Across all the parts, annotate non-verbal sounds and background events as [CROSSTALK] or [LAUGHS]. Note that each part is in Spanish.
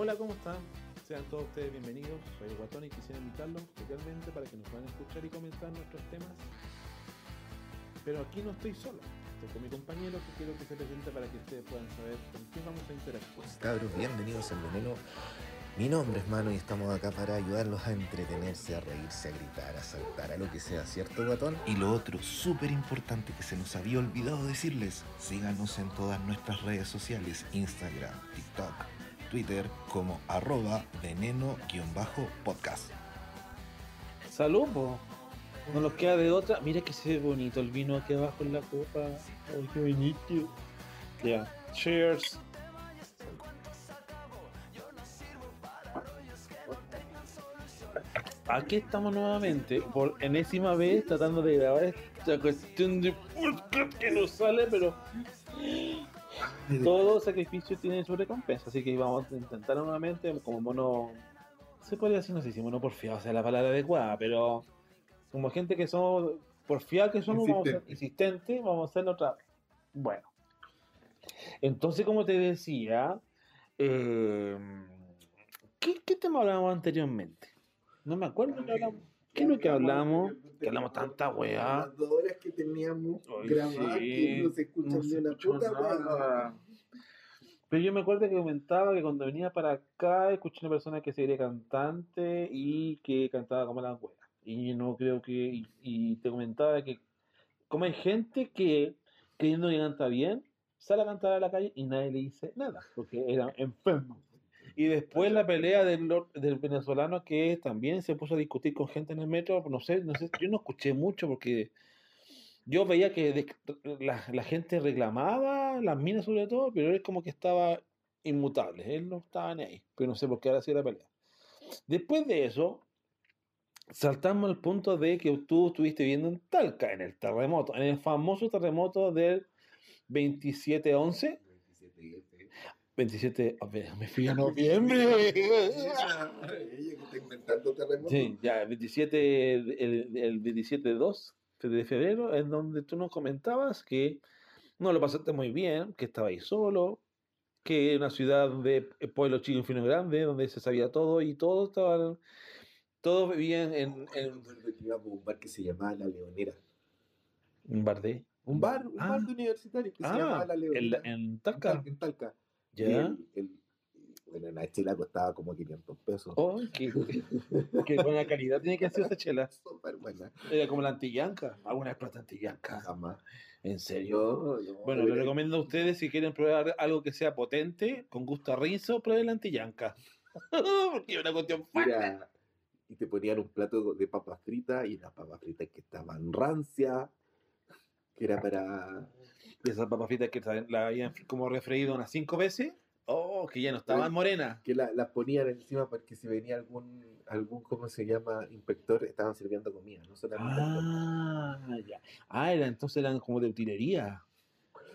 Hola, ¿cómo están? Sean todos ustedes bienvenidos. Soy el Guatón y quisiera invitarlos especialmente para que nos puedan escuchar y comentar nuestros temas. Pero aquí no estoy solo. Estoy con mi compañero que quiero que se presente para que ustedes puedan saber con quién vamos a interactuar. Pues cabros, bienvenidos al veneno. Mi nombre es Mano y estamos acá para ayudarlos a entretenerse, a reírse, a gritar, a saltar, a lo que sea, ¿cierto, guatón? Y lo otro, súper importante que se nos había olvidado decirles, síganos en todas nuestras redes sociales, Instagram, TikTok, Twitter, como arroba veneno-podcast. Salud, po. No nos queda de otra. Mira que se ve bonito el vino aquí abajo en la copa. Ay, qué bonito. Ya. Cheers. Aquí estamos nuevamente, por enésima vez, tratando de grabar esta cuestión de que no sale, pero todo sacrificio tiene su recompensa, así que vamos a intentar nuevamente, como mono, se podría decir, no sé si mono porfiado sea la palabra adecuada, pero como gente que somos porfiados que somos, vamos a ser insistentes, vamos a hacer otra. Bueno, entonces, como te decía, eh, ¿qué, ¿qué tema hablábamos anteriormente? No me acuerdo qué hablamos. ¿Qué es lo que hablamos? Que hablamos tanta weá. Las dos horas que teníamos grabadas sí, que no se escucha no ni una puta nada. weá. Pero yo me acuerdo que comentaba que cuando venía para acá escuché una persona que se cantante y que cantaba como la wea. Y no creo que. Y, y te comentaba que, como hay gente que creyendo que canta bien, sale a cantar a la calle y nadie le dice nada, porque era enfermo. Y después la pelea del, del venezolano que también se puso a discutir con gente en el metro, no sé, no sé, yo no escuché mucho porque yo veía que la, la gente reclamaba, las minas sobre todo, pero él como que estaba inmutable, él no estaba ni ahí, pero no sé por qué ahora sí la pelea. Después de eso, saltamos al punto de que tú estuviste viendo en Talca, en el terremoto, en el famoso terremoto del 27-11. 27, a ver, me fui a noviembre. Ella está inventando terremotos. [LAUGHS] Sí, ya, el 27, el, el 27 de 2 de febrero, en donde tú nos comentabas que no lo pasaste muy bien, que estaba ahí solo, que era una ciudad de pueblo chico infino grande, donde se sabía todo y todos estaban, todos vivían en, en un bar que se llamaba La Leonera. un bar de... Un bar, un Ah. bar de universitario que se Ah, llamaba La Leonera. en En Talca. Talca. En Talca. Ya. el- el- bueno, la chela costaba como 500 pesos. Oh, qué, qué buena calidad tiene que ser esta chela. [LAUGHS] Súper buena. Era como la antillanca. Alguna vez plata antillanca. Jamás. ¿En serio? No, no, Bueno, era- les recomiendo a ustedes si quieren probar algo que sea potente, con gusto a rizo, prueben la antillanca. [LAUGHS] Porque es una cuestión fuerte. Era- y te ponían un plato de papas fritas y las papas fritas que estaban rancias, que era para... Y esas papas fritas que la habían como refreído unas cinco veces. Oh, que ya no estaban morenas. que la- las ponían encima porque si venía algún, algún, ¿cómo se llama? Inspector, estaban sirviendo comida, no solamente. Ah, ya. Ah, era, entonces eran como de utilería.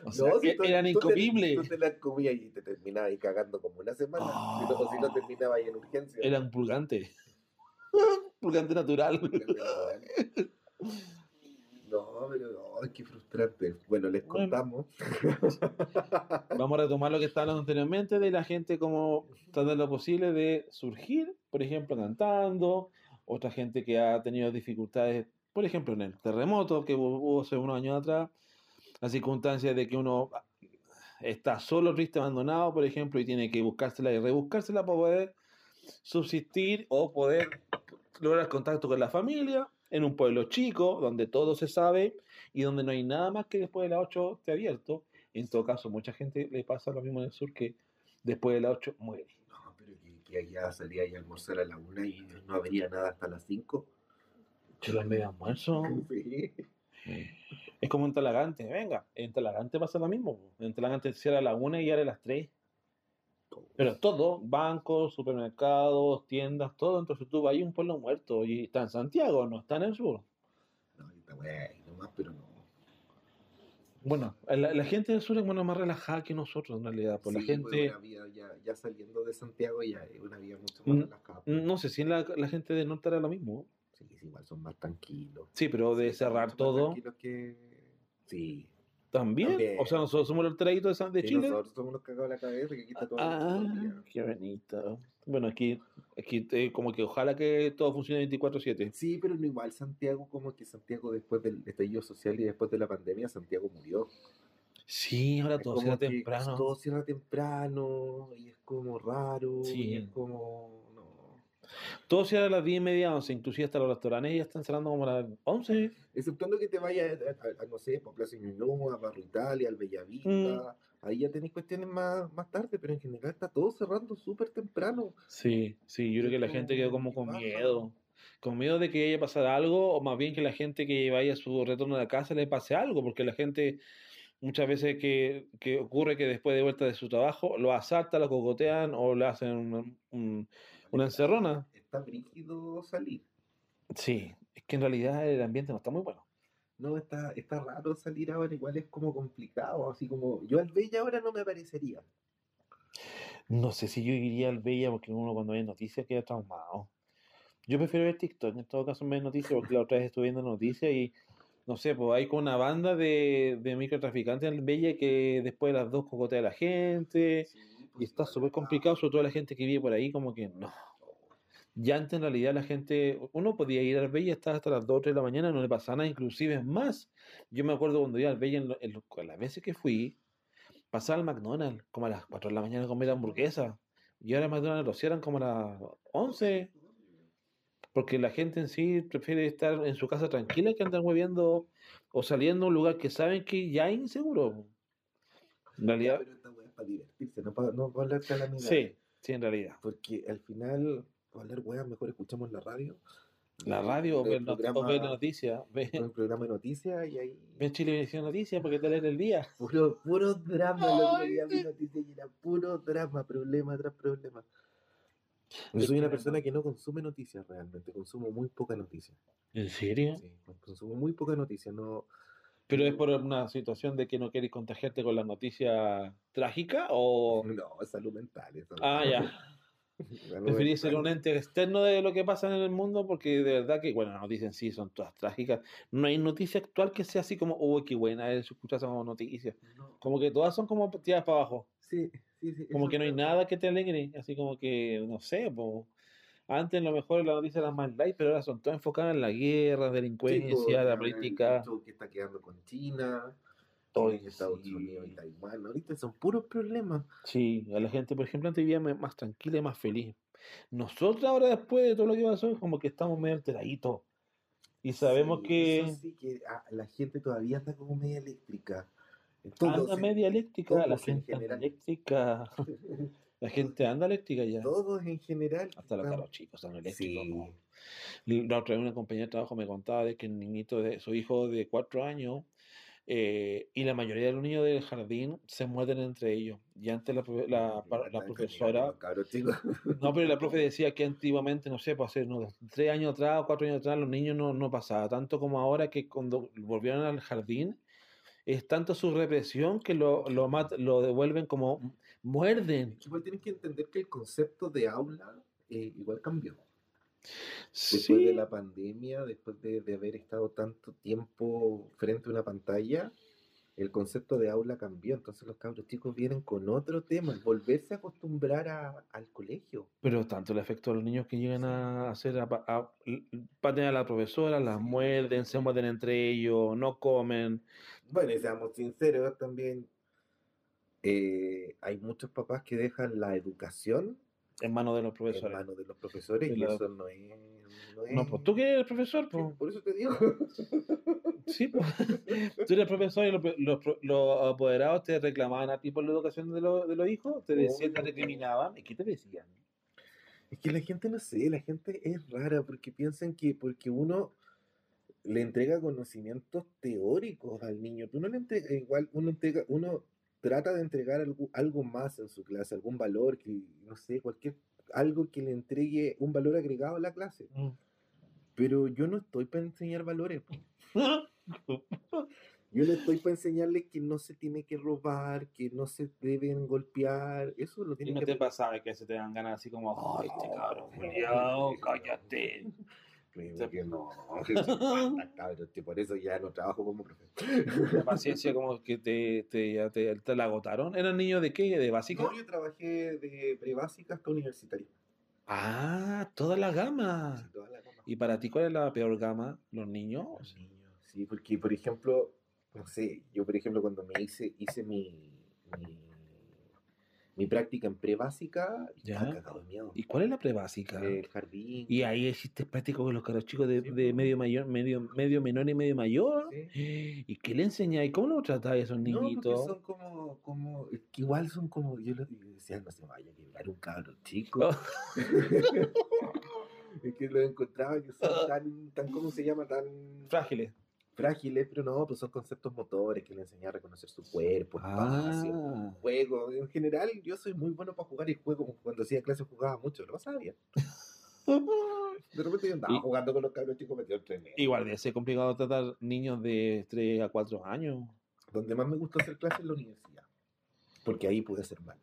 O sea, No, si e- tú- eran tú te- incomibles. Tú te las comías y te terminabas ahí cagando como una semana. Ah. Si no, o si no terminabas ahí en urgencia. Eran purgantes. [LAUGHS] Purgante natural. [LAUGHS] No, pero no, qué frustrante. Bueno, les Bueno. contamos. [LAUGHS] Vamos a retomar lo que hablando anteriormente de la gente como tratando lo posible de surgir, por ejemplo, cantando, otra gente que ha tenido dificultades, por ejemplo, en el terremoto que hubo hubo hace unos años atrás, la circunstancia de que uno está solo, triste, abandonado, por ejemplo, y tiene que buscársela y rebuscársela para poder subsistir o poder lograr contacto con la familia en un pueblo chico, donde todo se sabe y donde no hay nada más que después de las 8 esté abierto. En todo caso, mucha gente le pasa lo mismo en el sur que después de las 8 muere. No, pero que, que allá salía y almorzar a la una y no habría nada hasta las cinco. Yo la media almuerzo. [LAUGHS] Sí. Es como en Talagante, venga, en Talagante pasa lo mismo. En Talagante cierra a la 1 y abre a las 3. Pero todo, bancos, supermercados, tiendas, todo. Entonces tú vas a un pueblo muerto y está en Santiago, no está en el sur. No, ahorita, güey, nomás, pero no. Bueno, la, la gente del sur es bueno, más relajada que nosotros en realidad. Pues la gente, pues, una vía ya, ya saliendo de Santiago ya es una vía mucho más Mm, relajada. no sé si en la, la gente del norte era lo mismo. Sí, igual son más tranquilos. Sí, pero de Sí, cerrar más todo. tranquilos que... Sí, ¿También? También. O sea, nosotros somos los alteraditos de, San- de Y Chile. nosotros somos los cagados de la cabeza que está todo. Ah, el qué bonito. Bueno, aquí, aquí eh, como que ojalá que todo funcione 24/7. Sí, pero no igual Santiago, como que Santiago después del estallido social y después de la pandemia, Santiago murió. Sí, ahora todo que temprano. Todo cierra temprano y es como raro. Sí. Y es como. Todo cierra a las 10 y media, 11, inclusive hasta los restaurantes ya están cerrando como a las 11. Exceptuando que te vayas a, a- a, no sé, por Plaza Ñuñoa, a Barro Italia, al Bellavista. Mm. Ahí ya tenéis cuestiones más, más tarde, pero en general está todo cerrando súper temprano. Sí, sí, yo creo que la gente quedó como, con miedo. Con miedo de que haya pasar algo, o más bien que la gente que vaya a su retorno a la casa le pase algo, porque la gente muchas veces que, que ocurre que después de vuelta de su trabajo lo asaltan, lo cocotean o le hacen un- un- una encerrona. Está brígido salir. Sí, es que en realidad el ambiente no está muy bueno. No, está, está raro salir ahora, igual es como complicado, así como yo al Bella ahora no me aparecería. No sé si yo iría al Bella porque uno cuando ve noticias queda traumado. Yo prefiero ver TikTok, en todo caso de noticias, porque la otra vez estuve viendo noticias y no sé, pues hay con una banda de, de microtraficantes en el Bella que después de las dos cocotea a la gente y está súper complicado, sobre todo la gente que vive por ahí, como que no. Ya antes en realidad la gente, uno podía ir al Bella hasta, hasta las 2 o 3 de la mañana, no le pasaba nada, inclusive más. Yo me acuerdo cuando iba al Bella, en, lo- en lo- las veces que fui, pasaba al McDonald's como a las 4 de la mañana a comer hamburguesa. Y ahora McDonald's lo cierran como a las 11. Porque la gente en sí prefiere estar en su casa tranquila que andar moviendo o saliendo a un lugar que saben que ya es inseguro. En realidad, pero para divertirse, no para, no para hablar calamidades. sí, sí, en realidad. Porque al final, para hablar weá, mejor escuchamos la radio. La y radio o el ver, o ver la noticia, ve, el programa de noticias y ahí. ve Chilevisión Noticias porque te leen el día. Puro, puro drama, día vi sí. noticias y era puro drama, problema tras problema. Yo soy que una persona que no consume noticias realmente, consumo muy poca noticia. ¿En serio? Sí, consumo muy poca noticia, no. ¿Pero es por una situación de que no quieres contagiarte con la noticia trágica [LAUGHS] o...? No, es salud mental. Eso. Ah, ya. [LAUGHS] Preferís ser un ente externo de lo que pasa en el mundo porque de verdad que, bueno, las noticias en sí son todas trágicas. No hay noticia actual que sea así como, uy, qué buena es escuchar como noticias. No, Como que todas son como tiradas para abajo. Sí, sí, sí. Como que no hay es nada que te alegre. Así como que, no sé, po. Antes lo mejor las noticias eran más light, pero ahora son todas enfocadas en la guerra, Sí, delincuencia, la el política. show que está quedando con China, Oye, China, Estados sí. Unidos y Taiwán. Ahorita son puros problemas. Sí, a la gente, por ejemplo, antes vivía más tranquila y más feliz. Nosotros ahora, después de todo lo que pasó, es como que estamos medio alteraditos. Y sabemos Sí, que Eso sí, que ah, la gente todavía está como media eléctrica. En todo, anda media eléctrica, la en gente anda eléctrica. [LAUGHS] La gente anda eléctrica ya. Todos en general. Hasta los caros chicos están eléctricos. Sí. po. La otra vez una compañera de trabajo me contaba de que el niñito de su hijo de cuatro años eh, y la mayoría de los niños del jardín se muerden entre ellos. Y antes la, la, la Están profesora, no, pero la profe [LAUGHS] decía que antiguamente, no sé, pues hace unos tres años atrás o cuatro años atrás, los niños no, no pasaba tanto como ahora que cuando volvieron al jardín, es tanto su represión que lo, lo, mat- lo devuelven como muerden. Igual tienen que entender que el concepto de aula eh, igual cambió. Después Sí, de la pandemia, después de, de haber estado tanto tiempo frente a una pantalla, el concepto de aula cambió. Entonces los cabros chicos vienen con otro tema, volverse a acostumbrar a- al colegio. pero tanto el efecto de los niños que llegan a hacer, a, a, patean a la profesora, las Sí. muerden, se muerden entre ellos, no comen. Bueno, y seamos sinceros también, eh, hay muchos papás que dejan la educación en manos de los en profesores. manos de los profesores De y la- eso no es... No, No, es- pues tú que eres el profesor, Sí, pues. por eso te digo. [LAUGHS] Sí, pues. [LAUGHS] Tú eres profesor y los, los, los apoderados te reclamaban a ti por la educación de, los de los hijos, te decían, te recriminaban. ¿Y qué te decían? Es que la gente no sé, la gente es rara porque piensan que porque uno le entrega conocimientos teóricos al niño, tú no le entregas, igual uno entrega, uno trata de entregar algo, algo más en su clase, algún valor que, no sé, cualquier, algo que le entregue un valor agregado a la clase. Mm. Pero yo no estoy para enseñar valores, yo no estoy para enseñarles que no se tiene que robar, que no se deben golpear, eso lo Y no que te pasaba que se te dan ganas así como, ay, este cabrón, cállate. Sí. que no, [LAUGHS] [LAUGHS] que por eso ya no trabajo como profe. La [LAUGHS] paciencia como que te, te, ya te, te la agotaron. ¿Eran niños de qué? ¿De básica? No, yo trabajé de prebásica hasta universitario. Ah, toda la gama. Sí, toda la gama. ¿Y para ti cuál es la peor gama? ¿Los niños? Los niños, Sí, porque por ejemplo, no sé, yo por ejemplo cuando me hice, hice mi, mi, mi práctica en prebásica, Ya. estaba cagado de miedo. ¿Y cuál es la prebásica? El jardín. Y ahí existe práctico con los caros chicos de, Sí, de medio mayor, medio, medio menor y medio mayor. Sí. [GASPS] ¿Y qué le enseñáis? ¿Cómo lo tratáis a esos No, niñitos? son como, como, es que igual son como, yo les decía, no se vaya a quebrar un cabro chico. Oh. [LAUGHS] es que lo encontraba que son [LAUGHS] tan, tan, ¿cómo se llama? Tan Frágiles. Frágiles, pero no, pues son conceptos motores que le enseñan a reconocer su cuerpo, espacio, Ah. juego. En general, yo soy muy bueno para jugar y juego. Cuando hacía clase jugaba mucho, lo pasaba bien. [LAUGHS] De repente yo andaba Y- jugando con los cabros chicos metidos en. Igual de ser complicado tratar niños de 3 a 4 años. Donde más me gustó hacer clase en la universidad. Porque ahí pude ser malo.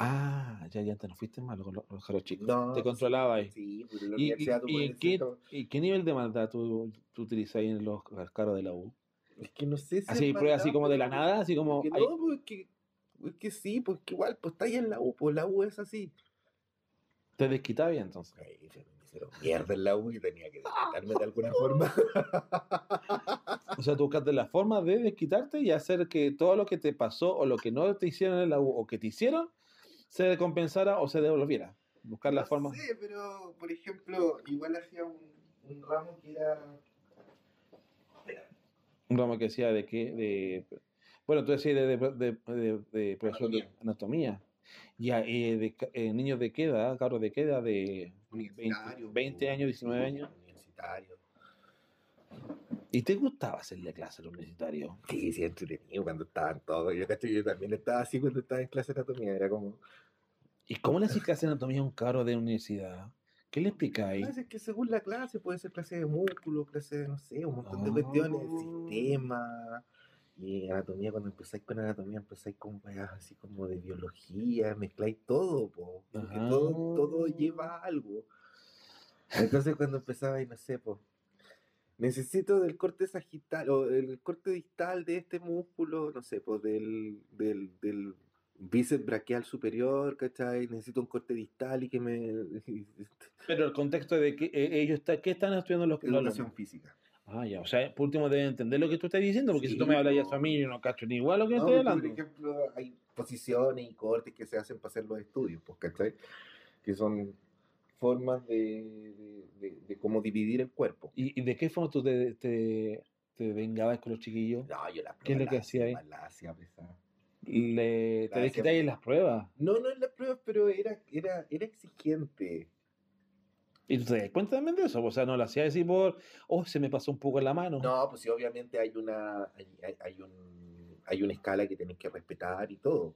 Ah, ya, ya te no fuiste malo con los, los caros chicos. No, te controlaba ahí. Sí, pero en la ¿Y, y, universidad y puedes en qué, y qué nivel de maldad tú, tú utilizáis en los caros de la U? Es que no sé si. Así, es pruebas así como de la pero- nada, así como... Que ay, no, pues que, es que sí, pues que igual, pues está ahí en la U, pues la U es así. te desquitabas entonces. Ay, se me hicieron mierda en la U y tenía que desquitarme de alguna [LAUGHS] forma. O sea, tú buscaste la forma de desquitarte y hacer que todo lo que te pasó o lo que no te hicieron en la U o que te hicieron se compensara o se devolviera. Buscar la no forma. sé, pero por ejemplo, igual hacía un, un ramo que era. Espera, Un ramo que decía de qué, de... Bueno, tú decías de, de, de, de- de profesor de Anatomía. Ya, eh, de, ca- eh, niños de qué edad, cabros de qué edad, de 20, universitario, 20 pues, años, 19 sí, años. Universitario. ¿Y te gustaba hacerle clase a los universitarios? Sí, sí, entretenido cuando estaban todos. Yo, cacho, yo también estaba así cuando estaba en clase de anatomía. Era como. ¿Y cómo le haces clase de anatomía a un cabro de universidad? ¿Qué le explicáis? Clases que según la clase puede ser clase de músculo, clase de, no sé, un montón de cuestiones, Ah. sistema. Y anatomía, cuando empezáis con anatomía, empezáis con weas así como de biología, mezcláis todo, po, porque todo, todo lleva a algo. Entonces cuando empezaba, y no sé, po, necesito del corte sagital, o el corte distal de este músculo, no sé, pues del, del, del bíceps braquial superior, ¿cachai? Necesito un corte distal y que me... [LAUGHS] Pero el contexto de que eh, ellos está, ¿qué están estudiando los, los Educación física. Ah, ya, o sea, por último deben entender lo que tú estás diciendo, porque si tú Sí, me hablas ya familia, no cacho ni igual lo que No, estoy porque, hablando. Por ejemplo, hay posiciones y cortes que se hacen para hacer los estudios, pues, ¿cachai? Que son formas de, de, de- de cómo dividir el cuerpo. ¿Y, y de qué forma tú te, te, te vengabas con los chiquillos? No, yo la ¿Qué es lo que hacía ahí? La hacía pesada. Le, te desquitáis en las pruebas. No, no en las pruebas, pero era, era, era exigente. ¿Y tú te das cuenta también de eso? O sea, no lo hacía así por, oh, se me pasó un poco en la mano. No, pues sí, obviamente hay una, hay, hay, hay un, hay una escala que tenés que respetar y todo.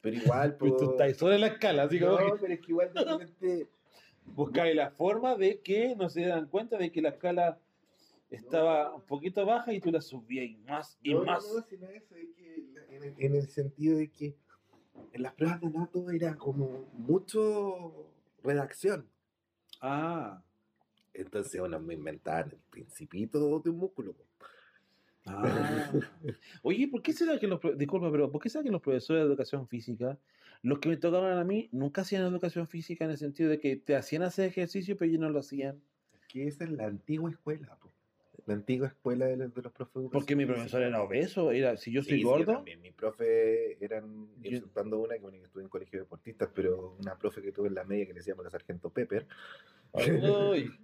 Pero igual, [LAUGHS] pues... tú estás sobre la escala, así como No, que pero es que igual de repente... buscáis la forma de que no se dan cuenta de que la escala estaba un poquito baja y tú la subías más y no, más. No, no, sino eso, es que en, el, en el sentido de que en las pruebas de anato era como mucho redacción. Ah, Entonces uno me inventaban el principito de un músculo. ah. Oye, ¿por qué será que los, disculpa, pero ¿por qué será que los profesores de educación física, los que me tocaban a mí, nunca hacían educación física en el sentido de que te hacían hacer ejercicio, pero ellos no lo hacían? Que esa es la antigua escuela. po. La antigua escuela de, los- de los profes. Porque mi profesor era obeso, era, si yo Sí, soy sí, yo gordo, también. Mi profe eran, Yo- exceptuando una que, bueno, que estuve en colegio de deportistas, pero una profe que tuve en la media que le decíamos la sargento Pepper. Ay. [LAUGHS]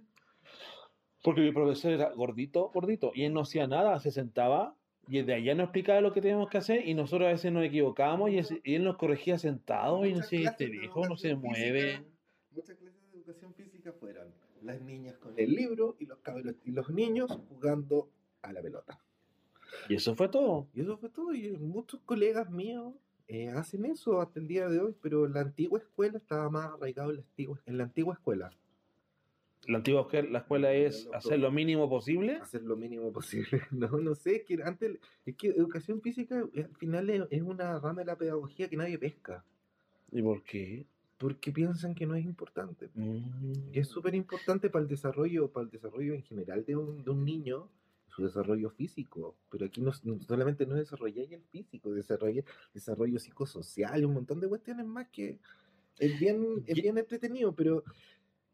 Porque mi profesor era gordito, gordito, y él no hacía nada, se sentaba y de allá nos explicaba lo que teníamos que hacer y nosotros a veces nos equivocábamos y, él nos corregía sentado y no Muchas sé, clases este viejo no se mueve. física- Muchas clases de educación física fueron las niñas con el libro y los cabros y los niños jugando a la pelota. Y eso fue todo. Y eso fue todo. Y muchos colegas míos eh, hacen eso hasta el día de hoy, pero la antigua escuela estaba más arraigado en la antigua, en la antigua escuela. La antigua escuela, la escuela es hacer lo mínimo posible. Hacer lo mínimo posible. [LAUGHS] No, no sé, es que antes, es que educación física eh, al final es, es una rama de la pedagogía que nadie pesca. ¿Y por qué? porque piensan que no es importante. Y es Mm. súper importante para el desarrollo, para el desarrollo en general de un, de un niño, su desarrollo físico. Pero aquí no, solamente no desarrolláis el físico, desarrolláis desarrollo psicosocial un montón de cuestiones más que es bien, es bien entretenido, pero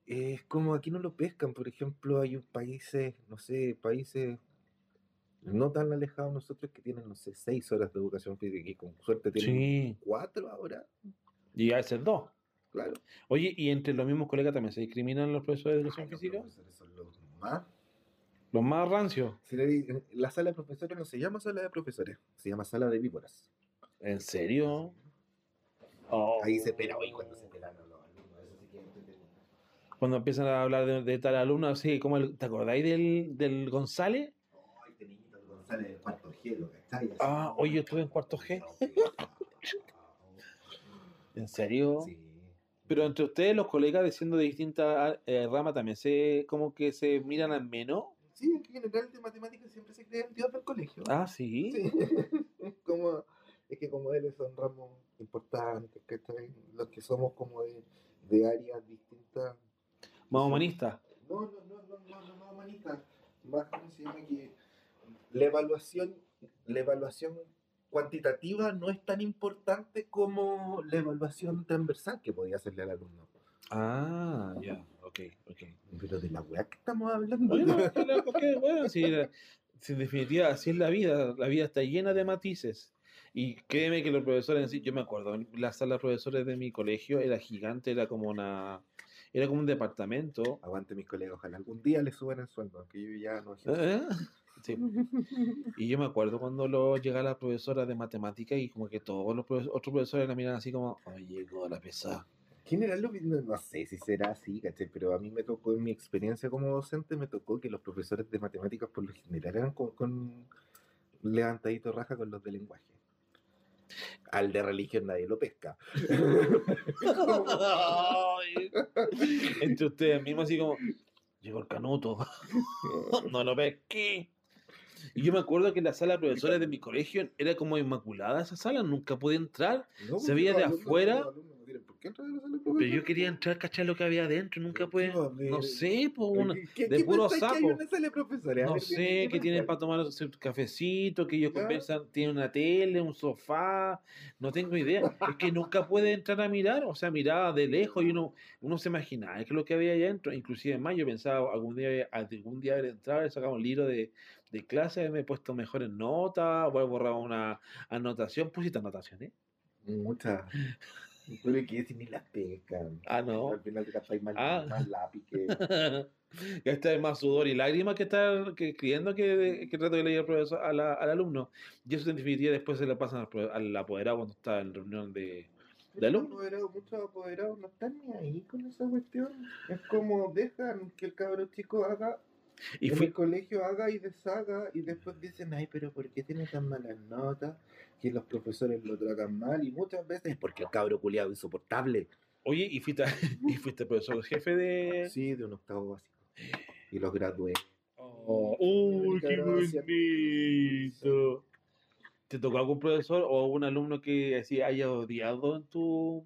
es como aquí no lo pescan. Por ejemplo, hay un países, no sé, países no tan alejados de nosotros que tienen, no sé, seis horas de educación física y con suerte tienen Sí, cuatro ahora, y a veces dos. claro. Oye, ¿y entre los mismos colegas también se discriminan los profesores de educación Ay, los física? profesores son los más Los más rancios. Le di- La sala de profesores no se llama sala de profesores, se llama sala de víboras. ¿En serio? Oh. Ahí se pela, hoy cuando se pelan los alumnos, eso sí que es entretenido. Cuando empiezan a hablar de, de tal alumno, así como el, ¿te acordáis del, del González? Ay, este niñito de González del cuarto G, lo ¿cachai? Así. Ah, oye, yo estuve en cuarto G. [LAUGHS] ¿En serio? Sí. Pero entre ustedes, los colegas de siendo de distintas eh, ramas, también se como que se miran al menos. Sí, en general de matemáticas siempre se el dios del colegio. Ah, sí. Sí. [LAUGHS] como, es que como él son ramos importantes, ¿cachai? Los que somos como de, de áreas distintas. Más humanista. No, no, no, no, no, no, no, manita. Más, ¿cómo se llama? Que la evaluación, la evaluación cuantitativa no es tan importante como la evaluación transversal que podía hacerle al alumno. Ah, ya, ok, ok. Pero de la weá que estamos hablando. Bueno, [LAUGHS] que la- que, bueno, la- sí, en definitiva, así es la vida. La vida está llena de matices. Y créeme que los profesores yo me acuerdo, la sala de profesores de mi colegio era gigante, era como una, era como un departamento. Aguante mis colegas, ojalá algún día les suban el sueldo, aunque yo ya no ¿Eh? Sí. [LAUGHS] Y yo me acuerdo cuando lo llegaba la profesora de matemática y como que todos los profes- otros profesores la miran así como, ay, llegó la pesada. general no, no sé si será así, ¿cachai? Pero a mí me tocó, en mi experiencia como docente, me tocó que los profesores de matemáticas por lo general eran con, con levantadito raja con los de lenguaje. Al de religión nadie lo pesca. [LAUGHS] [LAUGHS] Entre ustedes mismos así como, llegó el canuto, [LAUGHS] no lo pesqué. Y yo me acuerdo que la sala de profesores de mi colegio era como inmaculada esa sala, nunca pude entrar, No, Se veía de afuera. Qué entrar a la sala de pero yo quería entrar, cachar lo que había adentro, nunca pude, ¿qué va a no sé, pues una, ¿Qué- de qué puro que hay sapo. en una sala de profesores? A No sé, ¿qué que tienen para tomar su cafecito, que ellos Ya. conversan, tienen una tele, un sofá, no tengo idea. Es que nunca puede entrar a mirar, o sea, miraba de lejos y uno, uno se imaginaba que es lo que había allá adentro. Inclusive más, yo pensaba algún día, algún día haber entrado, sacado un libro de, de clase, haberme he puesto mejores notas, o haber borrado una anotación, pusiste anotaciones. Muchas. Pero es que si ni las pescan. Ah, no. Al final gastáis más, Ah. más lápiz que. [LAUGHS] Ya está más sudor y lágrimas que estar que escribiendo que, que trato de leer al, profesor, a la- al alumno. Y eso en definitiva después se le pasan al, al apoderado cuando está en reunión de, de alumnos. apoderados, muchos apoderados no están ni ahí con esa cuestión. Es como dejan que el cabro chico haga, Y en fui, el colegio haga y deshaga, y después dicen, ay, pero ¿por qué tiene tan malas notas? Que los profesores lo tratan mal, y muchas veces es porque el cabro culiado es insoportable. oye, y fuiste, [LAUGHS] y fuiste profesor jefe de. Sí, de un octavo básico. Y los gradué. Oh, uy, qué bonito. ¿Te tocó algún profesor o algún alumno que así haya odiado en tu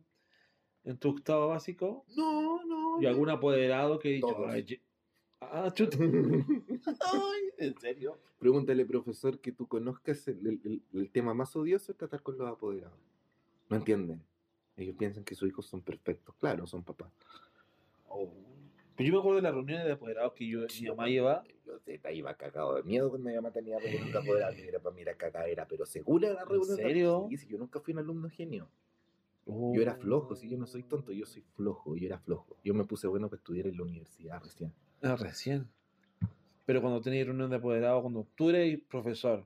en tu octavo básico? No, no. ¿Y algún apoderado que dicho, Todos. "Ay, ye- ah, chuta"? Ay, ¿en serio? Pregúntale, profesor, que tú conozcas el, el- tema más odioso es tratar con los apoderados. No entienden. Ellos piensan que sus hijos son perfectos. Claro, son papás. Oh. Pero yo me acuerdo de las reuniones de apoderados que yo, mi mamá lleva. Yo te- iba cagado de miedo cuando mi mamá tenía reunión de apoderados. [LAUGHS] Mira, para mí era cagadera, pero segura la reunión. de- serio? Sí, sí, yo nunca fui un alumno genio. Yo era flojo, sí, yo no soy tonto, yo soy flojo, yo era flojo. Yo me puse bueno para estudiar en la universidad recién. Ah, recién. Pero cuando tenías reunión de apoderados, cuando tú eres profesor,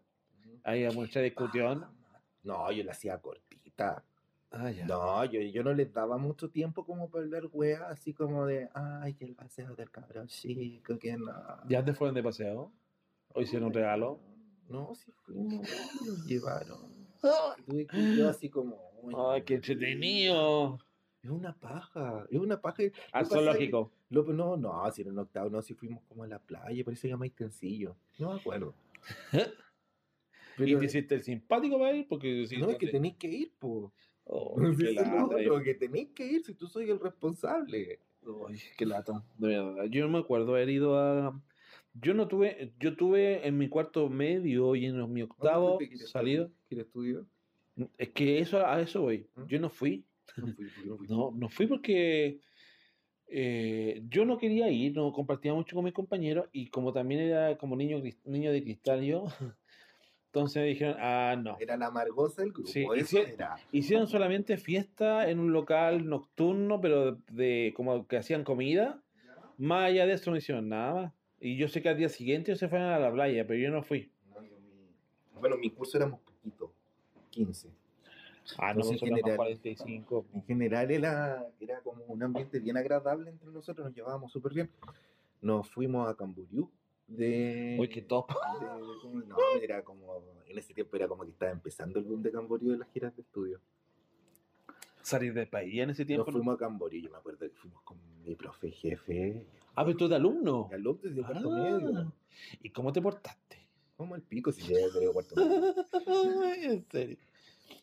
ahí a mucha discusión. No, yo la hacía cortita. Ah, ya. No, yo, yo no les daba mucho tiempo como para hablar weas, así como de, ay, que el paseo del cabrón chico, que no. ¿Ya te fueron de paseo? ¿O hicieron un regalo? No, sí fuimos, nos llevaron. Tuve que ir yo así como, ¡Ay, qué entretenido! Es una paja, es una paja. Al zoológico. lo- no, no, si era en octavo, no, si fuimos como a la playa, parece que más sencillo. No me acuerdo. [LAUGHS] ¿Y te hiciste el simpático para ir? Porque si no, no es que te- tenéis que ir, po. Oh, [LAUGHS] lata, otro, que tenéis que ir si tú soy el responsable. Uy, qué lata, de verdad. Yo no me acuerdo haber ido a. Yo no tuve, yo tuve en mi cuarto medio y en mi octavo salido. ¿Quieres estudio? Es que eso a eso voy. ¿Mm? Yo no fui. No fui, ¿por qué no fui? No, no fui porque eh, yo no quería ir, no compartía mucho con mis compañeros y como también era como niño, niño de cristal yo, [LAUGHS] entonces me dijeron, ah, no. Era la amargosa del grupo, Sí, eso sí- era. Hicieron solamente fiesta en un local nocturno, pero de, de- como que hacían comida. Más allá de eso no hicieron nada más. Y yo sé que al día siguiente se fueron a la playa, pero yo no fui. No, yo mi- Bueno, mi curso éramos poquitos, 15. Ah, no, Entonces, en general- 45. En general era, era como un ambiente bien agradable entre nosotros, nos llevábamos súper bien. Nos fuimos a Camboriú de... Uy, qué top. de- de- no, era como, en ese tiempo era como que estaba empezando el boom de Camboriú de las giras de estudio. Salir del país en ese Nos tiempo. ¿no? fuimos a Camboriú, yo me acuerdo que fuimos con mi profe jefe, Ah, pero tú de alumno. y alumnos desde cuarto Ah. medio. ¿Y cómo te portaste? Como el pico si ya de cuarto medio. [LAUGHS] en serio.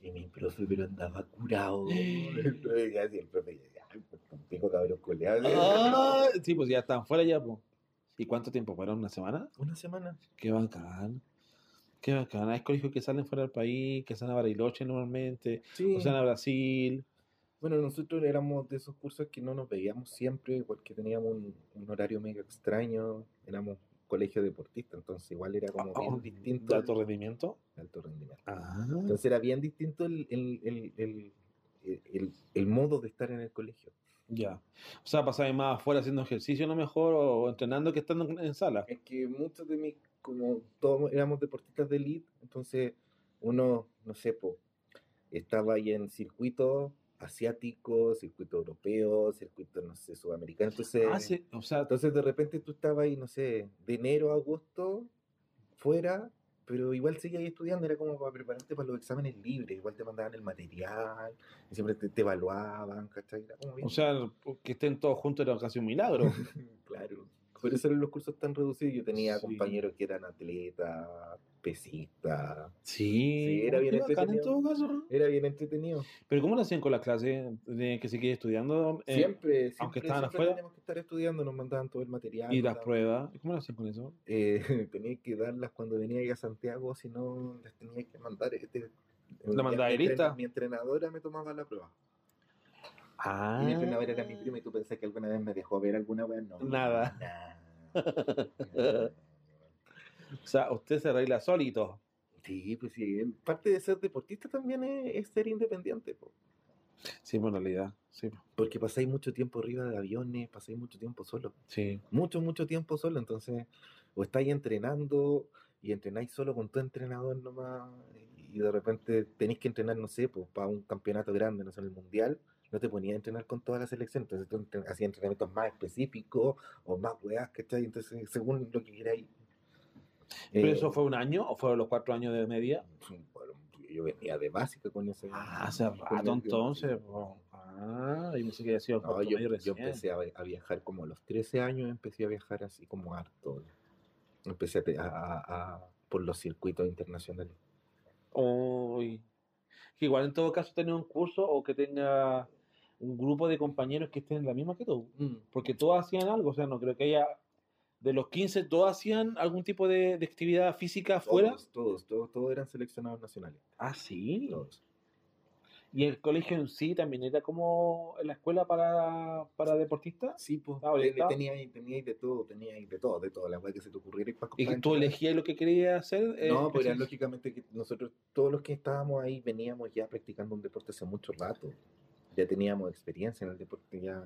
Y mi profe, pero andaba curado. Entonces, así el profe, ya, "Ay, pues, con pico cabrón coleado. Ah, sí, pues ya están fuera ya, pues. ¿Y cuánto tiempo fueron? ¿Una semana? Una semana. Qué bacán. Qué bacán. Hay colegios que salen fuera del país, que salen a Bariloche normalmente, Sí. o salen a Brasil. Bueno, nosotros éramos de esos cursos que no nos veíamos siempre, porque teníamos un, un horario medio extraño, éramos colegio deportista, entonces igual era como bien distinto ¿De alto rendimiento? de alto rendimiento. Ah. Entonces era bien distinto el, el, el, el, el- modo de estar en el colegio. Ya. O sea, pasabas más afuera haciendo ejercicio, a lo mejor, o entrenando que estando en en sala. Es que muchos de mis, como todos éramos deportistas de elite, entonces uno, no sé, po, estaba ahí en circuito asiático, circuito europeo, circuito, no sé, sudamericano, entonces... Ah, sí, o sea, Entonces de repente tú estabas ahí, no sé, de enero a agosto, fuera, pero igual seguías ahí estudiando, era como para prepararte para los exámenes libres, igual te mandaban el material, y siempre te, te evaluaban, ¿cachai? Era como bien- o sea, que estén todos juntos era casi un milagro. [LAUGHS] claro. Por eso eran los cursos tan reducidos. Yo tenía Sí. compañeros que eran atletas, pesistas. Sí, era bien en entretenido. todo caso. Era bien entretenido. Pero ¿cómo lo hacían con las clases de que seguía estudiando? Eh, siempre, siempre, aunque estaban siempre afuera. teníamos que estar estudiando, nos mandaban todo el material. y las pruebas. ¿Cómo lo hacían con eso? eh, [LAUGHS] tenía que darlas cuando venía a Santiago, si no las tenía que mandar. Este, ¿La mandaba lista? Mi entrenadora me tomaba la prueba. Ah. Y mi entrenadora era mi prima y tú pensás que alguna vez me dejó ver alguna vez. No. Nada. nada. [LAUGHS] O sea, usted se arregla solito. Sí, pues sí. Parte de ser deportista también es, es ser independiente. po. Sí, en realidad. Sí. Porque pasáis mucho tiempo arriba de aviones, pasáis mucho tiempo solo. Sí. Mucho, mucho tiempo solo. Entonces, o estáis entrenando y entrenáis solo con tu entrenador nomás. Y de repente tenéis que entrenar, no sé, pues, para un campeonato grande, no sé, el mundial. No te ponías a entrenar con toda la selección. Entonces, tú hacías entrenamientos más específicos o más weas, ¿cachai? Entonces, según lo que queráis. ¿Pero Eh, eso fue un año o fueron los cuatro años de media? yo venía de básica con ese. Ah, hace rato entonces. Ah, y pensé que había sido No, yo, yo empecé a, viajar como a los 13 años, empecé a viajar así como harto. Empecé a, a- a- a- por los circuitos internacionales. Uy. Que igual en todo caso tener un curso o que tenga un grupo de compañeros que estén en la misma que tú. Porque todos hacían algo, o sea, no creo que haya. De los 15, todos hacían algún tipo de, de actividad física afuera. Todos, todos, todos, todos eran seleccionados nacionales. Ah, sí. Todos. Y el colegio en sí también era como la escuela para, para deportistas. Sí, pues tenía, tenía de todo, tenía de todo, de todo, la weá que se te ocurriera. Y que tú elegías lo que querías hacer. eh, No, pues era lógicamente que nosotros, todos los que estábamos ahí, veníamos ya practicando un deporte hace mucho rato. Ya teníamos experiencia en el deporte, ya,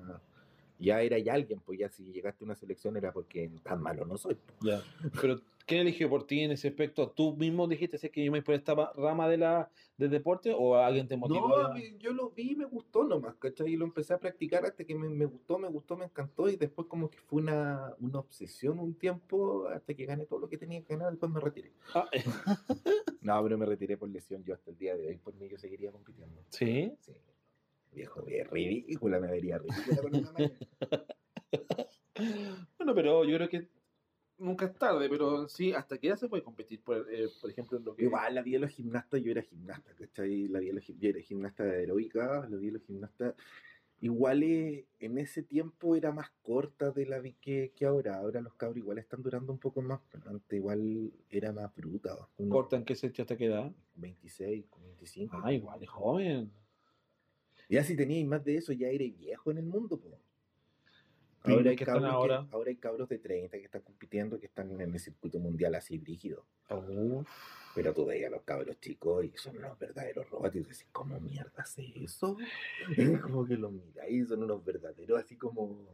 ya era ya alguien, pues ya si llegaste a una selección era porque tan malo no soy. pues. Ya. Pero, ¿quién eligió por ti en ese aspecto? ¿Tú mismo dijiste "Sé que yo me voy por esta rama de la, del deporte o alguien te motivó? No, a- a mí- yo lo vi y me gustó nomás, ¿cachai? Y lo empecé a practicar hasta que me, me gustó, me gustó, me encantó y después como que fue una, una obsesión un tiempo hasta que gané todo lo que tenía que ganar, después me retiré. Ah, [LAUGHS] No, pero me retiré por lesión, yo hasta el día de hoy por mí yo seguiría compitiendo. sí. Sí. Viejo, es ridícula, me vería ridícula con una malla. [LAUGHS] Bueno, pero yo creo que nunca es tarde, pero sí, ¿hasta qué edad se puede competir? Por, eh, por ejemplo, en lo que... Igual, la vida de los gimnastas, yo era gimnasta, ¿cachai? La vida de los, yo era gimnasta aeróbica, la vida de los gimnastas. Igual eh, en ese tiempo era más corta de la vi- que, que ahora. Ahora los cabros igual están durando un poco más, pero antes igual era más bruta. ¿Corta en qué sentido hasta qué edad? 26, 25. Ah, igual, es joven. Ya si teníais más de eso, ya eres viejo en el mundo, po. Ahora hay, ¿qué están cabros que- ahora? hay cabros de 30 que están compitiendo, que están en el circuito mundial así rígido. Uf. Pero tú veías a los cabros chicos y son unos verdaderos robots y tú decís, ¿cómo mierda hace eso? [LAUGHS] Es como que los miráis, son unos verdaderos así como...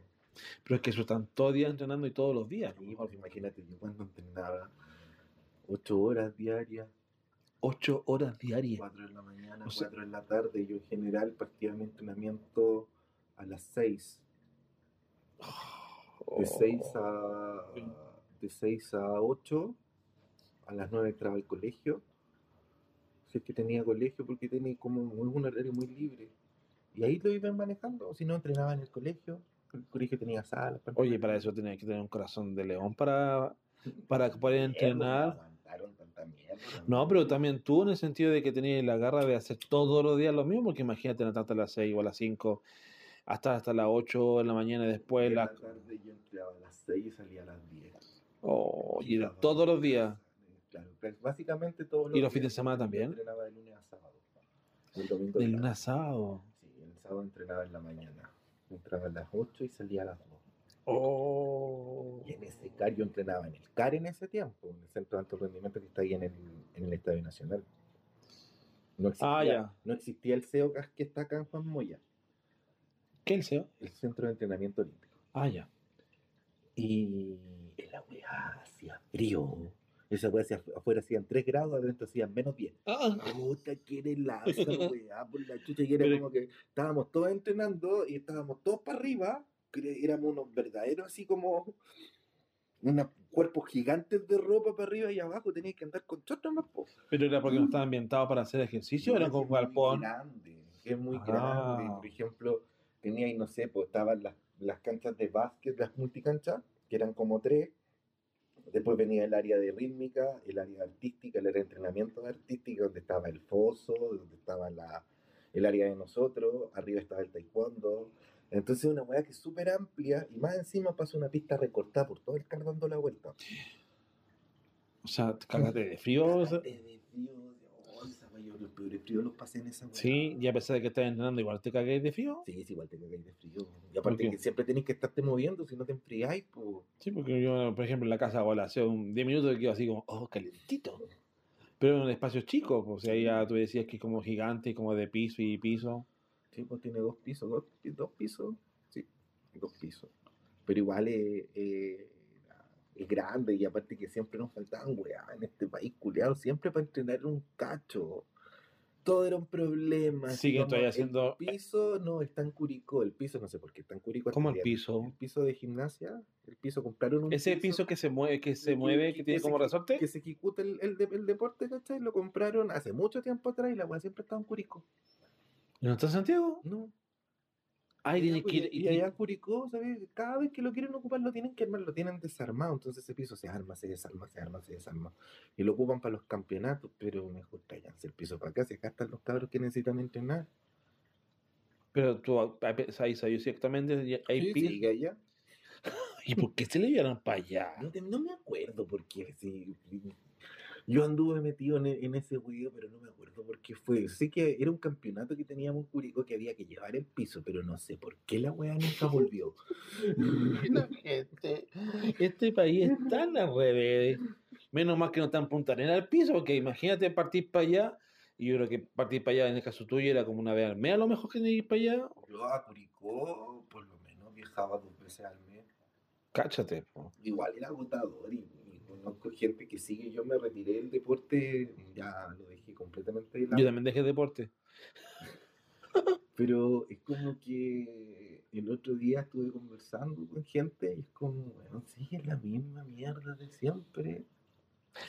Pero es que eso están todo el día entrenando y todos los días. Sí, pues imagínate, yo cuando entrenaba ocho horas diarias, Ocho horas diarias. cuatro en la mañana, O sea- cuatro en la tarde, yo en general partía mi entrenamiento a las seis. De 6 a, de 6 a 8, a las 9 entraba al colegio. Si es que tenía colegio, porque tenía como un horario muy libre. Y ahí lo iban manejando. Si no, entrenaba en el colegio. El colegio tenía salas. Oye, para eso tenía que tener un corazón de león para, para poder entrenar. Mierda. No, pero también tú en el sentido de que tenías la garra de hacer todos los días lo mismo, porque imagínate levantarte a las 6 o a las 5, hasta, hasta las 8 de la mañana y después En la la... tarde yo entraba a las 6 y salía a las 10. Oh, y era Estaba todos los en días. Claro, básicamente todos los ¿Y los fines de días, semana yo también? Entrenaba de lunes a sábado. El domingo De en lunes a sábado. Sí, el sábado entrenaba en la mañana. Entraba a las 8 y salía a las 2. Oh. Y en ese CAR yo entrenaba en el CAR en ese tiempo, en el Centro de Alto Rendimiento que está ahí en el, en el Estadio Nacional. No existía, Ah, ya. no existía el CEOCAS que está acá en Juan Moya, ¿Qué el SEO? el Centro de Entrenamiento Olímpico. Ah, ya. Y en la weá hacía frío. Esa weá hacía, afuera hacían 3 grados, adentro hacían menos 10. Ah, Puta, que helada [LAUGHS] esa weá, por la chucha, y era Pero- como que estábamos todos entrenando y estábamos todos para arriba, éramos unos verdaderos así como [LAUGHS] unos cuerpos gigantes de ropa para arriba y abajo, tenías que andar con chotas más po. pero era porque no estaba ambientado para hacer ejercicio, era muy galpón. grande, es muy Ah. grande. Por ejemplo, tenía ahí, no sé, pues estaban las, las canchas de básquet, las multicanchas, que eran como tres. Después venía el área de rítmica, el área artística, el área de entrenamiento artístico, donde estaba el foso, donde estaba la, el área de nosotros, arriba estaba el taekwondo. Entonces una weá que es súper amplia y más encima pasa una pista recortada por todo el car dando la vuelta. O sea, cágate de frío. Cágate de frío, oh, yo los peores fríos los pasé en esa weá. Sí, y a pesar de que estás entrenando, igual te cagué de frío. Sí, es igual te cagáis de frío. Y aparte que siempre tenés que estarte moviendo, si no te enfriáis, pues. Sí, porque yo, por ejemplo, en la casa, o hace un 10 minutos que quedo así como, oh, calentito. Pero en un espacio chico, pues, o sea, ya tú decías que es como gigante, como de piso y piso. Sí, pues tiene dos pisos, dos, dos pisos. Sí, dos pisos. Pero igual es, es- es grande y aparte que siempre nos faltaban weá en este país culeado, siempre para entrenar un cacho. Todo era un problema. Sí, que estoy haciendo- El piso no está en Curicó, el piso no sé por qué está en Curicó. ¿Cómo el piso? El piso de gimnasia, el piso compraron un Ese piso que se mueve, que se mueve, que- que tiene se- como resorte. que se ejecuta el, el deporte, ¿cachai? Lo compraron hace mucho tiempo atrás y la weá siempre estaba en Curicó. ¿No está en Santiago? No. Ay, Y tienes allá- que ir. Y allá en Curicó, ¿sabes? Cada vez que lo quieren ocupar lo tienen que armar, lo tienen desarmado. Entonces ese piso se arma, se desarma, se arma, se desarma. Y lo ocupan para los campeonatos, pero mejor tráiganse el piso para acá, si acá están los cabros que necesitan entrenar. Pero tú ahí sabes exactamente, hay Sí, piso. sigue allá. [LAUGHS] ¿Y por qué se le vieron para allá? No, te- no me acuerdo por qué. sí. Yo anduve metido en, e- en ese juego, pero no me acuerdo por qué fue. Sé que era un campeonato que teníamos en Curicó que había que llevar el piso, pero no sé por qué la weá nunca volvió. [LAUGHS] Gente, este país es tan al revés. Menos mal que no están Punta Arena al piso, porque imagínate partir para allá. Y yo creo que partir para allá en el caso tuyo era como una vez al mes, a lo mejor que ir para allá. Yo a Curicó, por lo menos, viajaba dos veces al mes. Cáchate. po. Igual era agotador y conozco gente que sigue. Yo me retiré del deporte, ya lo dejé completamente de lado. Yo también dejé deporte. Pero es como que el otro día estuve conversando con gente y es como, bueno, sí, es la misma mierda de siempre.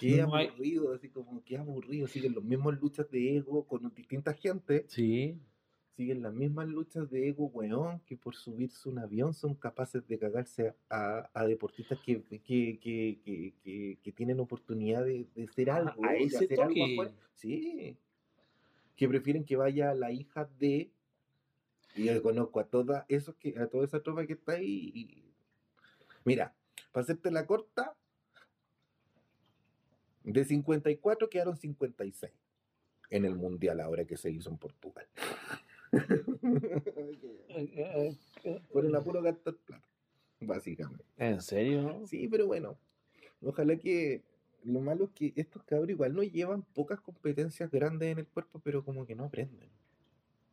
Qué No hay- aburrido, así como, qué aburrido. Siguen los mismos luchas de ego con distintas gente. Sí. Siguen las mismas luchas de ego, weón, que por subirse un avión son capaces de cagarse a, a deportistas que, que, que, que, tienen oportunidad de, de hacer algo, a ese hacer algo toque. afuera. Sí. Que prefieren que vaya la hija de. Y yo conozco a toda esos que, a toda esa tropa que está ahí. y- Mira, para hacerte la corta, de 54 quedaron 56 en el mundial ahora que se hizo en Portugal. [LAUGHS] Eh, eh, Fueron a puro gastar plata, básicamente. ¿En serio? Sí, pero bueno, ojalá que lo malo es que estos cabros igual no llevan pocas competencias grandes en el cuerpo, pero como que no aprenden.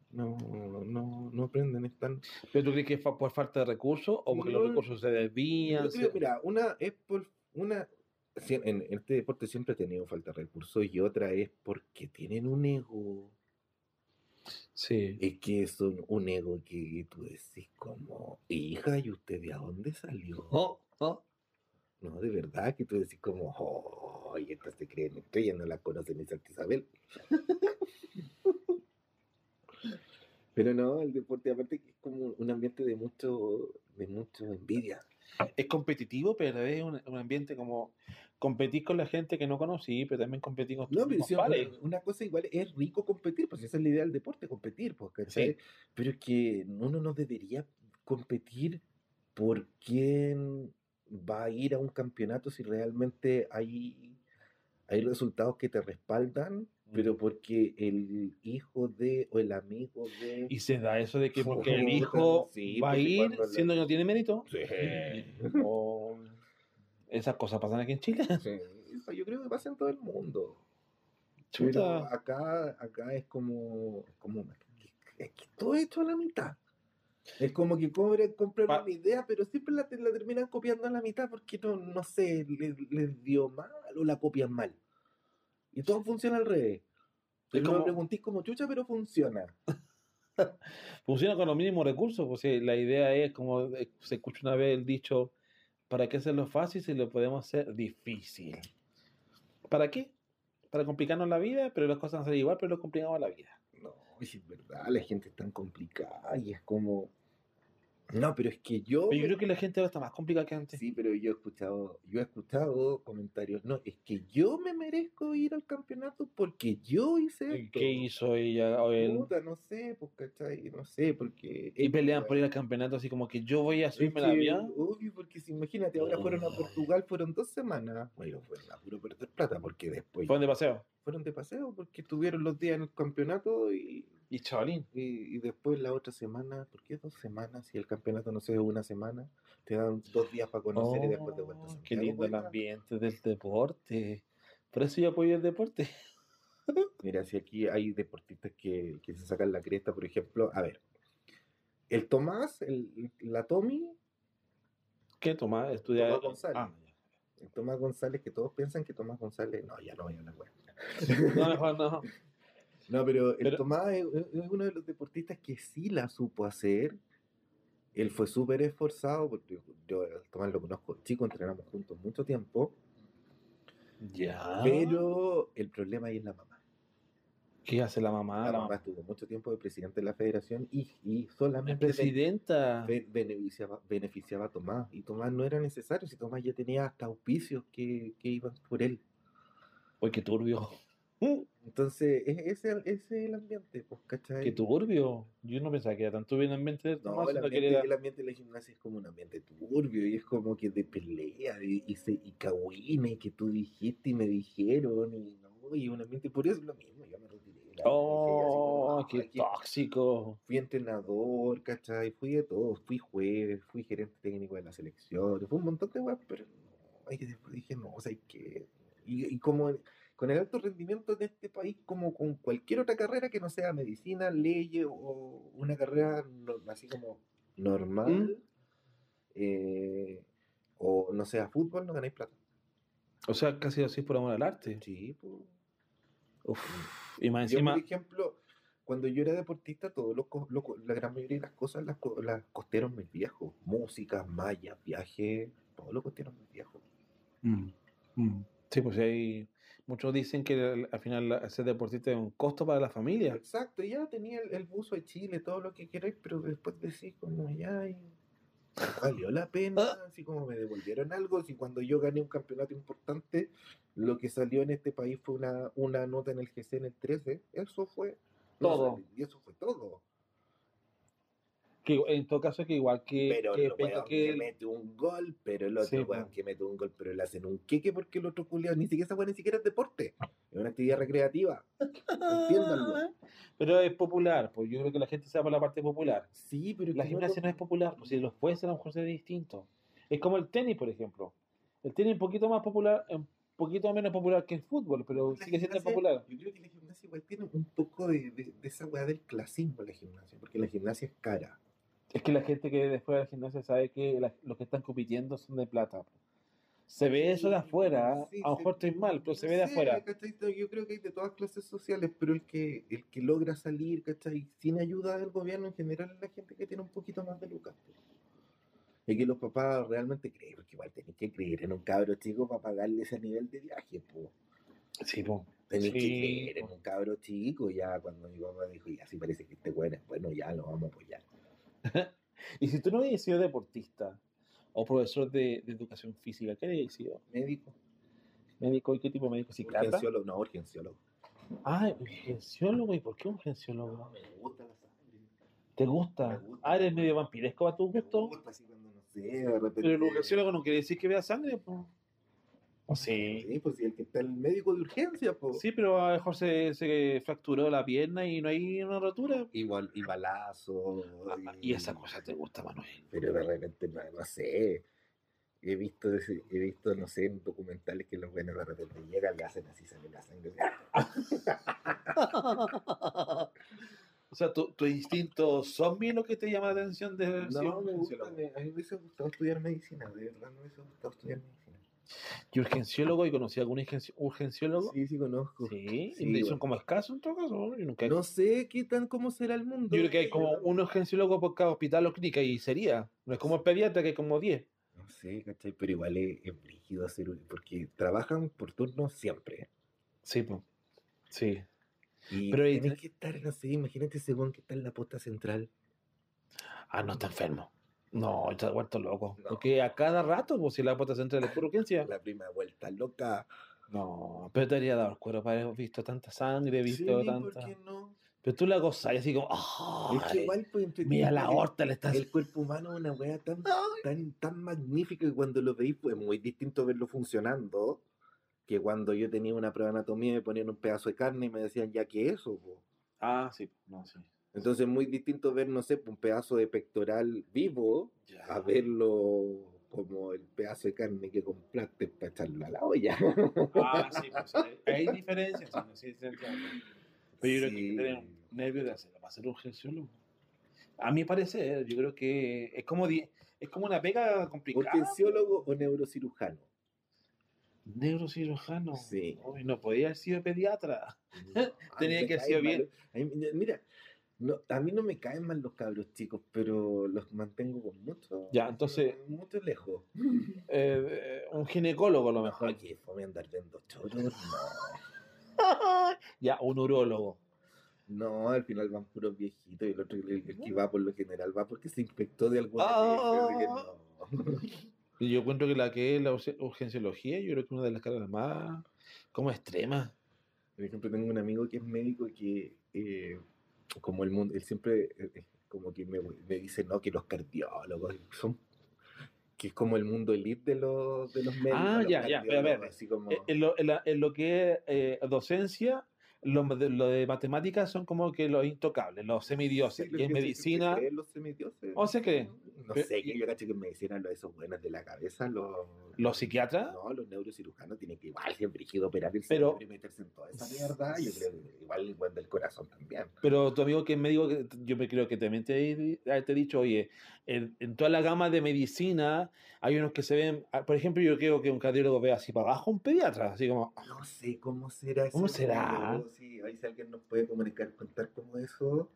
No, no, no aprenden, están... ¿Pero tú crees que es por falta de recursos o porque los No, recursos se desvían? Yo creo, se- mira, una es por una sie- en este deporte siempre ha tenido falta de recursos y otra es porque tienen un ego. Sí. Es que son un ego que tú decís como, hija, ¿y usted de a dónde salió? Oh, oh. No, de verdad que tú decís como, oh, y estas se creen estrellas, no la conocen ni Santa Isabel. Pero no, el deporte aparte que es como un ambiente de mucho, de mucho envidia. Es competitivo, pero es un, un ambiente como competir con la gente que no conocí, pero también competir con tus No, pero sí, una, una cosa igual es rico competir, pues esa es la idea del deporte, competir, pues, ¿cachai? Sí. Pero es que uno no debería competir por quién va a ir a un campeonato si realmente hay, hay resultados que te respaldan, pero Mm. porque el hijo de o el amigo de... Y se da eso de que porque el hijo [LAUGHS] sí, va a ir siendo que no tiene mérito. Sí. [LAUGHS] O esas cosas pasan aquí en Chile. [LAUGHS] Sí, eso yo creo que pasa en todo el mundo. Pero Chuta. acá, acá es como, como es que todo hecho a la mitad. Es como que compran, compran Pa- una idea, pero siempre la, la terminan copiando a la mitad porque no, no sé, les, les dio mal o la copian mal. Y todo funciona al revés. Es como- preguntís como chucha, pero funciona. [LAUGHS] Funciona con los mínimos recursos. Pues sí, la idea es, como eh, se escucha una vez el dicho, ¿para qué hacerlo fácil si lo podemos hacer difícil? ¿Para qué? Para complicarnos la vida, pero las cosas van a ser igual, pero lo complicamos la vida. No, es verdad, la gente es tan complicada y es como... No, pero es que yo... Pero yo creo que la gente ahora está más complicada que antes. Sí, pero yo he escuchado, yo he escuchado comentarios, no, es que yo me merezco ir al campeonato porque yo hice ¿Y esto. ¿Qué hizo ella o él? Puta, no sé, pues, ¿cachai? No sé, porque... Y pelean por ir al campeonato así como que yo voy a subirme al avión. obvio, porque si imagínate, ahora fueron a Ay. Portugal, fueron dos semanas. Bueno, fueron a puro perder plata, porque después Fueron de paseo. fueron de paseo, porque estuvieron los días en el campeonato y, Y chavalín. y, y después la otra semana, ¿por qué dos semanas? Si el campeonato no se ve una semana, te dan dos días para conocer y después de vuelta Oh, Qué lindo el ambiente del deporte. Por eso yo apoyo el deporte. [LAUGHS] Mira, si aquí hay deportistas que, que se sacan la cresta, por ejemplo, a ver, el Tomás, el, la Tommy, ¿Qué Tomás? Estudiar. Tomás González. Ah, el Tomás González, que todos piensan que Tomás González, no, ya no voy a hablar, [LAUGHS] no, mejor no. No, pero el Pero- Tomás es, uno de los deportistas que sí la supo hacer. Él fue súper esforzado, porque yo Tomás lo conozco, chico, entrenamos juntos mucho tiempo, Ya. pero el problema ahí es la mamá. ¿Qué hace la mamá? la La mamá mamá. estuvo mucho tiempo de presidente de la federación y, y solamente presidenta. be- beneficiaba, beneficiaba a Tomás. Y Tomás no era necesario, si Tomás ya tenía hasta auspicios que, que iban por él. Uy, qué turbio. Entonces, es- ese, es el ambiente, pues, ¿cachai? Qué turbio. Yo no pensaba que era tanto bien ambiente del No, Tomás, el ambiente, era- el ambiente de la gimnasia es como un ambiente turbio y es como que de pelea y, y, se, y cagüina y que tú dijiste y me dijeron y no, y un ambiente, por eso es lo mismo, yo me retiré. dije así Oh, no, qué tóxico. Fui entrenador, ¿cachai? Fui de todo, fui juez, fui gerente técnico de la selección, fue un montón de weas, pero no, y después dije, no, o sea, que... Y, y como el- con el alto rendimiento de este país, como con cualquier otra carrera que no sea medicina, leyes o una carrera no- así como normal, eh, o no sea fútbol, no ganáis plata. O sea, casi así por amor al arte. Sí, pues. Uf. Y más Yo, encima. por ejemplo, cuando yo era deportista, todos los, co- lo co- la gran mayoría de las cosas las, las costearon mis viejos. Música, mallas, viajes, todo lo costearon mis viejos. Mm, mm. Sí, pues hay. Muchos dicen que al- al final ser deportista es un costo para la familia. Exacto, ya tenía el, el buzo de Chile, todo lo que queráis, pero después decís como ya y valió la pena, así como me devolvieron algo, si cuando yo gané un campeonato importante, lo que salió en este país fue una, una nota en el GC en el 13, eso fue Todo. y eso fue todo. Que en todo caso que igual que, Pero que el weón que mete un gol, pero el otro Sí, weón que mete un gol, pero le hacen un queque porque el otro culiao, ni siquiera esa weón ni siquiera es deporte, es una actividad recreativa. Entiéndanlo. Pero es popular, pues yo creo que la gente se va por la parte popular. Sí, pero La gimnasia no es popular, pues si los jueces a lo mejor sería distinto. Es como el tenis, por ejemplo. El tenis es un poquito más popular, un poquito menos popular que el fútbol, pero La sigue siendo popular. Yo creo que la gimnasia igual tiene un poco de, de, de esa weá del clasismo la gimnasia, porque la gimnasia es cara. Es que la gente que después de la gimnasia sabe que la- los que están compitiendo son de plata. Se ve eso de afuera, sí, a lo mejor estoy mal, pero se ve de afuera. Yo creo que hay de todas clases sociales, pero el que, el que logra salir, ¿cachai? Sin ayuda del gobierno en general es la gente que tiene un poquito más de lucas. po. Y que los papás realmente creen, porque igual tenés que creer en un cabro chico para pagarle ese nivel de viaje, po. Sí. Tenés que Sí, creer en un cabro chico, ya cuando mi papá dijo, ya sí parece que este bueno es bueno, ya lo vamos a apoyar. [LAUGHS] Y si tú no hubieras sido deportista o profesor de, de educación física, ¿qué habrías sido? Médico, ¿Médico? ¿Y qué tipo de médico? ¿Psiquiatra? urgenciólogo, no, urgenciólogo. Ah, urgenciólogo. ¿Y por qué urgenciólogo? me gusta la sangre. ¿Te gusta? Me gusta. Ah, eres medio vampiresco a tu Me gusto. gusta así cuando no sé, de repente. Pero el urgenciólogo no quiere decir que vea sangre, po. ¿O sí? Sí, pues sí, el que está el médico de urgencia, pues. Sí, pero a lo mejor se, se fracturó la pierna y no hay una rotura. Y, bal- y balazo. Ah, Y esa cosa te gusta, Manuel. Pero de repente, no, no sé. He visto, he visto, no sé, en documentales que los buenos de repente llegan, le hacen así, sale la sangre. [LAUGHS] O sea, tu, tu instinto zombie es lo que te llama la atención de No, me gusta, me- a mí me hubiese gustado estudiar medicina, de verdad me hubiese gustado estudiar medicina. ¿Y urgenciólogo? ¿Y conocí algún urgenci- urgenciólogo? Sí, sí conozco. Sí, Sí, y son como escasos en todo caso. ¿no? Yo, nunca No sé qué tan, cómo será el mundo. Yo creo que hay como un urgenciólogo por cada hospital o clínica y sería. No es como el pediatra que hay como 10. No sé, ¿cachai? Pero igual es, es brígido hacer, un- porque trabajan por turnos siempre. Sí, pues. Sí. Y Pero te- que estar, no sé, imagínate ese que está en la posta central. Ah, no está enfermo. No, está vuelto loco. No. Porque a cada rato, pues si la puerta central es pura urgencia. La [LAUGHS] primera vuelta loca. No, pero te habría dado el cuero para haber visto tanta sangre, visto Sí, tanta. ¿por qué no? Pero tú la gozas y así como, ¡ay! Es que igual, pues, mira la aorta, le estás. El cuerpo humano es una weá tan, tan, tan magnífica que cuando lo veis, pues es muy distinto verlo funcionando que cuando yo tenía una prueba de anatomía me ponían un pedazo de carne y me decían, ya que eso, po. Ah, sí, no, sí. Entonces es muy distinto ver, no sé, un pedazo de pectoral vivo a verlo como el pedazo de carne que compraste para echarlo a la olla. Ah, [LAUGHS] sí, pues hay, hay diferencias. sí, no, sí, sí, claro. Pero yo creo que hay que tener Sí. nervios de hacerlo, para ser urgenciólogo. A mi parecer, yo creo que es como, es como una pega complicada. ¿Urgenciólogo o neurocirujano? Neurocirujano. Sí. Uy, no podía haber sido pediatra. No, [LAUGHS] Tenía que caen sido bien. mira, no, a mí no me caen mal los cabros chicos, pero los mantengo con mucho. Ya, entonces- Mucho lejos. Eh, [LAUGHS] eh, un ginecólogo a lo mejor. Que fome andar viendo choros. No. [LAUGHS] ya, un urólogo. No, al final van puros viejitos y el otro, el, el que va por lo general, va porque se infectó de alguna Ah. vez. [LAUGHS] Y yo encuentro que la que es la urge- urgenciología, yo creo que es una de las carreras más como extremas. Por ejemplo, tengo un amigo que es médico que, eh, como el mundo, él siempre, eh, eh, como que me, me dice, no, que los cardiólogos son, que es como el mundo elite de los, de los médicos. Ah, los ya, ya, a ver, Así como, Eh, En lo, en la- en lo que es eh, docencia, lo, de- lo de matemáticas son como que los intocables, los semidioses. Sí, y en que medicina, creen los semidioses. ¿O se cree? No Pero- sé, que yo cacho que en medicina lo de esos buenos de la cabeza, los... los psiquiatras. No, los neurocirujanos tienen que igual siempre rígido operar el Pero- cerebro y meterse en toda esa mierda. Yo creo que igual el buen del corazón también. Pero tu amigo que es médico, que yo me creo que también te, te he dicho, oye, en, en toda la gama de medicina hay unos que se ven, ah, por ejemplo, yo creo que un cardiólogo ve así para abajo un pediatra, así como, No sé cómo será. ¿Cómo será? Sí, ahí si alguien nos puede comunicar, contar cómo eso.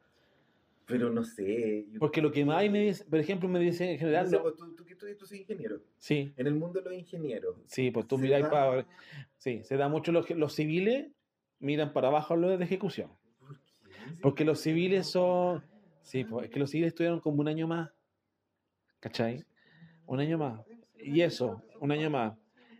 Pero no sé. Porque lo que más hay, me por ejemplo, me dice en No general. sé, lo- pues, tú, tú, tú, tú soy ingeniero. Sí, En el mundo de los ingenieros. sí, pues tú miráis da- para. Sí, se da mucho los, los civiles miran para abajo lo de ejecución. ¿Por qué? Porque los civiles son. Sí, pues es que los civiles estudiaron como un año más. ¿Cachai? Un año más. Y eso, un año más.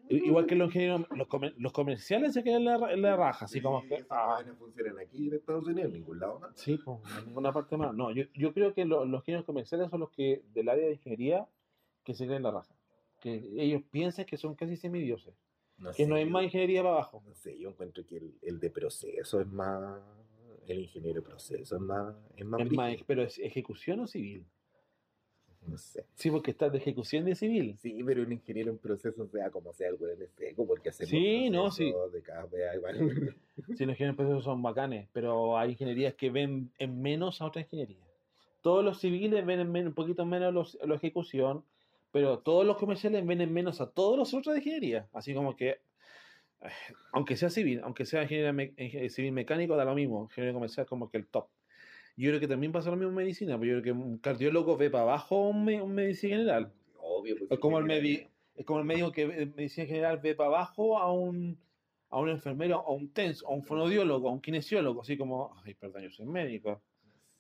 Igual que los ingenieros, los, comer- los comerciales se quedan en la, en la raja, así como que. Ah, vainas funcionan aquí en Estados Unidos, en ningún lado más. Sí, pues, en ninguna parte más. No, yo, yo creo que lo- los ingenieros comerciales son los que del área de ingeniería que se creen la raja. Que ellos piensan que son casi semidioses. No Que no hay yo- más ingeniería para abajo. No sé, yo encuentro que el, el de proceso es más. El ingeniero de proceso es más. Es más. Es más, pero es ejecución o civil. No sé. Sí, porque está de ejecución de civil. Sí, pero un ingeniero en proceso, sea como sea, el weón es seco, porque hacemos Sí, no, sí. de cada wea igual. [LAUGHS] Sí, los ingenieros procesos son bacanes, pero hay ingenierías que ven en menos a otra ingeniería. Todos los civiles ven en men- un poquito menos los, la ejecución, pero todos los comerciales ven en menos a todos los otros de ingeniería. Así como que, eh, aunque sea civil, aunque sea ingeniero me- ing- civil mecánico, da lo mismo. Ingeniero comercial como que el top. Yo creo que también pasa lo mismo en medicina, pero yo creo que un cardiólogo ve para abajo un, me- un medicina general. Obvio, pues, Es como el, medi- es como el médico que en medicina general ve para abajo a un, a un enfermero, a un TENS, a un fonodiólogo, a un kinesiólogo, así como, ay, perdón, yo soy médico.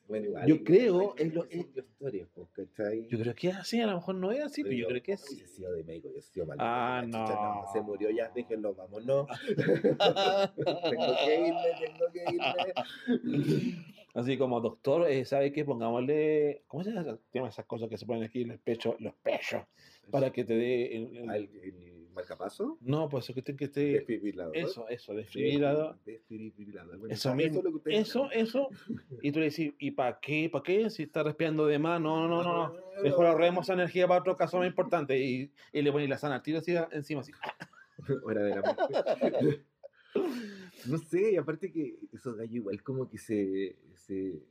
Bueno, igual, Yo creo, es lo- estudia historias, pues, ¿cachai? Yo creo que es así, a lo mejor no es así, pero yo creo que hubiese sí. sido de médico, yo sido mal. Ah, chucha, no. Se murió ya, déjenlo, vámonos. [LAUGHS] [LAUGHS] tengo que irme, tengo que irme. [LAUGHS] Así como, doctor, eh, ¿sabe qué? Pongámosle, ¿cómo se llama esas cosas que se ponen aquí en el pecho, los pechos, para que te dé... el- el- ¿El, el marcapaso? no, pues eso que te... Que te Desfibrilador. eso, eso, desfibrilador. Desfibrilador. Bueno, Eso mismo. Eso, eso. Y tú le decís, ¿y para qué? ¿Para qué? Si está respirando de más. No, no, no, no. [LAUGHS] Mejor ahorremos esa energía para otro caso más importante. Y, y le pones la sana tiro así encima, así. [LAUGHS] Hora de la muerte. [LAUGHS] No sé, y aparte que esos gallos igual como que se, se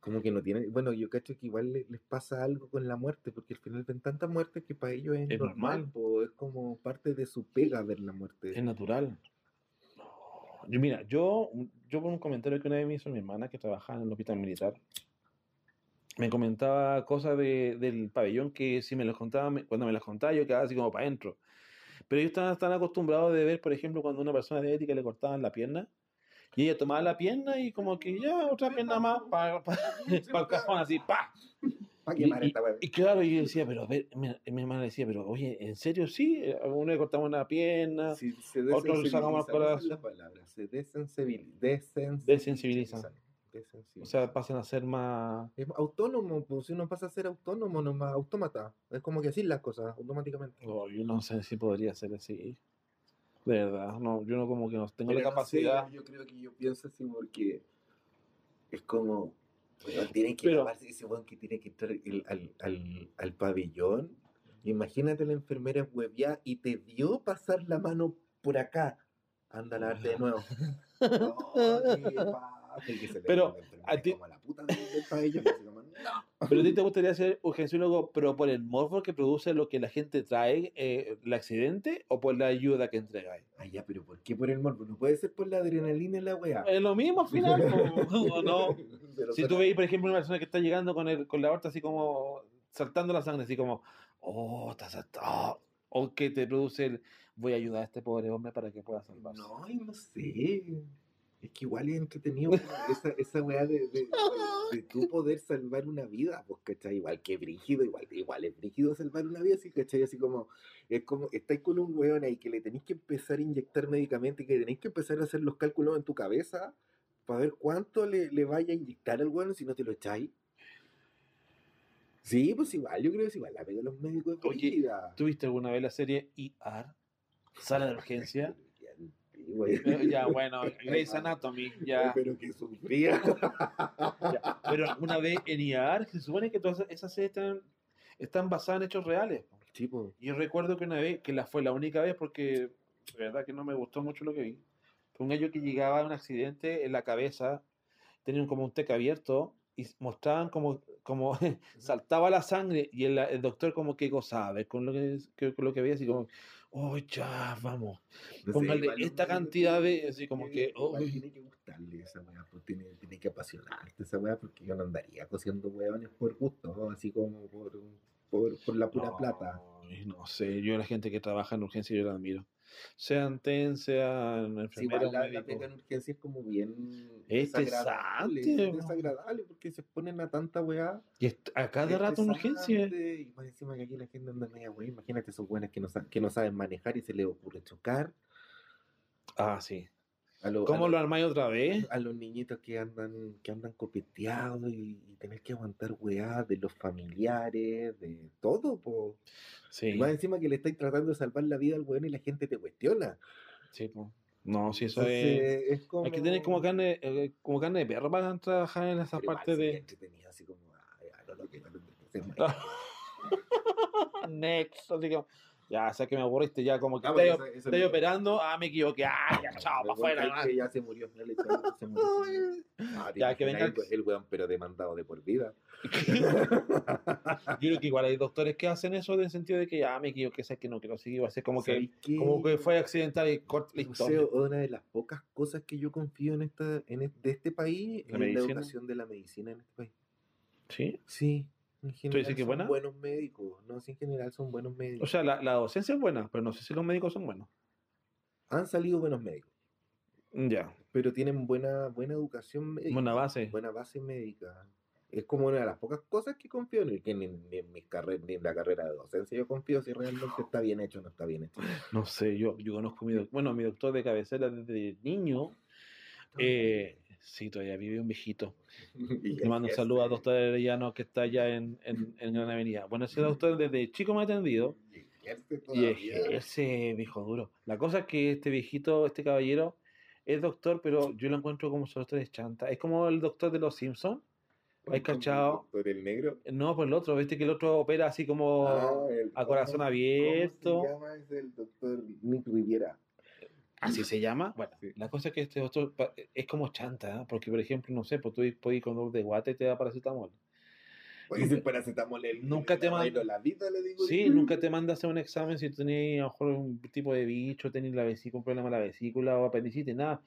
como que no tienen, bueno, yo cacho que igual le- les pasa algo con la muerte, porque al final ven tantas muertes que para ellos es, Es normal, normal. po, es como parte de su pega ver la muerte. Es natural. Yo, mira, yo, yo por un comentario que una vez me hizo mi hermana que trabajaba en el hospital militar, me comentaba cosas de- del pabellón que si me las contaba, me- cuando me las contaba yo quedaba así como para adentro. Pero ellos estaban tan acostumbrados de ver, por ejemplo, cuando a una persona de ética le cortaban la pierna, y ella tomaba la pierna y como que ya, otra pierna más para [LAUGHS] [LAUGHS] el cajón, así, pa. ¿Para Y, y- y claro, yo decía, pero a ver, mi, mi hermana decía, pero oye, ¿en serio sí? A uno le cortamos una pierna, Sí, se otros le sacamos el desensibilizan, corazón. la palabra, se desensibil- desensibilizan. Desensibilizan. o sea, pasan a ser más... Es autónomo, pues si uno pasa a ser autónomo, nomás autómata. Es como que así las cosas automáticamente. Oh, yo no sé si podría ser así. De verdad, no, yo no como que no tengo la Pero no sé, capacidad. yo creo que yo pienso así porque es como. weón, tiene que Pero- llamarse ese weón que tiene que entrar el- al, al, al pabellón. Imagínate la enfermera hueviá y te dio pasar la mano por acá. Anda a lavarte de nuevo. [LAUGHS] No, [LAUGHS] Pero, a ti- como la puta del como, no. Pero a ti te gustaría ser urgenciólogo, pero por el morbo que produce lo que la gente trae, eh, el accidente, o por la ayuda que entregáis. Ah, ya, pero ¿por qué por el morbo? No puede ser por la adrenalina y la weá. Es lo mismo al final, po, [LAUGHS] ¿o no? [LAUGHS] Pero Si tú veis, por ejemplo, una persona que está llegando con, el, con la aorta así como saltando la sangre, así como, oh, está saltando. O que te produce el, voy a ayudar a este pobre hombre para que pueda salvarse. No, ay, no sé. Es que igual es entretenido [LAUGHS] esa, esa weá de, de, tú poder salvar una vida, pues, ¿cachai? Igual que brígido, igual, igual es brígido salvar una vida, así, ¿cachai? Así como, es como, estáis con un weón ahí que le tenéis que empezar a inyectar medicamentos y que tenéis que empezar a hacer los cálculos en tu cabeza para ver cuánto le, le vaya a inyectar al weón si no te lo echáis. Sí, pues igual, yo creo que es igual, la pega de los médicos es brígida. ¿Tuviste alguna vez la serie ER? Sala de urgencia. Sí, güey. Eh, ya, bueno, Grey's [LAUGHS] Anatomy, ya. Pero que sufría. [LAUGHS] ya. Pero alguna vez en ER, se supone que todas esas series están, están basadas en hechos reales. Tipo, Y yo recuerdo que una vez, que la fue la única vez, porque de verdad que no me gustó mucho lo que vi. Fue un gallo que llegaba a un accidente en la cabeza, tenía un- como un teca abierto, y mostraban como, como [LAUGHS] saltaba la sangre y el, el doctor como que gozaba con lo que, que- con lo que veía, así como, oh, ya, vamos. No sé, Póngale esta cantidad de- así como que, uy. tiene que gustarle esa weá, pues tiene, tiene que apasionarte esa weá, porque yo no andaría cosiendo weones por gusto, ¿no? así como por, por, por la pura plata. No sé, yo la gente que trabaja en urgencia yo la admiro. Sean TEN, sean Sí, enfermeros, la, la médicos. pega en urgencia es como bien Es desagradable, es desagradable porque se ponen a tanta weá. Y a cada rato en urgencia. Y más encima que aquí la gente anda media weá. Imagínate esos weones que no, que no saben manejar y se les ocurre chocar. Ah, sí. Lo- ¿Cómo lo- lo armáis otra vez? a los niñitos que andan, que andan copeteados y, y tener que aguantar weá de los familiares, de todo, po. Sí, Y más encima que le estáis tratando de salvar la vida al weón y la gente te cuestiona. sí, po. No, sí, eso es. Entonces, es como... Hay que tener como carne, eh, como carne de perro para trabajar en esas Pero sí, de. entretenido, así como, "Ay, ah, no, no, que no, Next, así que. Ya, o sea que me aburriste, ya como que Ah, estoy, eso- eso estoy no- operando, ah, me equivoqué, ah, ya, chao, para afuera. ya se murió. ya le se murió, se murió. [LAUGHS] Ah, Ya, que venga El, weón, pero demandado de por vida. [LAUGHS] Yo creo que igual hay doctores que hacen eso en el sentido de que ya me equivoqué, sé que no quiero seguir, va a ser como que, como que fue accidental y No sé, historia. una de las pocas cosas que yo confío en esta, en es- de este país ¿La es la educación de la medicina en este país. Sí. Sí, en general dices que son buena? buenos médicos. No, sí, en general son buenos médicos. O sea, la, la docencia es buena, pero no sé si los médicos son buenos. Han salido buenos médicos, Ya, pero tienen buena, buena educación médica. buena base. buena base médica. Es como una de las pocas cosas que confío en, que ni, ni en mi carrera, ni en la carrera de docencia yo confío si realmente está bien hecho o no está bien hecho. No sé, yo, yo conozco a mi doctor, bueno, mi doctor de cabecera desde niño. Eh, sí, todavía vive un viejito. [LAUGHS] Le mando un saludo al doctor Arellano que está allá en, en, en Gran Avenida. Bueno, ese doctor desde chico me ha atendido Y ejerce y ejerce, viejo duro. La cosa es que este viejito, este caballero, es doctor, pero yo lo encuentro como su doctor es chanta. Es como el doctor de los Simpsons. ¿Hay cachado? doctor el negro. No, pues el otro, viste que el otro opera así como Ah, el- a corazón ¿cómo- abierto. ¿Cómo se llama? Es el doctor Nick Riviera. Así se llama. Bueno, Sí. la cosa es que este doctor pa- es como chanta, ¿eh? porque por ejemplo, no sé, pues tú puedes ir con dolor de guate y te da paracetamol. Oye, ese paracetamol el- Nunca el te manda- de la vida, le digo. Sí, yo. [LAUGHS] nunca te manda a hacer un examen si tenías a lo mejor un tipo de bicho, tenías la vesícula, un problema en la vesícula o apendicitis, nada.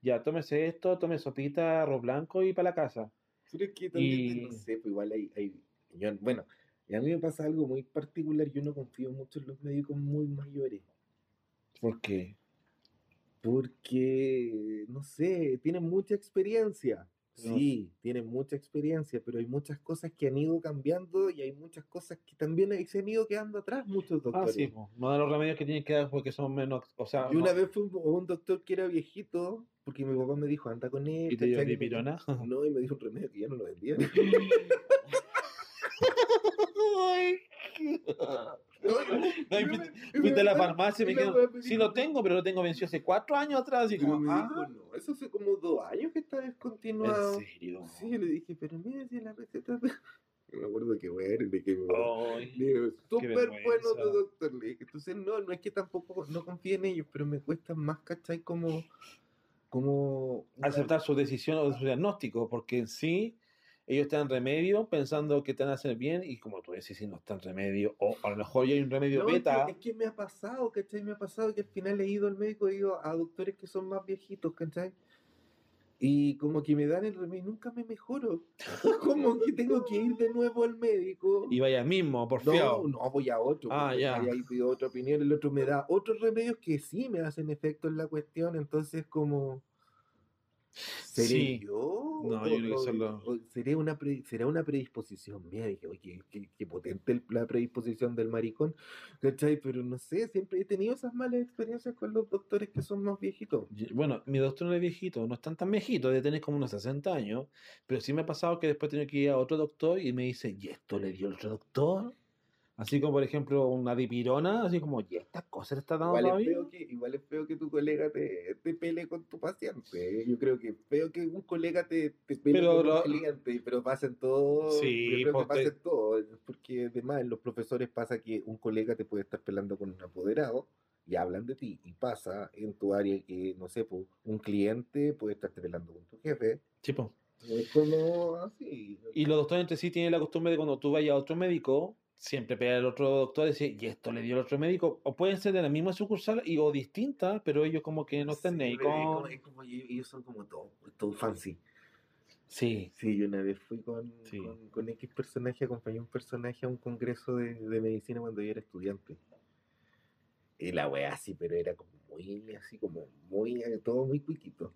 Ya, tómese esto, tome sopita, arroz blanco y para la casa. Pero es que también, Y- no sé, pues igual hay, hay- yo- bueno, y a mí me pasa algo muy particular, yo no confío mucho en los médicos muy mayores, Porque porque, no sé, tienen mucha experiencia, No. sí, tienen mucha experiencia, pero hay muchas cosas que han ido cambiando y hay muchas cosas que también se han ido quedando atrás muchos Ah, doctores. sí, po, no dan los remedios que tienen que dar porque son menos, o sea, Yo una no- vez fui a un doctor que era viejito, porque mi papá me dijo, anda con él. y te dio dipirona. [LAUGHS] No, y me dijo un remedio que ya no lo vendían. [LAUGHS] [LAUGHS] [LAUGHS] No, y- y y a la farmacia y me me sí lo tengo, pero lo tengo vencido hace cuatro años atrás. Y como, ah, dijo, no, eso hace como dos años que está descontinuado. ¿en serio? Sí, yo le dije, pero mira si la receta. de-". [LAUGHS] No me acuerdo qué bueno, de que digo, súper bueno tu doctor. Le dije, entonces no, no es que tampoco no confíe en ellos, pero me cuesta más, ¿cachai? Como, como aceptar su decisión o su diagnóstico, porque en sí ellos están en remedio pensando que te van a hacer bien y como tú decís, si no está en remedio, o a lo mejor ya hay un remedio No, es que- beta, Es que, me ha pasado, ¿cachai? Me ha pasado que al final he ido al médico, he ido a doctores que son más viejitos, ¿cachai? Y como que me dan el remedio, y nunca me mejoro. [LAUGHS] como que tengo que ir de nuevo al médico. y vaya mismo, porfiado. No, no, voy a otro. Ah, ya. Ahí pido otra opinión, el otro me da otros remedios que sí me hacen efecto en la cuestión, entonces como... ¿Seré Sí. yo? No, yo creo que o- son los- o seré una pre- ¿Será una predisposición mía? Dije, oye, qué, qué potente la predisposición del maricón, ¿cachai? Pero no sé, siempre he tenido esas malas experiencias con los doctores que son más viejitos. Bueno, mi doctor no es viejito, no es tan tan viejito, debe tener como unos 60 años, pero sí me ha pasado que después he tenido que ir a otro doctor y me dice, ¿y esto le dio el otro doctor? Así como, por ejemplo, una dipirona, así como, ¿y esta cosa le está dando Igual es, todavía? feo que, igual es feo que tu colega te, te pele con tu paciente. ¿eh? Yo creo que es feo que un colega te, te pele Pero con lo- un cliente, pero pasa en todo. Sí, yo creo pues, que pasa te- en todo. Porque además los profesores pasa que un colega te puede estar pelando con un apoderado y hablan de ti. Y pasa en tu área que, no sé, pues, un cliente puede estarte pelando con tu jefe. Sí, po. Es como así. Y los doctores entre sí tienen la costumbre de cuando tú vayas a otro médico, siempre pega al otro doctor y dice, y esto le dio el otro médico. O pueden ser de la misma sucursal y, o distintas, pero ellos como que no están Sí, con... es como ellos son como todo, todo fancy. Sí, Sí, yo una vez fui con, Sí. con, con X personaje, acompañé a un personaje a un congreso de, de medicina cuando yo era estudiante. Y la wea así, pero era como muy, así como muy, todo muy cuiquito.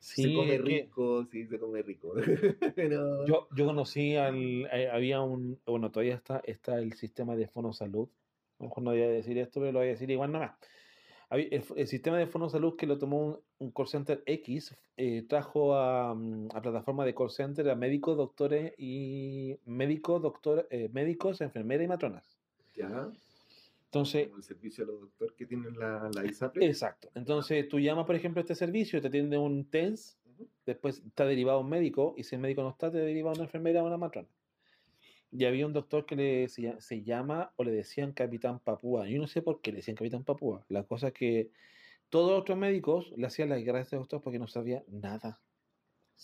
Sí. se come es que rico, sí, se come rico. [LAUGHS] pero, Yo, yo conocí al... eh, había un... Bueno, todavía está, está el sistema de Fonosalud. A lo mejor no voy a decir esto, pero lo voy a decir igual nomás. El, el sistema de Fonosalud que lo tomó un, un call center X, eh, trajo a, mm, a plataforma de call center a médicos, doctores y médicos, doctor, eh, médicos, enfermeras y matronas. ya, Entonces, como el servicio a los doctores que tienen la, la ISAPRE. exacto. Entonces, tú llamas, por ejemplo, a este servicio, te atiende un TENS, después está derivado a un médico, y si el médico no está, te deriva a una enfermera o a una matrona. Y había un doctor que le, se, lla- se llama, o le decían Capitán Papúa. Yo no sé por qué le decían Capitán Papúa. La cosa es que todos los otros médicos le hacían la guerra a este doctor porque no sabía nada.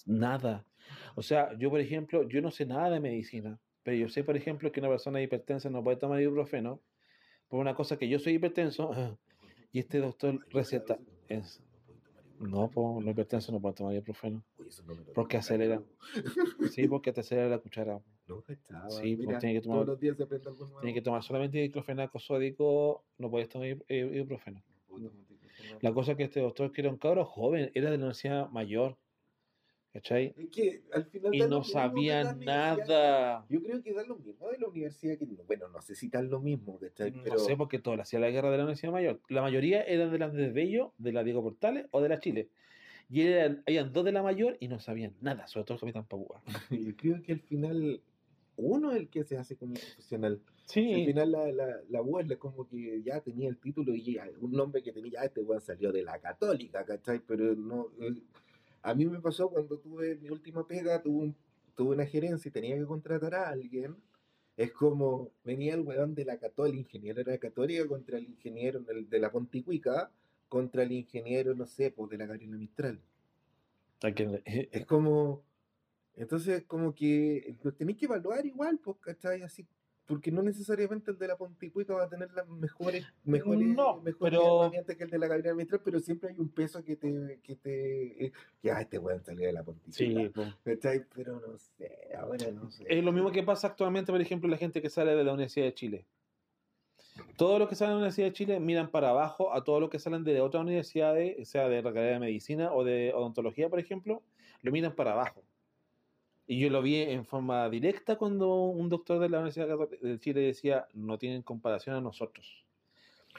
Nada. O sea, yo, por ejemplo, yo no sé nada de medicina, pero yo sé, por ejemplo, que una persona hipertensa no puede tomar ibuprofeno por una cosa que yo soy hipertenso y este doctor receta. Es, no, pues los hipertensos no pueden tomar ibuprofeno. Porque acelera. Sí, porque te acelera la cuchara. No. Sí, Mira, tiene que tomar- Todos los días se aprende algo nuevo. Tienes que tomar solamente diclofenaco sódico, no puedes tomar ib- ibuprofeno. La cosa es que este doctor, que era un cabro joven, era de la universidad mayor, ¿cachai? Es que al final Y lo no sabía nada. Yo creo que da lo mismo de la universidad que bueno, no sé si lo mismo, ¿cachai? No Pero sé, porque todos le hacían la guerra de la universidad mayor. La mayoría eran de las de Bello, de la Diego Portales o de la Chile. Y eran, habían dos de la mayor y no sabían nada, sobre todo el capitán Papúa. [LAUGHS] yo creo que al final uno es el que se hace como profesional. Al Sí, final la, la, la abuela es como que ya tenía el título y un nombre que tenía, ya este weón salió de la católica, ¿cachai? Pero no, eh, a mí me pasó cuando tuve mi última pega, tuve, un- tuve una gerencia y tenía que contratar a alguien. Es como venía el weón de la católica, el ingeniero de la católica contra el ingeniero de la Ponticuica, contra el ingeniero, no sé, pues de la Gabriela Mistral. hay que- Es como, entonces como que lo tenéis que evaluar igual, pues, ¿cachai? Así, porque no necesariamente el de la Ponticuica va a tener las mejores, mejores, No, mejores pero- herramientas que el de la Gabriela Mistral, pero siempre hay un peso que te, que te, eh, que ah, este weón salió de la Ponticuica, sí, pues. Pero no sé, ahora no sé. Es lo mismo que pasa actualmente, por ejemplo, la gente que sale de la Universidad de Chile. Todos los que salen de la Universidad de Chile miran para abajo a todos los que salen de otras universidades, sea de la carrera de medicina o de odontología, por ejemplo, lo miran para abajo. Y yo lo vi en forma directa cuando un doctor de la Universidad Católica de Chile decía, no tienen comparación a nosotros.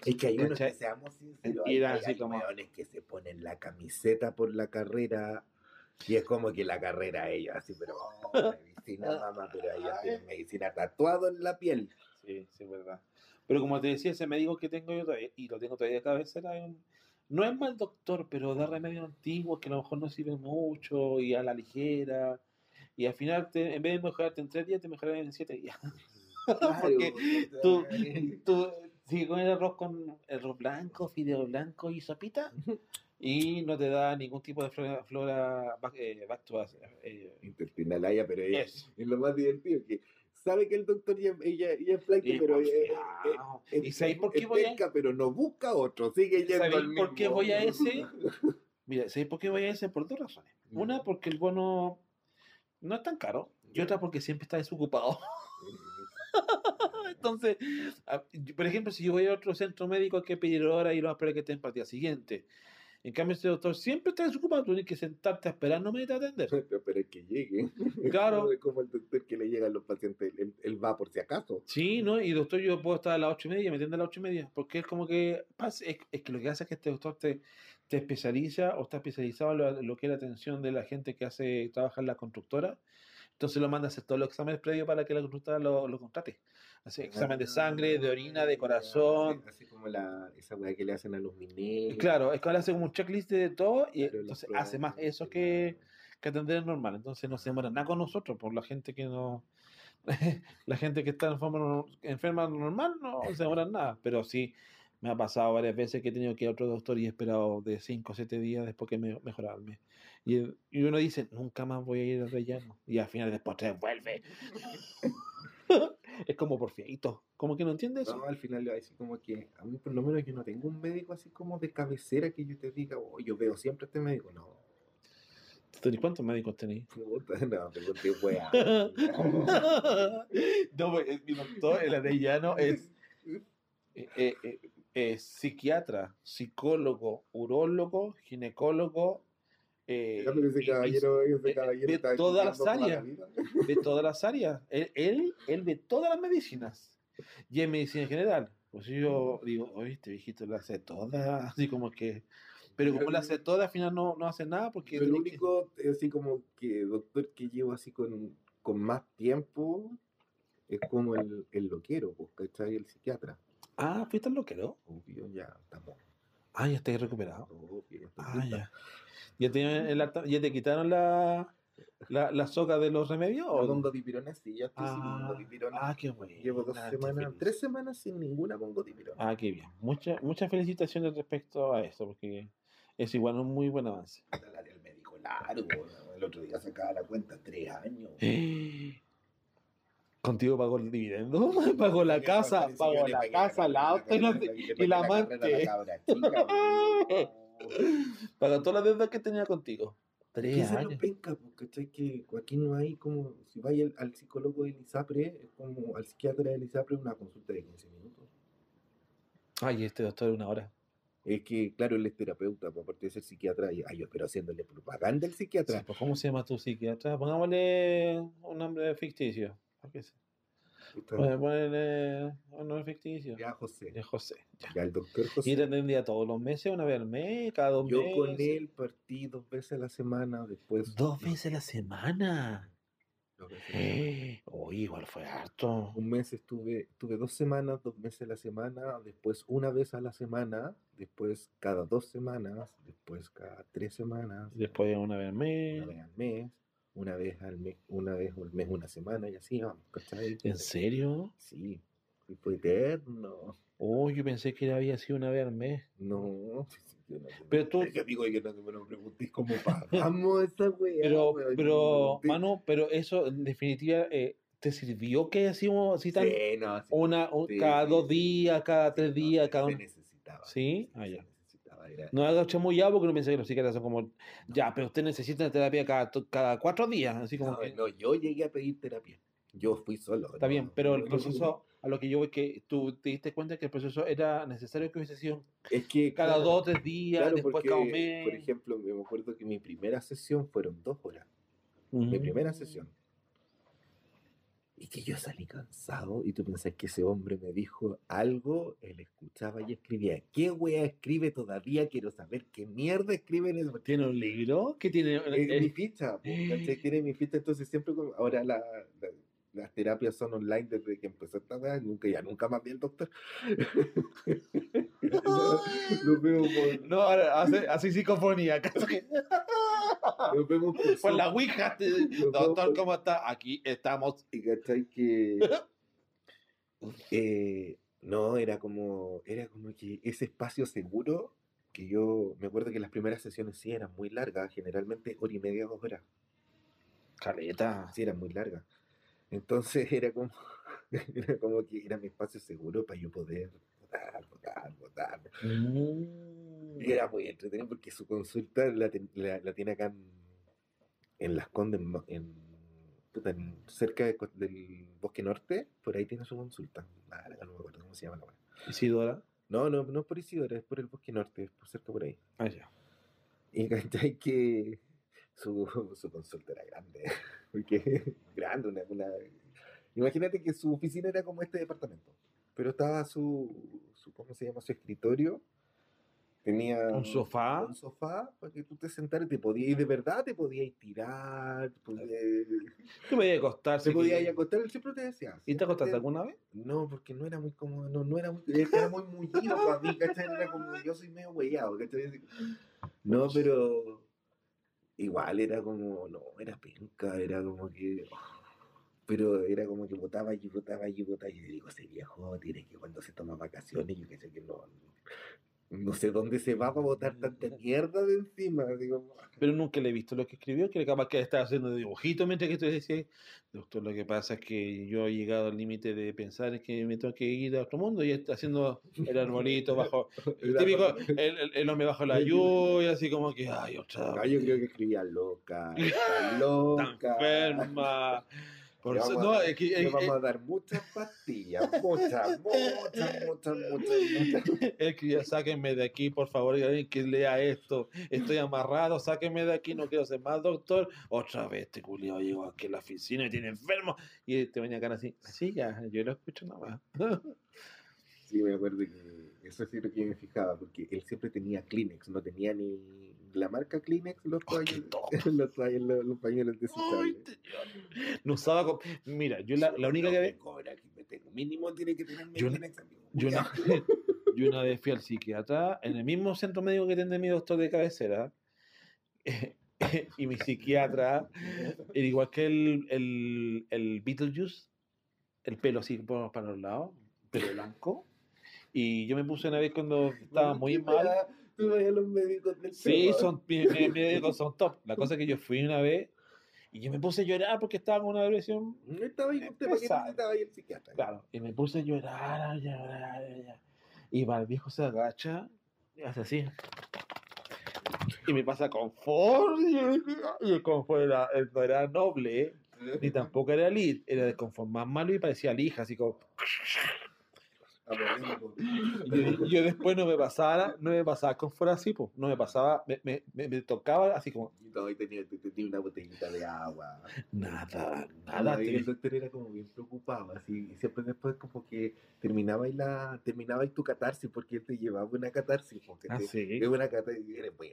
Es que hay unos que seamos sinceros, hay, así hay como- que se ponen la camiseta por la carrera y es como que la carrera ellos así, pero oh, [LAUGHS] medicina mamá, pero ellos tienen medicina tatuado en la piel. Sí, sí, es verdad. Pero como te decía, ese médico que tengo yo todavía, y lo tengo todavía de cabecera, no es mal doctor, pero da remedios antiguos que a lo mejor no sirven mucho y a la ligera. Y al final, te- en vez de mejorarte en tres días, te mejoran en siete días. [LAUGHS] Porque tú, tú con el arroz con arroz blanco, fideo blanco y sopita, y no te da ningún tipo de flora, flora eh, bactua- eh, intestinal haya, pero Eso. es lo más divertido que sabe que el doctor ya, ella, ella es flaky, y pero eh, eh, eh, ¿Y sabéis por qué es voy a...? pero no busca otro, sigue yendo ¿Sabéis al por qué mismo. voy a ese? [LAUGHS] Mira, ¿sabéis por qué voy a ese? Por dos razones. Una, porque el bono no es tan caro. Y otra, porque siempre está desocupado. [LAUGHS] Entonces, por ejemplo, si yo voy a otro centro médico, hay que pedir hora y lo esperar que estén para el día siguiente. En cambio, este doctor siempre está desocupado. Tú tienes que sentarte a esperar, no me te atender. [LAUGHS] Pero, es que llegue. [LAUGHS] Claro. Es como el doctor que le llega a los pacientes, él, él va por si acaso. Sí, ¿no? Y doctor, yo puedo estar a las ocho y media me atiende a las ocho y media. Porque es como que es, es que lo que hace es que este doctor te, te especializa o está especializado en lo, en lo que es la atención de la gente que hace trabaja en la constructora. Entonces lo manda a hacer todos los exámenes previos para que la constructora lo, lo contrate. Hace examen de sangre, de orina, de corazón. Así, así como la, esa weá que le hacen a los mineros. Claro, es que ahora hace como un checklist de todo y Claro, entonces hace más eso que, que atender normal. Entonces no se demora nada con nosotros, por la gente que no. [LAUGHS] la gente que está en forma no- enferma normal no se demora nada, pero sí Me ha pasado varias veces que he tenido que ir a otro doctor y he esperado de 5 o 7 días después que me mejorarme. Y, y uno dice, nunca más voy a ir al rellano. Y al final después te vuelve. [LAUGHS] es como por fiadito. Como que no entiende eso. No, al final le va a decir como que a mí por lo menos yo no tengo un médico así como de cabecera que yo te diga, oh, yo veo siempre a este médico. No, ¿Tú ¿Cuántos médicos tenéis? puta, [LAUGHS] no, pero qué weá. [LAUGHS] no, pues, eh, mi doctor, el arellano, es [LAUGHS] eh, eh, eh, psiquiatra, psicólogo, urólogo, ginecólogo, eh, ese caballero, ese caballero de está todas las la áreas. de todas las áreas. Él, él, él ve todas las medicinas. Y en medicina en general. Pues yo digo, oye, este viejito lo hace todas. Así como que. Pero como lo hace todas, al final no, no hace nada porque. El tiene que- único, así como que doctor que llevo así con, con más tiempo es como el, el loquero, pues, ¿cachai? El psiquiatra. Ah, fuiste al loquero. Obvio, ya estamos. Ah, ya estoy recuperado. Estoy Ah, ya. ¿Ya te, el alta- ¿Ya te quitaron la, la, la soga de los remedios? La o- mongodipirona sí, ya estoy sin Ah, mongodipirona. ah, qué bueno. Llevo dos semanas, tres semanas sin ninguna mongodipirona. Ah, qué bien. Muchas muchas felicitaciones respecto a eso, porque es igual un muy buen avance. El área del médico largo, el otro día sacaba la cuenta, tres años. [GASPS] ¿Contigo pagó el dividendo? [LAUGHS] Pagó la casa, pagó la casa, el auto y, la amante. Pagó todas las deudas que tenía contigo. ¿Qué Tres años. penca? ¿Cachai? Que aquí no hay como, si vais al, al psicólogo del ISAPRE, es como al psiquiatra del ISAPRE, una consulta de 15 minutos. Ay, este doctor una hora. Es que, claro, él es terapeuta, aparte de ser psiquiatra, y ay, yo pero haciéndole propaganda al Sí, psiquiatra. pues, ¿Cómo se llama tu psiquiatra? Pongámosle un nombre ficticio. ¿Por qué se- Puta, Pon- Ponele un nombre ficticio. Ya, José. De José. ya. Ya, el doctor Y José. te atendía todos los meses, una vez al mes, cada dos Yo meses. con él partí dos veces a la semana, después... Dos veces a la semana. Dos veces a la semana. Oye, igual fue harto. Un mes estuve, tuve dos semanas, dos meses a la semana, después una vez a la semana, después cada dos semanas, después cada tres semanas, Después una vez al mes. una vez al mes, una vez al mes, una vez al mes, una semana, y así vamos, ¿cachai? ¿En serio? Sí, y fue eterno. Oh, yo pensé que había sido una vez al mes. No, [LAUGHS] yo no Pero tú- Yo digo que no me lo preguntéis cómo pagamos esa [LAUGHS] weá. Pero, weón, pero, no mano, pero eso en definitiva, eh, ¿te sirvió que así, así tan Sí, no, sí, una, sí, cada dos días, cada tres no, días, se- cada se necesitaba. ¿Sí? Ah, No haga chamullado porque no pensé que los psiquiatras son como, ya, pero usted necesita terapia cada, cada cuatro días, así como No, que, no, yo llegué a pedir terapia. Yo fui solo. está no, bien, pero el proceso, a lo que yo voy que tú te diste cuenta que el proceso era necesario que hubiese sido Es que cada claro, dos tres días, claro, después porque, cada mes. Por ejemplo, me acuerdo que mi primera sesión fueron dos horas. Mi primera sesión. Y que yo salí cansado y tú pensás que ese hombre me dijo algo, él escuchaba y escribía. ¿Qué wea escribe todavía? Quiero saber qué mierda escribe en el... ¿Tiene un libro? ¿Qué tiene? Es Eh, mi ficha, ¿cachai? [GASPS] Tiene mi ficha, entonces siempre, ahora la- la- las terapias son online desde que empezó esta weá, nunca, ya nunca más vi al doctor. [LAUGHS] Nos vemos por, No, hace así psicofonía. [LAUGHS] nos vemos por Por la. Ouija. [LAUGHS] Doctor, ¿cómo está? Aquí estamos. Y cachai que eh, no, era como, era como que ese espacio seguro que yo me acuerdo que las primeras sesiones sí eran muy largas, generalmente hora y media, dos horas. Caleta. Sí, eran muy largas. Entonces [LAUGHS] era como, era como que era mi espacio seguro para yo poder votar, votar, votar. Mm. Y era muy entretenido porque su consulta la, ten- la- la tiene acá en, en Las Condes, en, en- cerca de del Bosque Norte, por ahí tiene su consulta. Ah, no me acuerdo cómo se llama la weá. Isidora. No, no, no es por Isidora, es por el Bosque Norte, es por cerca por ahí. Ah, ya. Y [LAUGHS] cachai que su, su consulta era grande, [LAUGHS] porque [LAUGHS] grande, una, una- Imagínate que su oficina era como este departamento, pero estaba su, su ¿cómo se llama? Su escritorio. Tenía Un sofá. un sofá para que tú te sentaras y te podías, y de verdad te podías tirar, podías, ¿Qué me voy a acostar? te podías que- acostar, él siempre te decía. ¿Y te acostaste alguna vez? no, porque no era muy cómodo, no, no era muy, era muy mullido para mí, ¿cachai? Era como, yo soy medio huellado, ¿cachai? No, pero igual era como, no, era penca, era como que, [LAUGHS] pero era como que votaba y votaba y votaba. Y yo digo, ese viejo tiene que cuando se toma vacaciones, yo que sé que no, no sé dónde se va para botar tanta [LAUGHS] mierda de encima. Digo, Pero nunca le he visto lo que escribió, que capaz que estaba haciendo dibujito mientras que tú decías, doctor, lo que pasa es que yo he llegado al límite de pensar que me tengo que ir a otro mundo y está haciendo el arbolito bajo, [LAUGHS] el típico, el, el- el hombre bajo la [LAUGHS] lluvia, así como que, ay, otra yo creo que escribía loca, loca. enferma. Por eso- no, es que, eh, vamos eh, a dar muchas pastillas, muchas, muchas, muchas, muchas, muchas. [LAUGHS] Es que ya sáquenme de aquí, por favor, y alguien que lea esto. Estoy amarrado, sáquenme de aquí, no quiero ser más doctor. Otra vez este culiado llegó aquí a la oficina y tiene enfermo. Y te venía cara así, sí, ya, yo lo escucho nada más. Sí, me acuerdo que eso sí lo que me fijaba, porque él siempre tenía Kleenex, no tenía ni la marca Kleenex, los Oh, pañuelos, [LAUGHS] los, los, los pañuelos desechables. No usaba. Mira, yo la, la única que ve. Cobra, que me tengo- mínimo tiene que tener Yo- Kleenex. Yo una, yo una vez fui al psiquiatra en el mismo centro médico que tiene mi doctor de cabecera. [LAUGHS] y mi psiquiatra, era igual que el, el, el Beetlejuice, el pelo así para los lados, pelo blanco. Y yo me puse una vez cuando [LAUGHS] estaba muy ¿Qué mal. Weá? Tú vas a los médicos del Sí, son, mis médicos son top. La cosa es que yo fui una vez y yo me puse a llorar porque estaba con una depresión No estaba ahí usted, ¿para necesitaba ahí el psiquiatra? Claro, y me puse a llorar, a llorar, a llorar. Y va, el viejo se agacha y hace así. Y me pasa confort. Y el- confort era, no era noble, ni tampoco era lead, era de confort más malo y parecía lija, así como. [LAUGHS] Yo, yo después no me pasaba, no me pasaba confort así, pues. No me pasaba, me, me, tocaba así como. No, y tenía, tenía una botellita de agua. Nada, Nada, y el doctor era como bien preocupado, así, y siempre después como que terminaba y la, terminaba y tu catarsis, porque él te llevaba una catarsis, porque Ah, te, sí. es una catarsis, y era por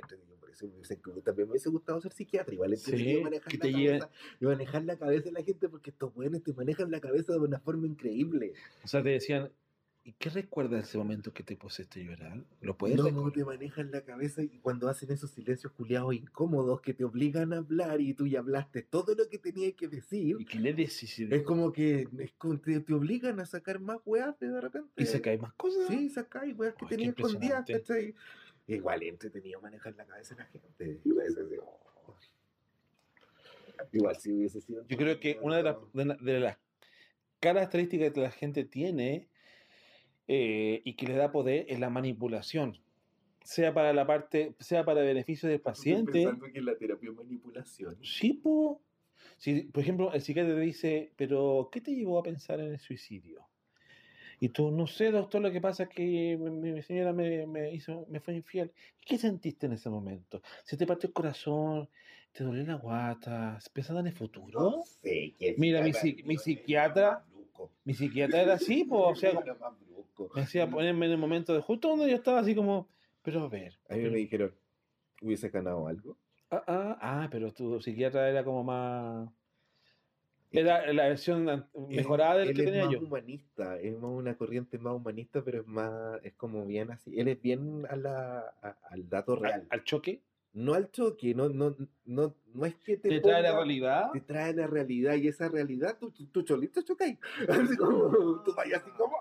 eso me dicen que también me hubiese gustado ser psiquiatra, igual Sí, entretenido manejar que la te lleven- cabeza, y manejar la cabeza de la gente, porque estos buenos te manejan la cabeza de una forma increíble. O sea, te decían, ¿y qué recuerdas de ese momento que te pusiste a llorar? ¿Lo puedes No, recordar? te manejan la cabeza y cuando hacen esos silencios culiados incómodos que te obligan a hablar y tú ya hablaste todo lo que tenías que decir, ¿Y qué le decís? es como que es como te, te obligan a sacar más weas de repente. ¿Y caen más cosas? Sí, sacáis weas que qué tenías escondidas. ¿cachai? Igual entretenido manejar la cabeza de la gente. [LAUGHS] Oh. Igual si hubiese sido. Yo creo que una de de la- de las características que la gente tiene eh, y que le da poder es la manipulación. Sea para la parte, sea para beneficio del Estoy paciente. pensando que la terapia es manipulación. Sí, po. Si, por ejemplo, el psiquiatra te dice, pero ¿qué te llevó a pensar en el suicidio? Y tú, no sé, doctor, lo que pasa es que mi, señora me, me hizo, me fue infiel. ¿Qué sentiste en ese momento? ¿Se te partió el corazón? ¿Te dolió la guata? ¿Pensando en el futuro? No sé, que Mira, mi mi psiquiatra- Mi psiquiatra era así, pues, o sea, [LAUGHS] Era más brusco. me hacía ponerme en el momento de justo donde yo estaba así como, pero a ver. A mí me dijeron, ¿hubiese ganado algo? Ah, ah, ah, pero tu psiquiatra era como más... Era la versión mejorada del él que es tenía más yo. humanista, es más una corriente más humanista, pero es más, es como bien así. Él es bien a la, a- al dato real. Al, al choque. No al choque, no, no, no, no es que te, Te trae la realidad. Te trae la realidad y esa realidad, tú, tú, tú cholito chocáis. [LAUGHS] Así como, tú vayas así como.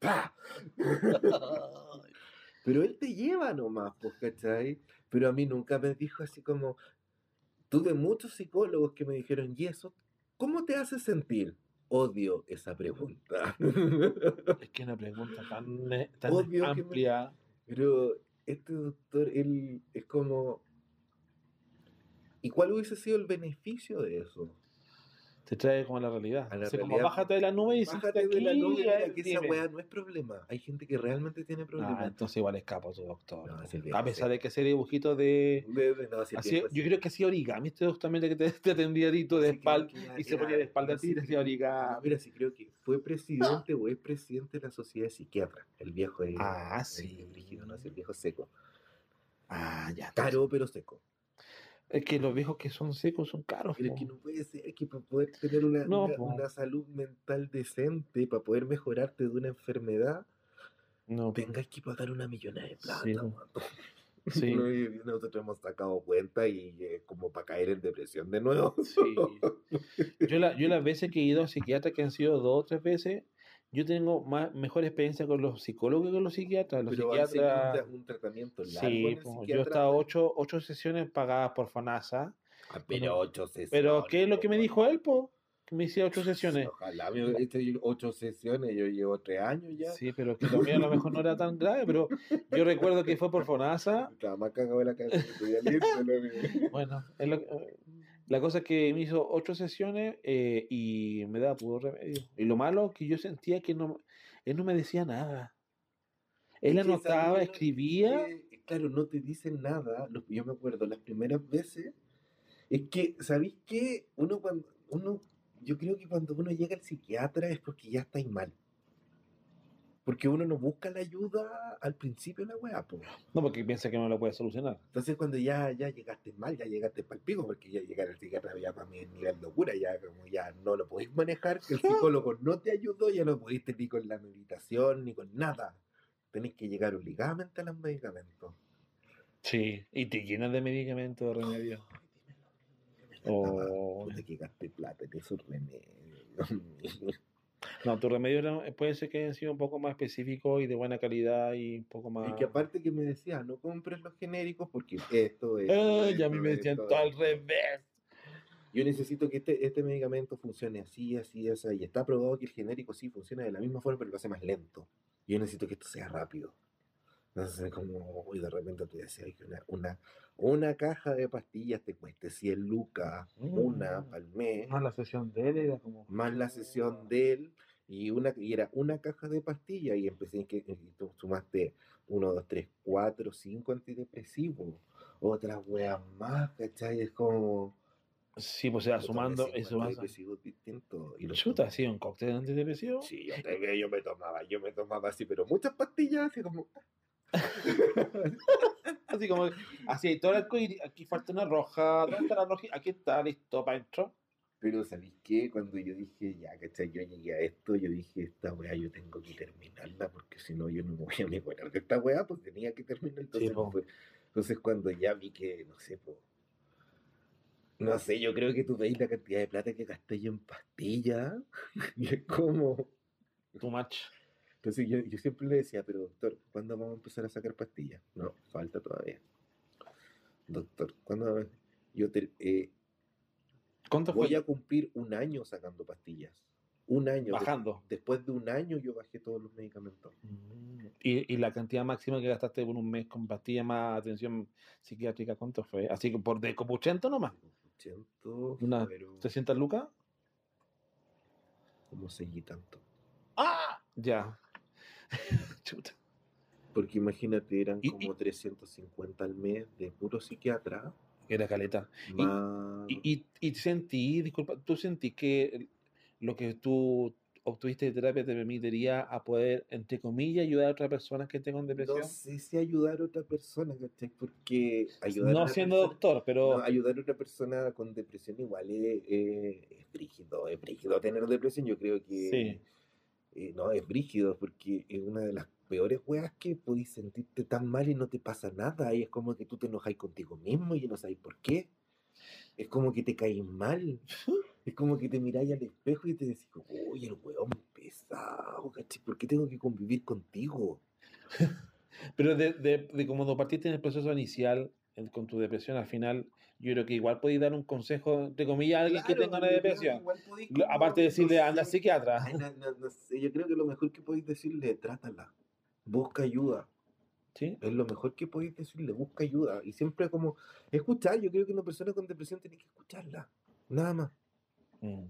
[LAUGHS] [LAUGHS] Pero él te lleva nomás, pues, ¿cachai? Pero a mí nunca me dijo así como. Tuve muchos psicólogos que me dijeron, ¿y eso? ¿Cómo te hace sentir? Odio esa pregunta. Es que es una pregunta tan, eh, tan que me- amplia. Pero este doctor, él es como. ¿Y cuál hubiese sido el beneficio de eso? Te trae como a la realidad. A la como realidad. bájate de la nube y Bájate de la nube, y mira que esa weá no es problema. Hay gente que realmente tiene Ah, problemas. entonces igual escapo tu doctor. No, a pesar sí. de que ese dibujito de... De- de- no, el Así, yo creo que hacía origami este doctor también, que te, [LAUGHS] te atendía de Sí, espalda que era- y se ponía de espalda a ti y te hacía origami. Mira, sí creo que fue presidente o es presidente de la sociedad de psiquiatras. El viejo es. Ah, sí. ¿no? Sí, el viejo seco. Ah, ya. Caro, pero seco. Es que los viejos que son secos son caros. Pero es que no puede ser que para poder tener una, No, una, una salud mental decente, para poder mejorarte de una enfermedad, No, tengas que pagar una millonada de plata. Sí. [LAUGHS] Sí. Nosotros hemos sacado cuenta y es como para caer en depresión de nuevo. Sí. Yo, la- yo las veces que he ido a psiquiatras, que han sido dos o tres veces, yo tengo más, mejor experiencia con los psicólogos que con los psiquiatras. Los Pero un, psiquiatras, tra- un tratamiento largo. sí, en el yo he estado ocho, ocho sesiones pagadas por FONASA. Ah, pero ocho sesiones. Pero, ¿qué es lo que me dijo él, po? Que me hiciera ocho sesiones. Ojalá me hecho yo ocho sesiones, yo llevo tres años ya. Sí, pero que lo mío a lo mejor no era tan grave, pero yo recuerdo que fue por FONASA. Estaba más cagado de la cabeza que. [LAUGHS] Bueno, es lo- eh, la cosa es que me hizo ocho sesiones eh, y me daba puro remedio. Y lo malo que yo sentía que no, él no me decía nada. Él anotaba, escribía. Claro, no te dicen nada. Yo me acuerdo las primeras veces. Es que, ¿sabéis qué? Uno cuando. Uno, yo creo que cuando uno llega al psiquiatra es porque ya estáis mal. Porque uno no busca la ayuda al principio de la weá, po. No, porque piensa que no lo puede solucionar. Entonces cuando ya, ya llegaste mal, ya llegaste para el pico, porque ya llegar al psiquiatra ya para mí es nivel locura, ya como ya no lo podéis manejar, que el psicólogo no te ayudó, ya no pudiste ni con la meditación, ni con nada. Tenés que llegar obligadamente a los medicamentos. Sí, y te llenas de medicamentos, de remedios. Oh. Puta que gasté plata en esos remedios. No, tu remedio era- puede ser que hayan sido un poco más específicos y de buena calidad y un poco más. Y que aparte que me decía, no compres los genéricos porque esto es. Ay, ya a mí me decían todo al revés. Yo necesito que este, este medicamento funcione así, así, así. Y está probado que el genérico sí funciona de la misma forma, pero lo hace más lento. Yo necesito que esto sea rápido. Entonces, como, y de repente te decía que una, una, una caja de pastillas te cueste 100 lucas, una Mm. al mes, Ah, la sesión de él era como. más la sesión de él, y, una, y era una caja de pastillas, y empecé que y tú sumaste 1, 2, 3, 4, 5 antidepresivos, otras weas más, ¿cachai? Es como. Sí, pues se va yo tomé sumando. Eso antidepresivos distintos. Y Chuta, tomé. sí, un cóctel antidepresivo. Sí, yo, te- yo me tomaba, yo me tomaba así, pero muchas pastillas, así como. [LAUGHS] Así como, así, todo el arcoíris, aquí falta una roja, ¿dónde está la roja? Aquí está, listo, para adentro. Pero ¿sabéis qué? Cuando yo dije, ya, ¿cachai? Yo llegué a esto, yo dije, esta weá yo tengo que terminarla, porque si no yo no me voy a mejorar de esta weá, pues tenía que terminar. Entonces, fue- entonces cuando ya vi que, no sé, po, no sé, yo creo que tú veis la cantidad de plata que gasté yo en pastillas, [LAUGHS] y es como... Too much. Entonces yo, yo siempre le decía, pero doctor, ¿cuándo vamos a empezar a sacar pastillas? No, falta todavía. Doctor, ¿cuándo? Yo te- eh, ¿Cuánto voy fue? a cumplir un año sacando pastillas. Un año. Bajando. Después de un año yo bajé todos los medicamentos. Mm. ¿Y, y la cantidad máxima que gastaste por un mes con pastillas más atención psiquiátrica, ¿cuánto fue? Así que por de como 80 nomás. 800, Una- pero 300 lucas. ¿cómo seguí tanto? ¡Ah! Ya. [LAUGHS] Chuta. Porque imagínate, eran Y- como 350 al mes de puro psiquiatra. Era caleta. Y- Más... Y, y, y sentí, disculpa, ¿tú sentí que lo que tú obtuviste de terapia te permitiría a poder, entre comillas, ayudar a otras personas que tengan depresión? No sé si ayudar a otra persona, ¿cachai? Porque ayudar a No una siendo persona- doctor, pero No, ayudar a otra persona con depresión igual es, es, es brígido, es brígido tener depresión, yo creo que Sí. Eh, no, es brígido porque es una de las peores weas que podéis sentirte tan mal y no te pasa nada, y es como que tú te enojáis contigo mismo y no sabes por qué, es como que te caes mal, [LAUGHS] es como que te miráis al espejo y te decís, uy, el weón pesado, ¿cachai? ¿Por qué tengo que convivir contigo? [LAUGHS] Pero de, de, de como partiste en el proceso inicial con tu depresión, al final, yo creo que igual podéis dar un consejo, entre comillas, a alguien que tenga una depresión. podéis como, Aparte de no decirle, anda al sé, psiquiatra. Ay, no, no- no sé, yo creo que lo mejor que podéis decirle, trátala, busca ayuda. ¿Sí? Es lo mejor que podéis decirle, busca ayuda. Y siempre como escuchar, yo creo que una persona con depresión tiene que escucharla. Nada más. Mm.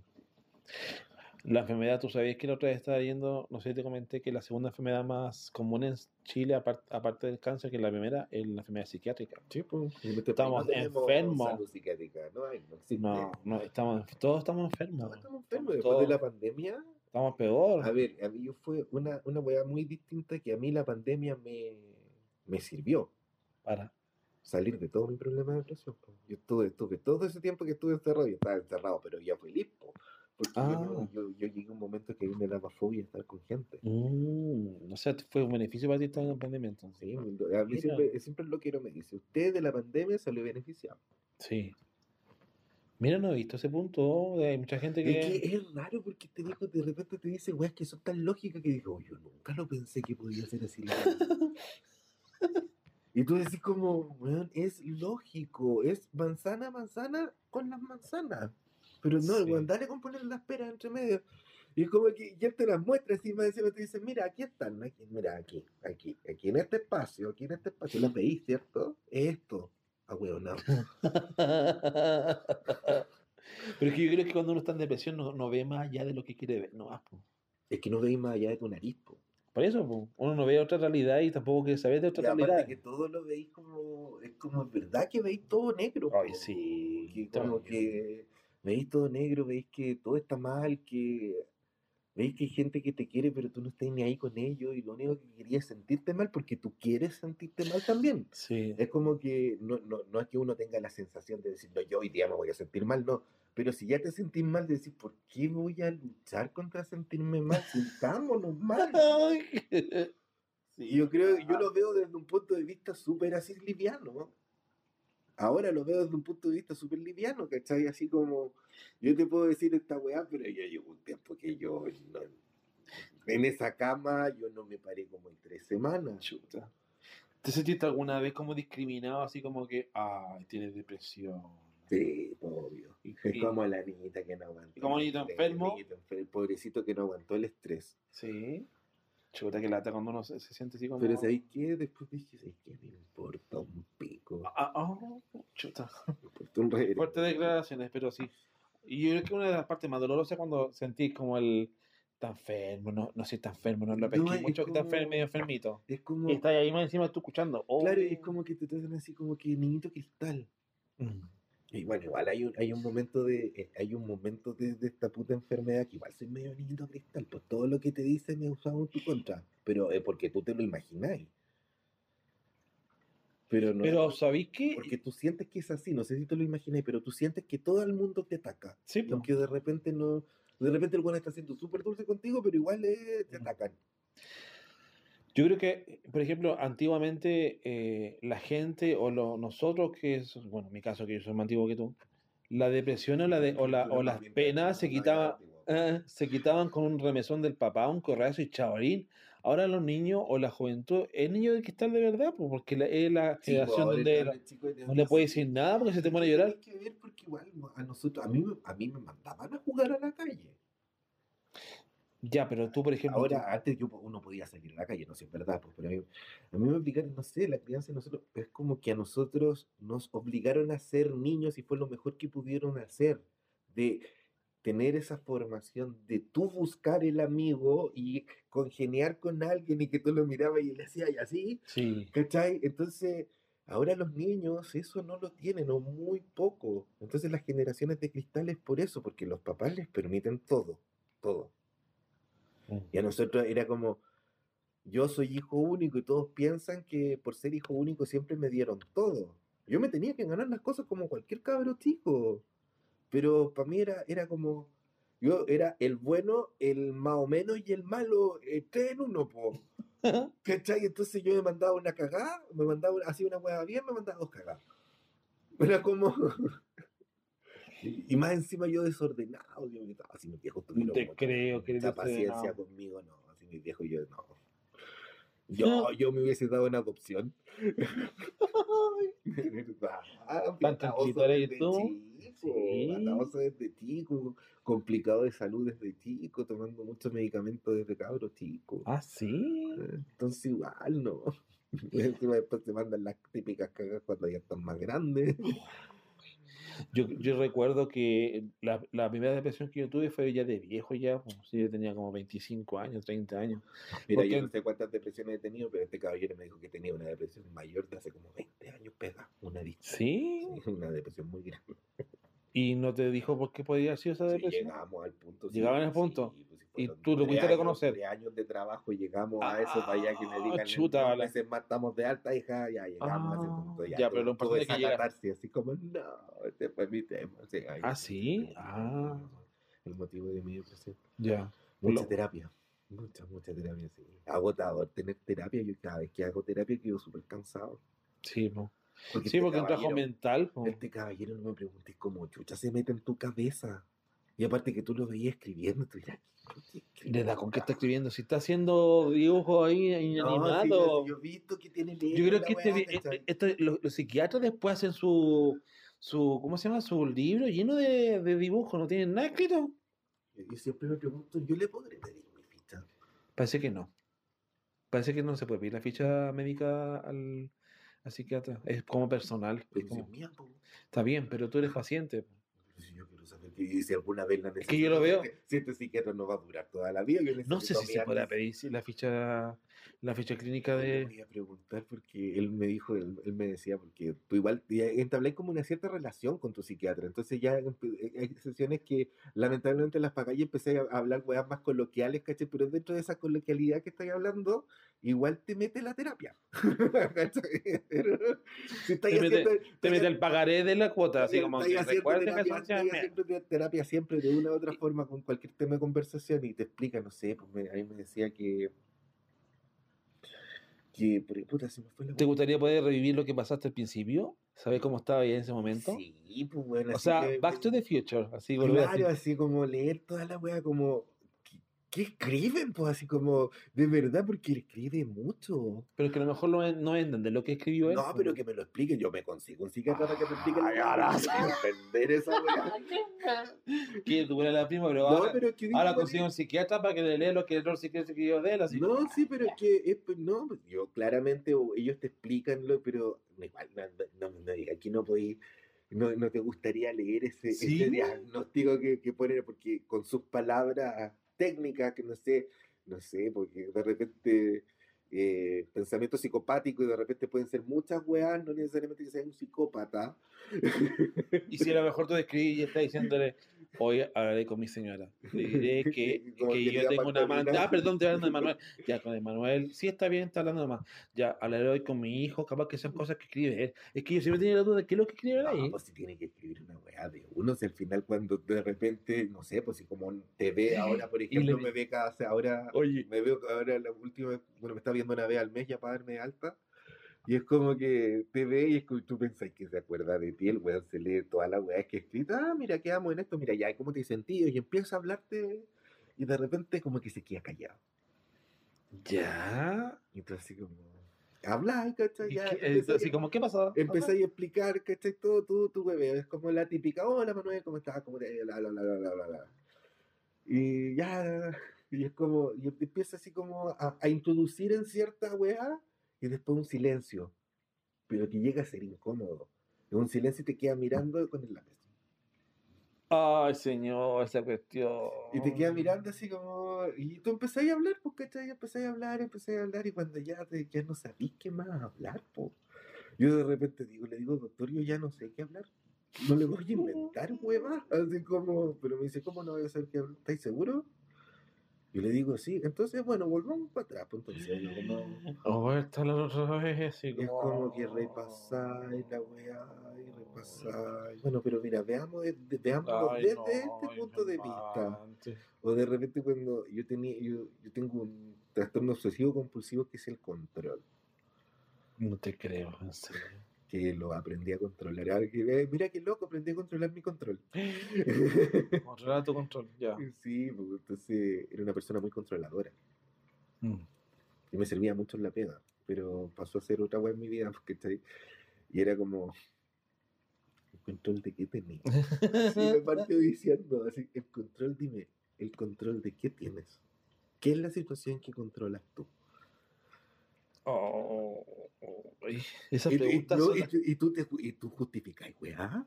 La enfermedad, tú sabías que la otra vez estaba viendo, no sé si te comenté que la segunda enfermedad más común en Chile, apar- aparte del cáncer, que la primera, es la enfermedad psiquiátrica. Sí, pues. este Estamos no enfermos. salud psiquiátrica, no hay, no. No, no, estamos, todos estamos enfermos. Todos estamos enfermos. Estamos Después de la pandemia, Estamos peor. a ver, a mí yo fue una, una weá muy distinta que a mí la pandemia me, me sirvió. Para. salir de todo mi problema de depresión. Yo estuve, estuve todo ese tiempo que estuve encerrado, yo estaba encerrado, pero ya feliz, po, porque yo, no- Ah. yo, yo llegué a un momento que me daba fobia estar con gente. Mm, no sea, fue un beneficio para ti estar en pandemia entonces. Sí, a mí siempre, siempre lo quiero me dice, usted de la pandemia salió beneficiado. Sí. Mira, no he visto ese punto. de- Hay mucha gente que. Es que es raro porque este viejo de repente te dice weas que son tan lógicas que digo, yo nunca lo pensé que podía ser así. la vida". [LAUGHS] y tú decís como, weón, es lógico, es manzana, manzana con las manzanas. Pero no, Sí. dale con poner las peras entre medio. Y es como que ya te las muestra encima de encima te dicen, mira, aquí están, aquí, mira, aquí, aquí, aquí en este espacio, aquí en este espacio, las veis, ¿cierto? Esto. Ah, weón, no. [LAUGHS] Pero es que yo creo que cuando uno está en depresión no, no ve más allá de lo que quiere ver, no más. po. Es que no veis más allá de tu nariz, po. Por eso, po, uno no ve otra realidad y tampoco quiere saber de Y otra aparte realidad. que todo lo veis como, es como verdad que veis todo negro. Ay, po. sí, Que como que veis todo negro, veis que todo está mal, que veis que hay gente que te quiere pero tú no estás ni ahí con ellos y lo único que querías es sentirte mal porque tú quieres sentirte mal también. Sí. Es como que no, no, no es que uno tenga la sensación de decir, no, yo hoy día me voy a sentir mal, no. Pero si ya te sentís mal, de decir, ¿por qué voy a luchar contra sentirme mal? Sintámonos mal. [LAUGHS] Y yo creo, [LAUGHS] yo lo veo desde un punto de vista súper así liviano. ¿no? Ahora lo veo desde un punto de vista súper liviano, ¿cachai? Así como, yo te puedo decir esta weá, pero ya llevo un tiempo que yo no- en esa cama yo no me paré como en tres semanas. Chuta. ¿Te sentiste alguna vez como discriminado, así como que, ay, tienes depresión? Sí, obvio. Y- Es como la niñita que no aguantó. ¿Y como el niñito enfermo? El, niñito el pobrecito que no aguantó el estrés. Sí. Chuta, que lata cuando uno se, se siente así como. Pero ¿sabéis qué? Después dije, ¿sabéis qué? Me importa un pico. Ah, ah, chuta. Me importa un reverendo. Fuertes declaraciones, pero sí. Y yo creo que una de las partes más dolorosas es cuando sentís como el. Está enfermo, no, no sé, está enfermo, no lo No, pesqué es mucho que está como- enfermo, medio enfermito. Es como... Y está ahí más encima tú escuchando. Oh. Claro, y es como que te tratan así como que niñito cristal. Mm. Y bueno, igual hay un, hay un momento de eh, hay un momento de, de esta puta enfermedad que igual soy medio niñito cristal, pues todo lo que te dicen es usado en tu contra, pero es porque tú te lo imagináis. Pero no Pero, ¿sabéis qué? porque tú sientes que es así, no sé si te lo imagináis, pero tú sientes que todo el mundo te ataca. Sí. Aunque de repente no, de repente el bueno está siendo súper dulce contigo, pero igual eh, te Mm. Yo creo que, por ejemplo, antiguamente eh, la gente o lo- nosotros que es, bueno, en mi caso que yo soy más antiguo que tú, la depresión o, la de, o, la- las penas se antiguo. eh, se quitaban con un remesón del papá, un correazo y chavarín. Ahora los niños o la juventud, el niño de cristal de verdad, pues, porque la- es la Sí, generación donde la- no le puede decir nada porque se te pone a llorar. Hay que ver porque igual a nosotros, a mí, me- a mí me mandaban a jugar a la calle. Ya, pero tú, por ejemplo, Ahora, antes yo, uno podía salir a la calle, no sé, es verdad, pues, pero a mí, a mí me obligaron, no sé, la crianza de nosotros, es como que a nosotros nos obligaron a ser niños y fue lo mejor que pudieron hacer, de tener esa formación de tú buscar el amigo y congeniar con alguien y que tú lo mirabas y le hacías y así, sí, ¿Cachai? Entonces, ahora los niños eso no lo tienen o muy poco. Entonces las generaciones de cristal es por eso, porque los papás les permiten todo, todo. Mm. Y a nosotros era como, yo soy hijo único y todos piensan que por ser hijo único siempre me dieron todo. Yo me tenía que ganar las cosas como cualquier cabro chico. Pero para mí era, era como, yo era el bueno, el más o menos y el malo, eh, tres en uno, po. [LAUGHS] ¿Cachai? Entonces yo me mandaba una cagada, me mandaba hacía una hueá bien, me mandaba dos cagadas. Era como. [LAUGHS] y, más encima yo desordenado, Dios mío, así mis viejos tuvieron te creo que mucha paciencia conmigo, no, así mis viejos yo no. Yo, yo me hubiese dado en adopción. ¿Verdad? [LAUGHS] Tan Pataoso tranquilito eres tú. Sí. desde chico, complicado de salud desde chico, tomando muchos medicamentos desde cabro chico. Ah, sí. Entonces igual, ¿no? [LAUGHS] Encima después te mandan las típicas cagas cuando ya están más grandes. Yo, yo recuerdo que la, la primera depresión que yo tuve fue ya de viejo ya, pues, sí, yo tenía como 25 años, 30 años. Mira, Porque- yo no sé cuántas depresiones he tenido, pero este caballero me dijo que tenía una depresión mayor de hace como 20 años pega, una distinta. ¿Sí? [LAUGHS] Una depresión muy grande. ¿Y no te dijo por qué podía haber sido esa Sí, depresión? llegamos al punto. Llegaban al sí, punto. sí, pues, Y tú lo pudiste reconocer. tres años de trabajo llegamos a eso para allá que me Ah, digan chuta, vale. meses más estamos de alta, hija, ya llegamos a ese Ah, punto. Ya, ya, pero lo importante es que llegaste. así como, no, este fue mi tema. Sí, ahí Ah, sí, Ah. El motivo de mi depresión. Ya. Mucha Lo- terapia. Mucha, mucha terapia, sí. Agotador tener terapia. Yo cada vez que hago terapia quedo súper cansado. Sí, po. Porque Sí, este porque un trabajo mental. Este caballero no me preguntes cómo chucha se mete en tu cabeza. Y aparte que tú lo veías escribiendo, tú dirás, ¿qué Le da con qué está escribiendo. Si está haciendo dibujos ahí No, animados. sí, yo, he visto que tiene Yo creo que este, eh, esto- los, los psiquiatras después hacen su, su, ¿cómo se llama? Su libro lleno de, de dibujos, no tienen nada escrito. Yo, yo siempre me pregunto, ¿yo le podré pedir mi ficha? Parece que no. Parece que no se puede pedir la ficha médica al, al psiquiatra. Es como personal. es Pero si como- es mía, po. está bien, pero tú eres paciente. po. Pero si yo quiero que y si alguna vez la Es que yo lo necesito, veo. Si, si este psiquiatra no va a durar toda la vida, yo No sé necesito si se podrá pedir si la ficha, la ficha clínica de. voy a preguntar porque él me dijo, él, él me decía, porque tú igual entablé como una cierta relación con tu psiquiatra, entonces ya eh, hay sesiones que lamentablemente las pagáis y empecé a hablar weas más coloquiales, ¿cachai? Pero dentro de esa coloquialidad que estáis hablando, igual te mete la terapia. [LAUGHS] si Te mete- haciendo- Te estáis mete el pagaré de la cuota, así como haciendo recuerden que terapia, siempre de una u otra forma con cualquier tema de conversación y te explica, no sé, pues me, a mí me decía que que puta se me fue la ¿Te gustaría poder revivir lo que pasaste al principio? ¿Sabes cómo estaba ahí en ese momento? Sí, pues bueno. o sea, que- Back to the Future, así volver así. Claro, así como leer toda la wea como. ¿Qué, escriben? Pues así como. De verdad, porque escribe mucho. Pero que a lo mejor no, es- no entender lo que escribió él. No, pero que me lo explique. Yo me consigo un psiquiatra para que me explique la Ay, ahora entender esa wea. [LAUGHS] Que tuviera la prima, pero No, ahora, pero es que ahora digo, consigo un psiquiatra para que le lea lo que el otro psiquiatra escribió de él. Así. No, sí, pero es que es, pues, no, pues, yo claramente ellos te explican lo, pero igual no, no, no, aquí no podéis, no, no te gustaría leer ese, ese ¿Sí? diagnóstico que, que ponen, porque con sus palabras técnicas, que no sé, no sé, porque de repente eh, pensamiento psicopático y de repente pueden ser muchas weas, no necesariamente que sea un psicópata. Y si a lo mejor tú describís y estás diciéndole, hoy hablaré con mi señora. Le diré que, [LAUGHS] que que yo tengo una amante. Ah, perdón, estoy hablando de [LAUGHS] Manuel. Ya, con Manuel, sí está bien, está hablando nomás. Ya, hablaré hoy con mi hijo, capaz que sean cosas que escribe él. Es que yo siempre tenía la duda de qué es lo que escribe No, ahí. pues si tiene que escribir una weá de uno, si al final cuando de repente, no sé, pues si como te ve ahora, por le ejemplo, di- me ve cada, ahora, Oye, me veo ahora la última, bueno, me está viendo una vez al mes ya para darme alta, y es como que te ve y es como tú pensás que se acuerda de ti, el weón se lee toda la weá que escrita, ah, mira, quedamos en esto, mira, ya, ¿cómo te sentido? Y empieza a hablarte, y de repente como que se queda callado. ya. Y entonces así como, habla, ¿cachai? Ya, empieza así como, ¿qué pasó? Empezáis a explicar, ¿cachai? Todo tu, tu bebé. Es como la típica, hola Manuel, ¿cómo estás? ¿Cómo te bla, bla, bla, bla, bla, bla, bla. Y ya, y es como, y empieza así como a, a introducir en cierta weá y después un silencio, pero que llega a ser incómodo. Es un silencio y te queda mirando con el lápiz. Ay, señor, esa cuestión. Y te queda mirando así como, y tú empezás a hablar, pues, ¿cachai? Empezás a hablar, empezás a hablar, y cuando ya, te, ya no sabís qué más hablar, pues. Yo de repente digo, le digo, doctor, yo ya no sé qué hablar. No le voy a inventar huevas. Así como, pero me dice, ¿cómo no voy a saber qué hablar? ¿Estáis seguros? Yo le digo, sí. Entonces, bueno, volvamos para atrás. Pues entonces, yo como, [LAUGHS] Oh, está la otra vez, así es como que repasáis la weá y repasáis. Bueno, pero mira, veamos, veámoslo desde no, este punto de vista. O de repente cuando yo tenía, yo, yo tengo un trastorno obsesivo compulsivo que es el control, No te creo, en serio. Que lo aprendí a controlar. Mira qué loco, aprendí a controlar mi control. [LAUGHS] Controlar tu control, ya. [LAUGHS] sí, pues, entonces era una persona muy controladora Mm. y me servía mucho en la pega, pero pasó a ser otra wea en mi vida, porque y era como el control de qué tenía. [LAUGHS] Y me partió diciendo así, el control, dime, el control de qué tienes. ¿Qué es la situación que controlas tú? Oh, esa Y, y- pregunta no, y tú- y tú, te, y tú justificas, weá.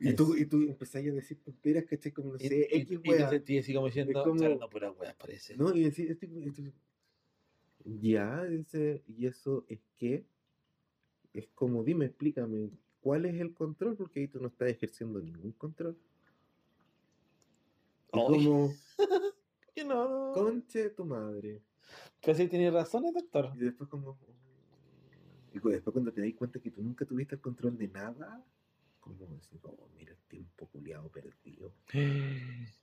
Y tú, y tú empezás a decir tonteras, ¿cachai? Como no Y- sé, y- X y te weá. sentí así como diciendo, como- "Está hablando pura weá, parece. ¿No? Y decir, este, este- ya, dice, y eso es que, es como, dime, explícame, ¿cuál es el control? Porque ahí tú no estás ejerciendo ningún control. Y como, [LAUGHS] no. conche tu madre. Sí tiene razón el doctor. Y después como... Y después cuando te das cuenta que tú nunca tuviste el control de nada, como decir, oh, mira el tiempo culiado perdido. [GASPS]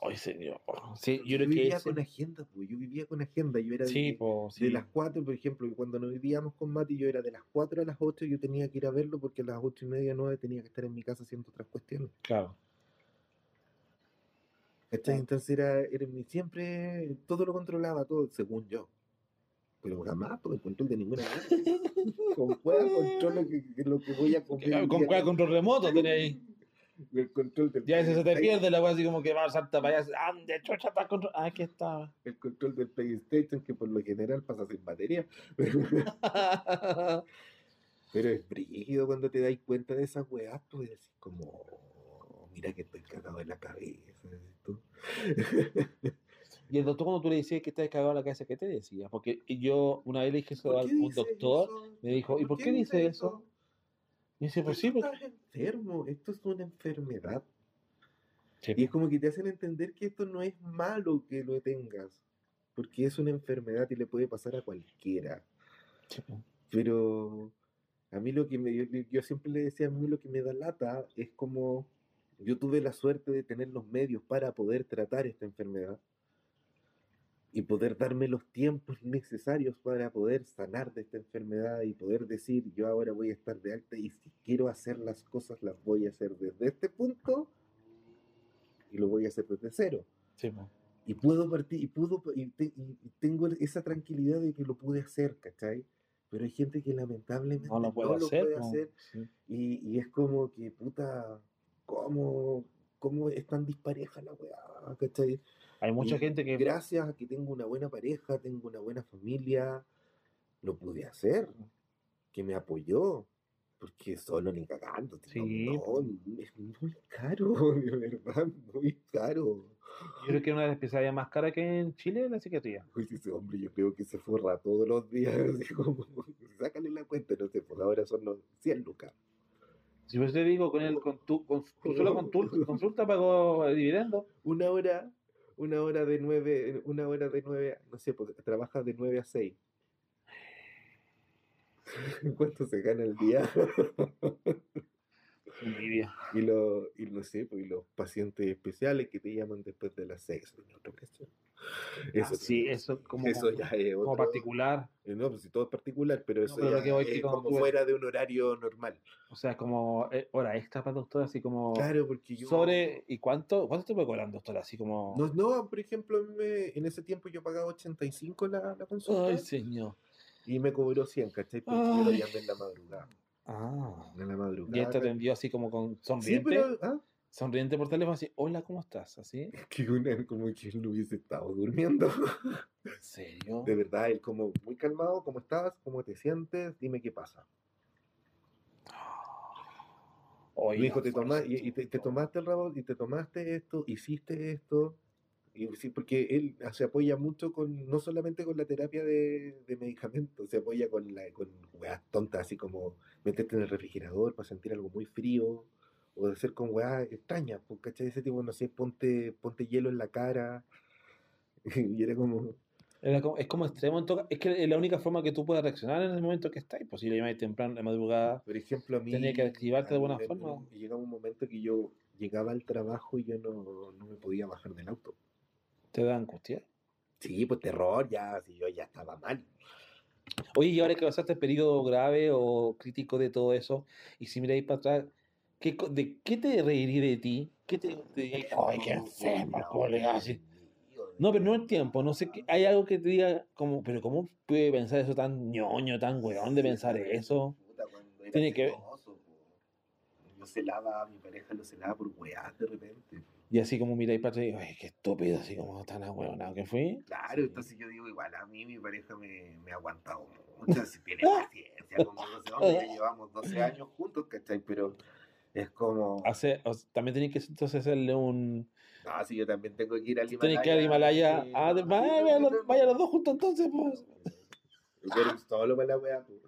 Ay, señor. Sí, yo Yo creo que vivía ese- con agenda, pues. Yo vivía con agenda. Yo era de, Sí, que- po, de sí. las 4, por ejemplo, que cuando nos vivíamos con Mati, yo era de las 4 a las 8, yo tenía que ir a verlo porque a las 8 y media, 9 tenía que estar en mi casa haciendo otras cuestiones. Claro. ¿Cachai? Entonces era, era mi- siempre, todo lo controlaba, todo, según yo. Pero jamás tuve control de ninguna manera. con cuál controlo que, que lo que voy a comer. el Con cuál de- control remoto tenés ahí. El control del Ya ese se te pierde la weá así como que va a saltar para allá. ¿Dónde chucha está control? Ah, aquí está. El control del PlayStation, que por lo general pasa sin batería. [LAUGHS] Pero es brígido cuando te das cuenta de esas weas, pues así como, mira que estoy cagado en la cabeza. ¿sí tú? Y el doctor cuando tú le decías que estás cagado en la cabeza, ¿qué te decía? Porque yo una vez le dije eso ¿Por a un doctor. eso? me dijo, ¿y por qué dice eso? Y dice, pues sí, porque... estás enfermo, esto es una enfermedad. Sí, Y es como que te hacen entender que esto no es malo que lo tengas, porque es una enfermedad y le puede pasar a cualquiera. sí, po. Pero a mí lo que me, yo, yo siempre le decía, a mí lo que me da lata es como yo tuve la suerte de tener los medios para poder tratar esta enfermedad y poder darme los tiempos necesarios para poder sanar de esta enfermedad y poder decir, yo ahora voy a estar de alta y si quiero hacer las cosas las voy a hacer desde este punto y lo voy a hacer desde cero. Sí. Y puedo partir, y puedo, y, te- y- tengo esa tranquilidad de que lo pude hacer, ¿cachai? Pero hay gente que lamentablemente no lo puedo hacer. puede po. hacer Sí. y, y es como que, puta, ¿cómo, cómo es tan dispareja la weá, ¿cachai? Hay mucha Y gente que... Gracias a que tengo una buena pareja, tengo una buena familia, lo pude hacer, que me apoyó. Porque solo ni cagando. Sí, No, es muy caro, [LAUGHS] de verdad, muy caro. Yo creo que una de las especialidades más caras que en Chile es la psiquiatría. Pues ese hombre yo creo que se forra todos los días, [LAUGHS] así como, sácale la cuenta, no sé, pues ahora son los 100 lucas. Si yo te digo, con, el, con tu, con, solo con tu [LAUGHS] consulta pagó dividendo. Una hora, una hora de nueve, una hora de nueve, no sé, pues trabaja de nueve a seis. [LAUGHS] ¿Cuánto se gana el día? [LAUGHS] Y, lo, y no sé, pues y los pacientes especiales que te llaman después de las seis. Eso, Ah, sí, eso como, eso ya es como otro- particular. eh, No, pues si todo es particular, pero eso pero lo ya que voy es que como como tú- fuera de un horario normal. O sea, como eh, hora extra para doctor, así como Claro, porque yo... sobre. ¿Y cuánto, cuánto te puede cobrar doctor? Así como. No, no, por ejemplo, me- en ese tiempo yo pagaba 85 la, la consulta Ay, señor. y me cobró 100, ¿cachai? Porque yo lo Ay. llamé en la madrugada. Ah. En la madrugada. Y él te atendió así como con Sí, sonriente. pero ¿ah? Sonriente por teléfono, así, hola, ¿cómo estás? Así. [LAUGHS] que una como que él no hubiese estado durmiendo. [LAUGHS] ¿En serio? De verdad, él como muy calmado, ¿cómo estás? ¿Cómo te sientes? Dime qué pasa. Oye, [GASPS] Me dijo, te, toma- y, y te, te tomaste el rabo, y te tomaste esto, hiciste esto. Y sí, porque él se apoya mucho con, no solamente con la terapia de, de medicamentos, se apoya con la, con weas tontas, así como meterte en el refrigerador para sentir algo muy frío, o de hacer con weas extrañas, pues, ¿cachai? Ese tipo, no sé, ponte, ponte hielo en la cara. [LAUGHS] Y era como, Era como- es como extremo. en Es que es la única forma que tú puedas reaccionar en el momento que estás. Pues si le llamas temprano, de madrugada. por ejemplo, a mí. Tenía que activarte de alguna forma. Llegaba un momento que yo llegaba al trabajo y yo no, no me podía bajar del auto. Te da angustia. Sí, pues terror, ya, si yo ya estaba mal. Oye, y ahora que pasaste el periodo grave o crítico de todo eso, y si miráis para atrás, ¿qué, ¿de qué te reiría de ti? ¿Qué te, te Ay, qué enfermo, colega", así? No, pero no el tiempo, no sé qué. Hay algo que te diga, como, pero ¿cómo puede pensar eso tan ñoño, tan weón de pensar eso? Tiene que ver-. Yo celaba a mi pareja, lo celaba por weás de repente. Y así como miráis para atrás y digo, ay, qué estúpido, así como tan ahueonado que fui. Claro, entonces yo digo, igual a mí mi pareja me, me ha aguantado mucho, si tiene [LAUGHS] paciencia conmigo, ese hombre, ya llevamos 12 años juntos, ¿cachai? Pero es como, Hace, o sea, también tenéis que entonces hacerle un... no, si yo también tengo que ir al Himalaya. Tenéis que ir al Himalaya. sí, Ah, no, vaya, sí, los- vaya dos juntos entonces, pues. Pero solo para la weá, pues.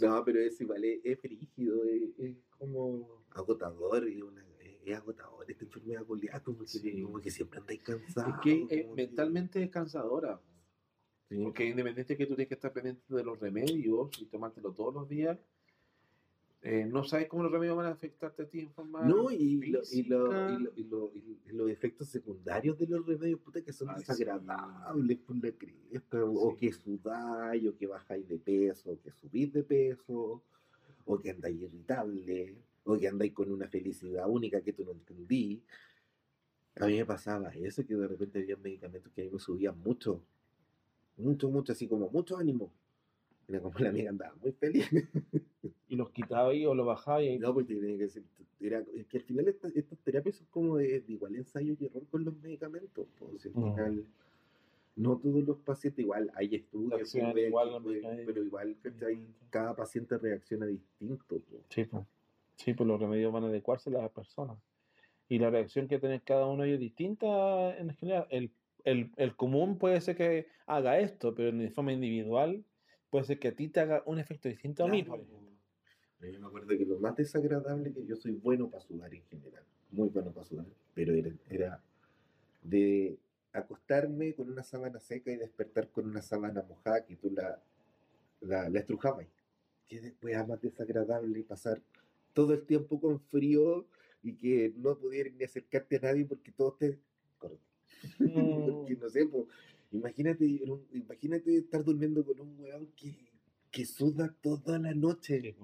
No, pero es igual, es, es frígido, es, es como agotador, es, una, es, es agotador esta enfermedad culiada, como, Sí. como que siempre andáis cansado. Es que eh, como que- mentalmente es cansadora. Sí. Porque independiente que tú tienes que estar pendiente de los remedios y tomártelo todos los días, eh, no sabes cómo los remedios van a afectarte a ti en forma No, y, lo- y, lo- y lo- y lo- y los efectos secundarios de los remedios, puta, que son Ay, sí. desagradables por la cresta, o que sudáis, o que bajáis de peso, o que subís de peso, o que andáis irritable, o que andáis con una felicidad única que tú no entendí. A mí me pasaba eso, que de repente había medicamentos que a mí me subían mucho, mucho, mucho, así como mucho ánimo. Como la amiga andaba muy feliz. [LAUGHS] Y los quitaba ahí o los bajaba y ahí. No, porque tenía que ser, era, es que al final esta- estas terapias son como de, de igual ensayo y error con los medicamentos. Pues, al Mm. final, no todos los pacientes, igual hay estudios, igual pero igual cada paciente reacciona distinto. pues. Sí, pues. Sí, pues los remedios van a adecuarse a las personas. Y la reacción que tiene cada uno de ellos es distinta en general. El, el, el común puede ser que haga esto, pero en forma individual puede ser que a ti te haga un efecto distinto a mí, por Claro, ejemplo. Yo me acuerdo que lo más desagradable que yo soy bueno para sudar en general, muy bueno para sudar, pero era, era de acostarme con una sábana seca y despertar con una sábana mojada que tú la, la, la estrujabas. Que después era más desagradable pasar todo el tiempo con frío y que no pudieras ni acercarte a nadie porque todos te... Correcto. [LAUGHS] Porque no sé, po, imagínate, imagínate estar durmiendo con un weón que, que suda toda la noche.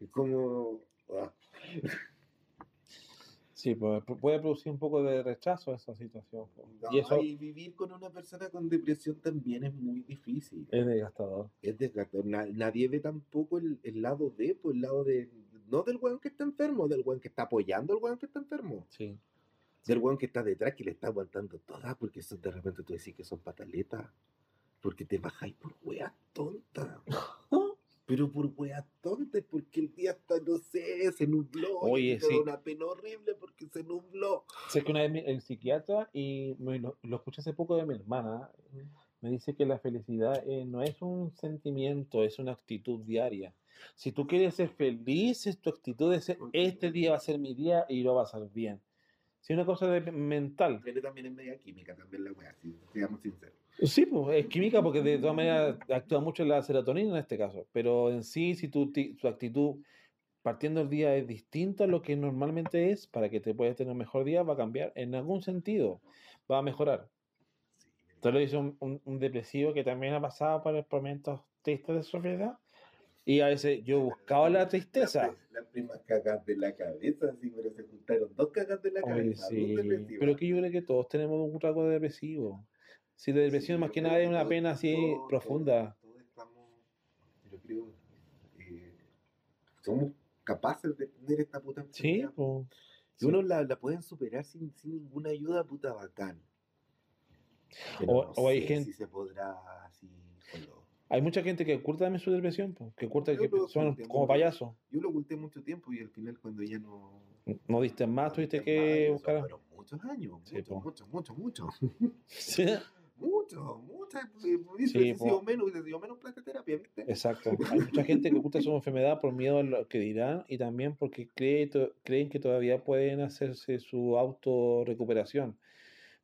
Es como. ah, Sí, pues pu- puede producir un poco de rechazo esa situación. no, Y eso y vivir con una persona con depresión también es muy difícil. es desgastador. Es desgastador. Na- nadie ve tampoco el, el lado de, pues el lado de. No del weón que está enfermo, del weón que está apoyando al weón que está enfermo. Sí. Del weón que está detrás que le está aguantando todas, porque eso de repente tú decís que son pataletas. Porque te bajáis por weas tontas. Pero por weas tontas, porque el día está, no sé, se nubló. Oye, sí. una pena horrible porque se nubló. Sé que una vez el psiquiatra, y me lo, lo escuché hace poco de mi hermana, me dice que la felicidad eh, no es un sentimiento, es una actitud diaria. Si tú quieres ser feliz, es tu actitud de ser, este día va a ser mi día y lo va a pasar bien. Si es una cosa de, mental. Pero también es media química, también la wea, si seamos sinceros. Sí, pues es química porque de todas maneras actúa mucho la serotonina en este caso. Pero en sí, si tu, tu actitud partiendo el día es distinta a lo que normalmente es, para que te puedas tener un mejor día, va a cambiar en algún sentido, va a mejorar. Sí, Te lo dice un, un- un depresivo que también ha pasado por momentos tristes de su vida. Y a veces yo buscaba la tristeza. Las las primas cagas de la cabeza, sí, pero se juntaron dos cagas de la Oye, cabeza. sí, dos depresivas. pero que yo creo que todos tenemos un rasgo de depresivo. Si la depresión Sí, más que nada es una pena así todos- profunda. Todos, estamos, yo creo, eh, somos capaces de tener esta puta Sí, enfermedad. Si sí. uno la, la pueden superar sin, sin ninguna ayuda, puta bacán. O- no o hay sé gente- si se podrá. Hay mucha gente que oculta también su depresión, que oculta Yo que son oculté como payasos. Yo lo oculté mucho tiempo y al final cuando ya no... No diste más, tuviste que buscar. fueron muchos años, Sí, muchos, muchos, muchos, muchos. [LAUGHS] Sí, Mucho, muchas. eh, Hubiese Sí, sido menos, sido menos plata terapia, ¿viste? Exacto. Hay mucha gente que oculta su enfermedad por miedo a lo que dirán y también porque cree, to- creen que todavía pueden hacerse su autorrecuperación.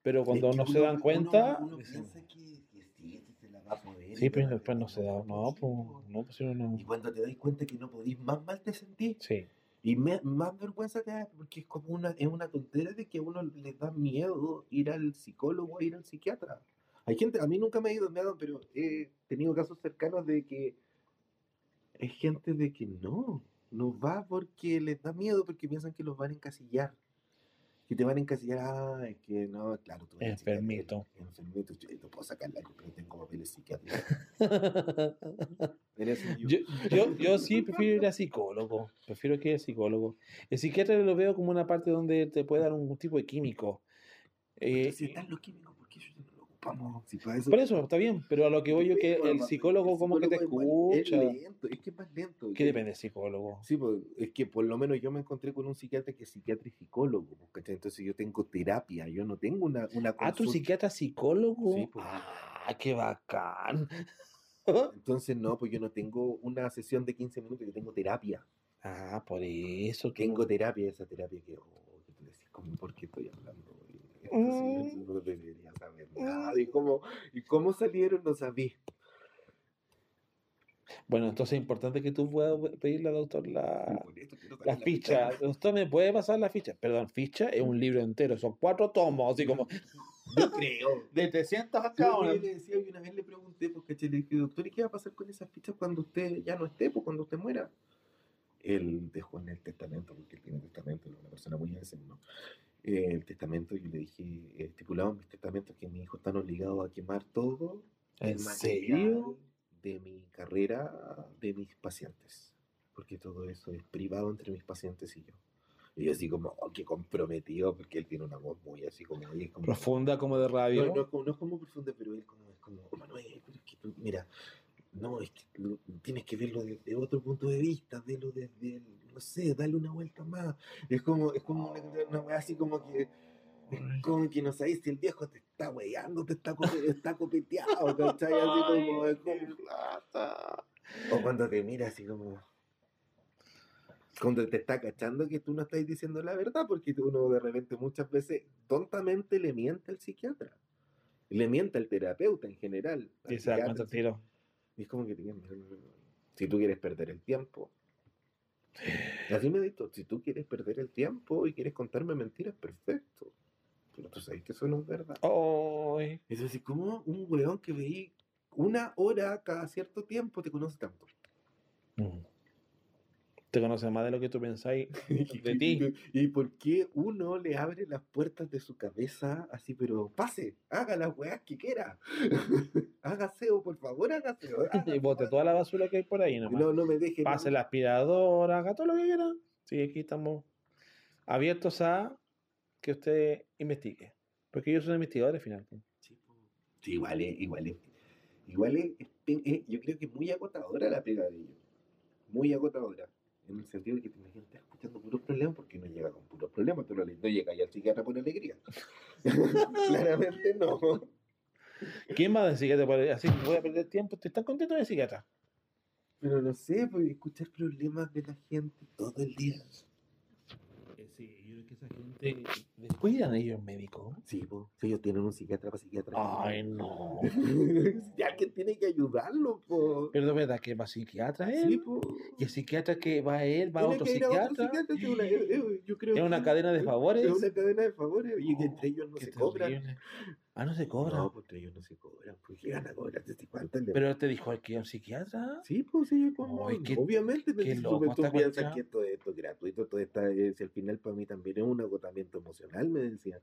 Pero cuando Es que no se dan cuenta, Uno, dicen, piensa que, que sí, que se la va a poder. sí, pero de después no se da. No, pues, no, pues si uno no. Y cuando te das cuenta que no podís, más mal te sentís. Sí, Y me- más vergüenza te da, porque es como una, es una tontera de que a uno le da miedo ir al psicólogo ir al psiquiatra. Hay gente, a mí nunca me ha ido, me ha dado, pero he tenido casos cercanos de que hay gente de que no, no va porque les da miedo, porque piensan que los van a encasillar. Que te van a encasillar, ah, es que no, claro, tú eres Enfermito. Enfermito, yo no puedo sacar la pero tengo papeles psiquiátricos. Yo, yo, yo sí prefiero ir a psicólogo. Prefiero que ir al psicólogo. El psiquiatra lo veo como una parte donde te puede dar un tipo de químico. Eh, si están los químicos, ¿por qué ellos no lo ocupamos? Si para eso, por eso está bien, pero a lo que voy yo que el psicólogo como que te escucha. Es lento, es que es más lento. ¿Qué que- depende del psicólogo? Sí, pues, es que por lo menos yo me encontré con un psiquiatra que es psiquiatra y psicólogo, pues, ¿cachai? Entonces yo tengo terapia, yo no tengo una, una Ah, tu consulta. psiquiatra psicólogo. Sí, pues. Ah, qué bacán. [LAUGHS] Entonces no, pues yo no tengo una sesión de 15 minutos, yo tengo terapia. Ah, por eso. tú- Tengo terapia, esa terapia que, oh, que tú decís, como, ¿por qué estoy hablando? Mm. No debería saber nada. ¿Y cómo, ¿Y cómo salieron? No sabía. Bueno, entonces es importante que tú puedas pedirle al doctor la, la ficha. Doctor, ¿me puede pasar la ficha? Perdón, ficha es un libro entero, son cuatro tomos, así como [LAUGHS] Yo creo. de 300 a cada uno. le decía, y una vez le pregunté, porque le dije, doctor, ¿y qué va a pasar con esas fichas cuando usted ya no esté, pues cuando usted muera? Él dejó en el testamento, porque él tiene testamento, es una persona muy decente, ¿no? Eh, el testamento, yo le dije, estipulado en mis testamentos que mis hijos están obligados a quemar todo ¿En el serio? material de mi carrera, de mis pacientes. Porque todo eso es privado entre mis pacientes y yo. Y yo así como, oh, qué comprometido, porque él tiene una voz muy así como, como Profunda como de radio. no, no, es como- no es como profundo, pero él como, es como, "Oh, Manuel, mira, no, es que lo- tienes que verlo desde otro punto de vista, verlo desde, el- no sé, darle una vuelta más. Es como, es como una, así como que, es como que no sabes si el viejo te está weyando, te está, cope- está copeteado, ¿cachai? Así como, es como, o cuando te mira así como, cuando te está cachando que tú no estás diciendo la verdad, porque uno de repente muchas veces tontamente le miente al psiquiatra, le miente al terapeuta en general. al Y se da cuenta tiro. Y es como que tienes- si tú quieres perder el tiempo. Así me dicho, si tú quieres perder el tiempo y quieres contarme mentiras, perfecto. Pero tú sabes que eso no es verdad. Ay. Es así como un weón que veí una hora cada cierto tiempo te conoce tanto. Mm. Te conoce más de lo que tú pensáis [LAUGHS] de ti. ¿Y por qué uno le abre las puertas de su cabeza así, pero pase, haga las weas que quiera? [LAUGHS] hágaseo, por favor, hágaseo. [LAUGHS] Y bote toda la basura que hay por ahí nomás. No, no me deje. Pase la aspiradora, haga todo lo que quiera. Sí, aquí estamos abiertos a que usted investigue. Porque ellos son investigadores al final. Sí, igual es, igual es, igual es, yo creo que es muy agotadora la pega de ellos. Muy agotadora. En el sentido de que te imaginas estar escuchando puros problemas porque no llega con puros problemas, tú no, le- no llega ya al psiquiatra por alegría. [LAUGHS] Claramente no. ¿Quién va a decir que te puede- así voy a perder tiempo? ¿Te están contentos de psiquiatra? Pero no sé, pues escuchar problemas de la gente todo el día. Eh, Sí, yo creo que esa gente. Después irán ellos médicos. Sí, pues, ellos tienen un psiquiatra para psiquiatra. Ay, no. [LAUGHS] y alguien tiene que ayudarlo, pues. Pero de verdad que va psiquiatra él. Sí, pues. Y el psiquiatra que va a él, va a otro que ir a otro psiquiatra. es una- es- es- yo creo Es una que- cadena de es- favores. Es una cadena de favores y que Oh, entre ellos no se cobran. Ah, no se cobra. No, entre ellos no se cobran, pues llegan a cobrar desde cuánto le Pero te dijo que un psiquiatra. Sí, pues sí, como, Ay, qué- obviamente, pero qué tú, loco tú esta piensas que todo esto es gratuito, todo está, eh, si al final para mí también es un agotamiento emocional, me decían.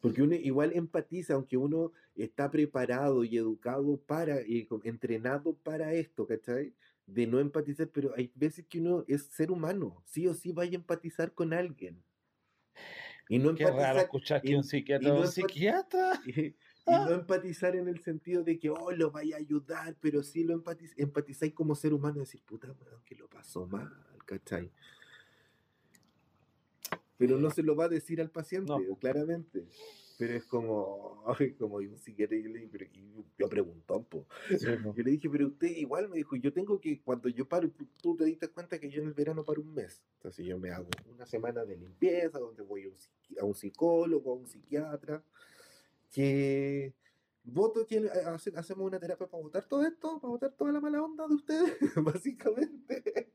Porque uno igual empatiza, aunque uno está preparado y educado para, entrenado para esto, ¿cachai? De no empatizar, pero hay veces que uno es ser humano, sí o sí vaya a empatizar con alguien. Y no Qué raro empatizar, escuchar que y- un psiquiatra y es no un empat- psiquiatra. [LAUGHS] y, y no empatizar en el sentido de que, oh, lo vaya a ayudar, pero sí lo empatiz empatizáis como ser humano y decir, puta, weón, que lo pasó mal, ¿cachai? Pero no se lo va a decir al paciente, No. claramente. Pero es como, [LAUGHS] como un psiquiatra, y yo le dije, pero y yo po. Yo le dije, pero usted igual me dijo, yo tengo que, cuando yo paro, tú, te diste cuenta que yo en el verano paro un mes. Entonces yo me hago una semana de limpieza, donde voy a un, a un psicólogo, a un psiquiatra, que voto que hace- hacemos una terapia para votar todo esto, para votar toda la mala onda de ustedes, [LAUGHS] básicamente.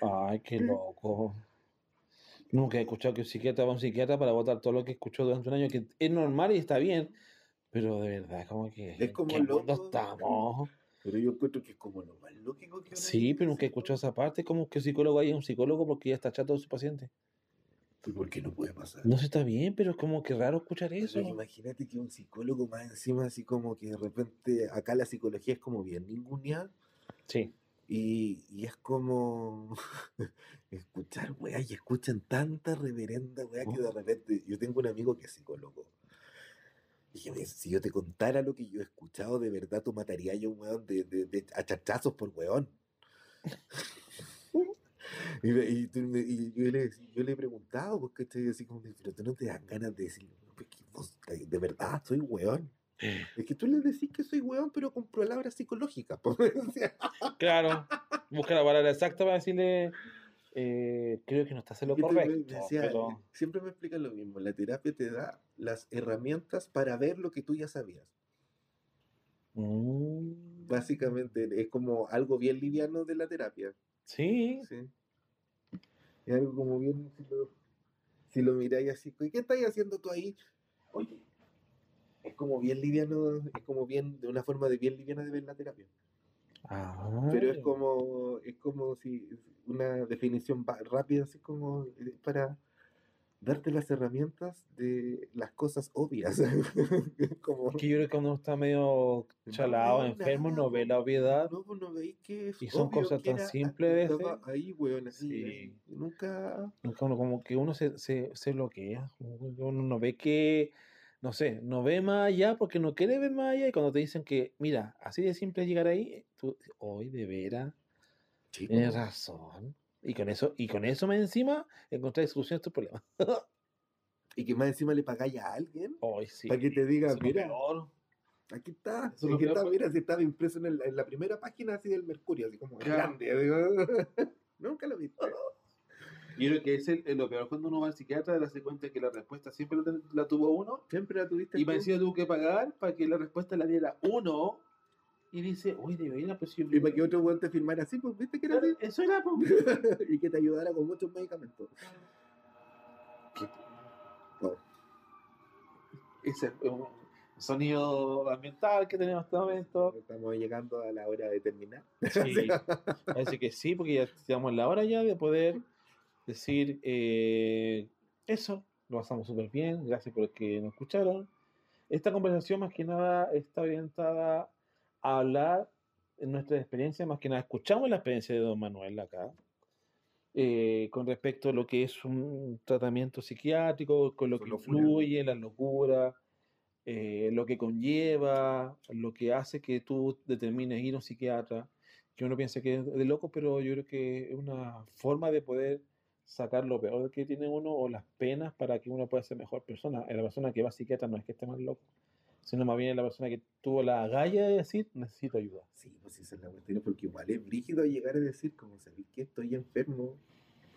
Ay, qué loco. Nunca he escuchado que un psiquiatra va a un psiquiatra para votar todo lo que escuchó durante un año, que es normal y está bien, pero de verdad, como que. Es como ¿en qué loco. estamos? Pero yo encuentro que es como lo más lógico que Sí, pero nunca he ¿no? escuchado esa parte, como que un psicólogo haya un psicólogo porque ya está chato de su paciente. ¿Y por qué no puede pasar? No sé, está bien, pero es como que raro escuchar eso. Pero imagínate que un psicólogo más encima, así como que de repente acá la psicología es como bien ninguneada Sí. y, y es como [LAUGHS] escuchar weá y escuchan tanta reverenda weá que de repente yo tengo un amigo que es psicólogo. Y que me dice, si yo te contara lo que yo he escuchado, de verdad tú matarías a un weón de, de, de a chachazos por weón. [LAUGHS] Y, y y yo, le, yo le he preguntado, porque estoy así como, pero tú no te dan ganas de decir, "No, pues vos, de verdad, soy weón. Es que tú le decís que soy weón, pero con palabras psicológicas. [LAUGHS] Claro. Busca la palabra exacta para decirle. Eh, creo que no está haciendo lo correcto. decía, pero... Siempre me explican lo mismo. La terapia te da las herramientas para ver lo que tú ya sabías. Mm. Básicamente es como algo bien liviano de la terapia. Sí, Sí. Es algo como bien, si lo, si lo miráis así, ¿y qué estáis haciendo tú ahí? Oye, es como bien liviano, es como bien, de una forma de bien liviana de ver la terapia. Ah, Pero es como, es como si una definición rápida, así como eh, para darte las herramientas de las cosas obvias. [LAUGHS] como, que yo creo que uno está medio chalado, veo enfermo, nada, no ve la obviedad. No, no veis que es Y son obvio cosas tan simples ahí, weón, así, Sí. nunca... Nunca uno como que uno se, se, se bloquea, uno no ve que, no sé, no ve más allá porque no quiere ver más allá y cuando te dicen que, mira, así de simple es llegar ahí, tú, hoy de veras, Sí, tienes razón. Y con eso, y con eso más encima, encontrar solución a tu problema. [LAUGHS] Y que más encima le pagáis a alguien Hoy sí. para que te diga, eso mira, peor. aquí está, Eso aquí peor, está, pues. mira, si estaba impreso en, el- en la primera página así del Mercurio, así como Claro. grande. digo, [LAUGHS] Nunca lo viste. Yo creo que es el- lo peor cuando uno va al psiquiatra, darse cuenta que la respuesta siempre la, tuvo uno Siempre la tuviste y más encima tuvo que pagar para que la respuesta la diera uno y dice, uy, de veras, pues Y para que otro weón te firmara así, pues viste que era así. Eso era, pues. [LAUGHS] y que te ayudara con muchos medicamentos. Oh, Ese es un sonido ambiental que tenemos en este momento. estamos llegando a la hora de terminar. Sí, [LAUGHS] parece que sí, porque ya estamos en la hora ya de poder decir eh, eso. Lo pasamos súper bien, gracias por que nos escucharon. Esta conversación más que nada está orientada a hablar en nuestra experiencia, más que nada escuchamos la experiencia de don Manuel acá, eh, con respecto a lo que es un tratamiento psiquiátrico, con lo que influye, la locura, eh, lo que conlleva, lo que hace que tú determines ir a un psiquiatra, que uno piensa que es de loco, pero yo creo que es una forma de poder sacar lo peor que tiene uno o las penas para que uno pueda ser mejor persona. La persona que va a psiquiatra no es que esté más loco, sino más bien la persona que tuvo la galla de decir, necesito ayuda. Sí, pues esa es la cuestión, porque igual es brígido llegar a decir, como sabéis que estoy enfermo.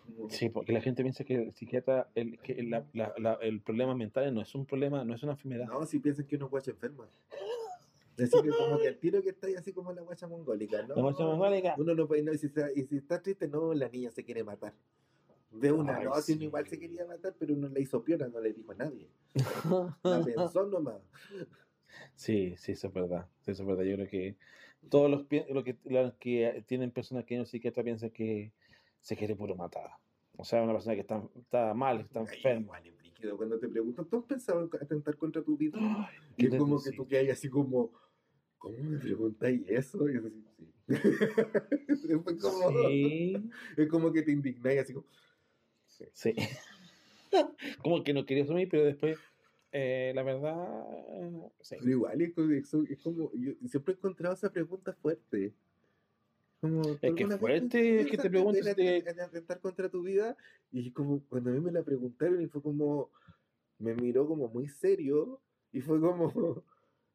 como- Sí, porque la gente piensa que el psiquiatra, el, que la- la- la- el problema mental no es un problema, no es una enfermedad. No, si piensan que uno guacha enferma. Decir que como que el tiro que está ahí así como la guacha mongólica, ¿no? La guacha mongólica. Uno no puede, no, y si, está, y si está triste, no, la niña se quiere matar. De una, Ay, no, si uno igual se quería matar, pero uno le hizo piola, no le dijo a nadie. [LAUGHS] La pensó nomás. Sí, sí, eso es verdad. sí, eso es verdad. Yo creo que todos los, lo que, los que tienen personas que no psiquiatra piensan que se quiere puro matar. O sea, una persona que está, está mal, está Ay, enferma. igual es brígido cuando te preguntan, ¿tú has pensado en atentar contra tu vida? Ay, Y es como que sí. tú quedas así como, ¿cómo me preguntáis eso? Y es así, sí. [LAUGHS] Fue como, Sí, [LAUGHS] Es como que te indignáis así como, sí. [LAUGHS] Como que no quería asumir, pero después, eh, la verdad, sí. pero igual es como, es como- yo siempre he encontrado esa pregunta fuerte. Como, ¿tú Es que fuerte es que te preguntes atentar contra tu vida? Y como cuando a mí me la preguntaron y fue como, me miró como muy serio y fue como, [LAUGHS]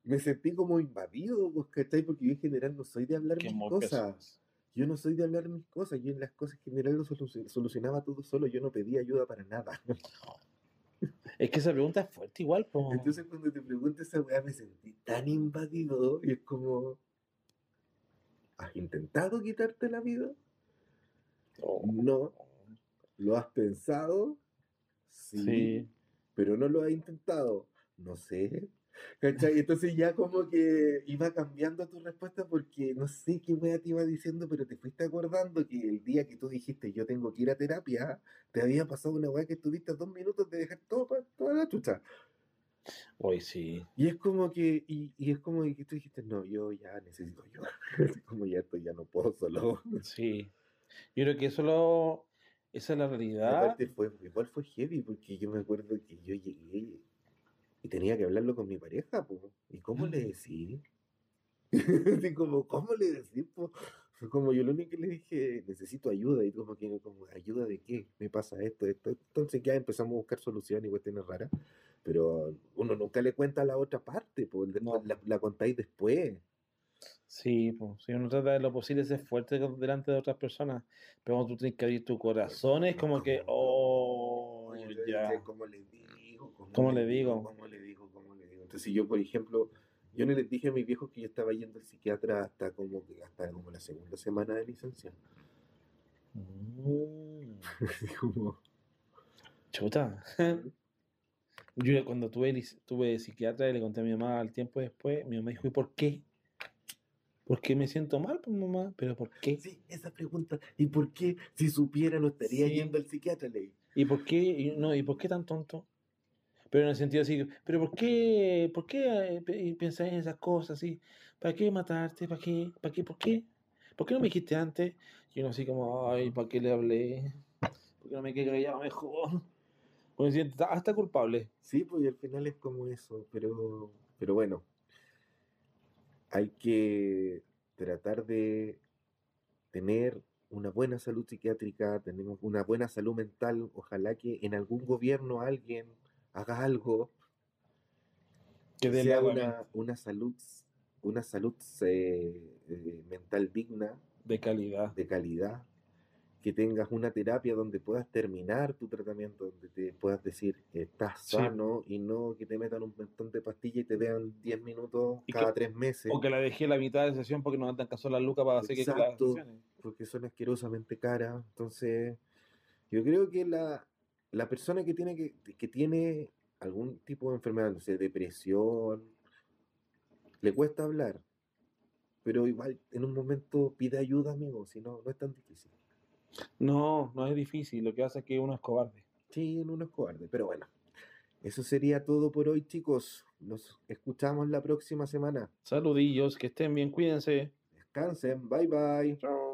me sentí como invadido, ¿cachai? Porque yo en general no soy de hablar mis cosas. Yo no soy de hablar mis cosas, yo en las cosas que en general lo solu- solucionaba todo solo, yo no pedía ayuda para nada. Es que esa pregunta es fuerte igual, po. Entonces cuando te pregunto esa weá me sentí tan invadido y es como, ¿has intentado quitarte la vida? Oh, No. ¿Lo has pensado? Sí. Sí. Pero no lo has intentado. No sé. ¿Cachai? Entonces ya como que iba cambiando tu respuesta porque no sé qué wea te iba diciendo, pero te fuiste acordando que el día que tú dijiste yo tengo que ir a terapia, te había pasado una wea que estuviste a dos minutos de dejar todo pa- toda la chucha. Hoy sí. Y es como que, y, y es como que tú dijiste, no, yo ya necesito. [LAUGHS] Así como ya esto ya no puedo solo. [LAUGHS] Sí. Yo creo que eso lo. Esa es la realidad. aparte fue, igual fue heavy, porque yo me acuerdo que yo llegué y tenía que hablarlo con mi pareja, po. ¿Y cómo le decí? [LAUGHS] Así como, ¿cómo le decís, po? Fue como yo lo único que le dije, necesito ayuda, y como que, como, ¿ayuda de qué? Me pasa esto, esto. Entonces ya empezamos a buscar soluciones y cuestiones raras, pero uno nunca le cuenta a la otra parte, No. la, la contáis después. Sí, pues, si uno trata de lo posible ser fuerte delante de otras personas, pero cuando tú tienes que abrir tu corazón, es como que, oh, ya. ¿Cómo le digo? ¿Cómo le digo? ¿Cómo le digo? ¿Cómo le digo? Entonces yo, por ejemplo, Yo no les dije a mis viejos que yo estaba yendo al psiquiatra hasta como hasta como la segunda semana de licencia. Mm. [LAUGHS] Como, Chuta. [LAUGHS] Yo cuando tuve, tuve psiquiatra y le conté a mi mamá al tiempo después, mi mamá dijo, ¿y por qué? ¿Por qué me siento mal, pues mamá? ¿Pero por qué? sí, esa pregunta. ¿Y por qué si supiera no estaría Sí. yendo al psiquiatra? Leí. ¿Y por qué? y no, ¿y por qué tan tonto? Pero en el sentido así, ¿pero por qué? ¿Por qué eh, pe- pensás en esas cosas así? ¿Para qué matarte? ¿Para qué? ¿Para qué? ¿Por qué? ¿Por qué no me dijiste antes? Y uno así como, ay, ¿para qué le hablé? ¿Por qué no me quedé callado mejor? [LAUGHS] Uno se siente hasta culpable. Sí, pues y al final es como eso, pero, pero bueno, hay que tratar de tener una buena salud psiquiátrica, tenemos una buena salud mental, ojalá que en algún gobierno alguien haga algo Que sea la una, una salud, una salud eh, eh, mental digna, de calidad. de calidad, que tengas una terapia donde puedas terminar tu tratamiento, donde te puedas decir estás Sí. sano y no que te metan un montón de pastillas y te den 10 minutos Y cada que- tres meses, O que la dejé la mitad de la sesión porque no dan caso las lucas para hacer que las Exacto. sesiones. porque son asquerosamente caras. Entonces, yo creo que la, la persona que tiene, que, que tiene algún tipo de enfermedad, no sé, depresión, le cuesta hablar, pero igual en un momento pide ayuda, amigo, si no, no es tan difícil. No, no es difícil. Lo que pasa es que uno es cobarde. Sí, no es cobarde, pero bueno. Eso sería todo por hoy, chicos. Nos escuchamos la próxima semana. Saludillos, que estén bien, cuídense. Descansen, bye bye. Chao.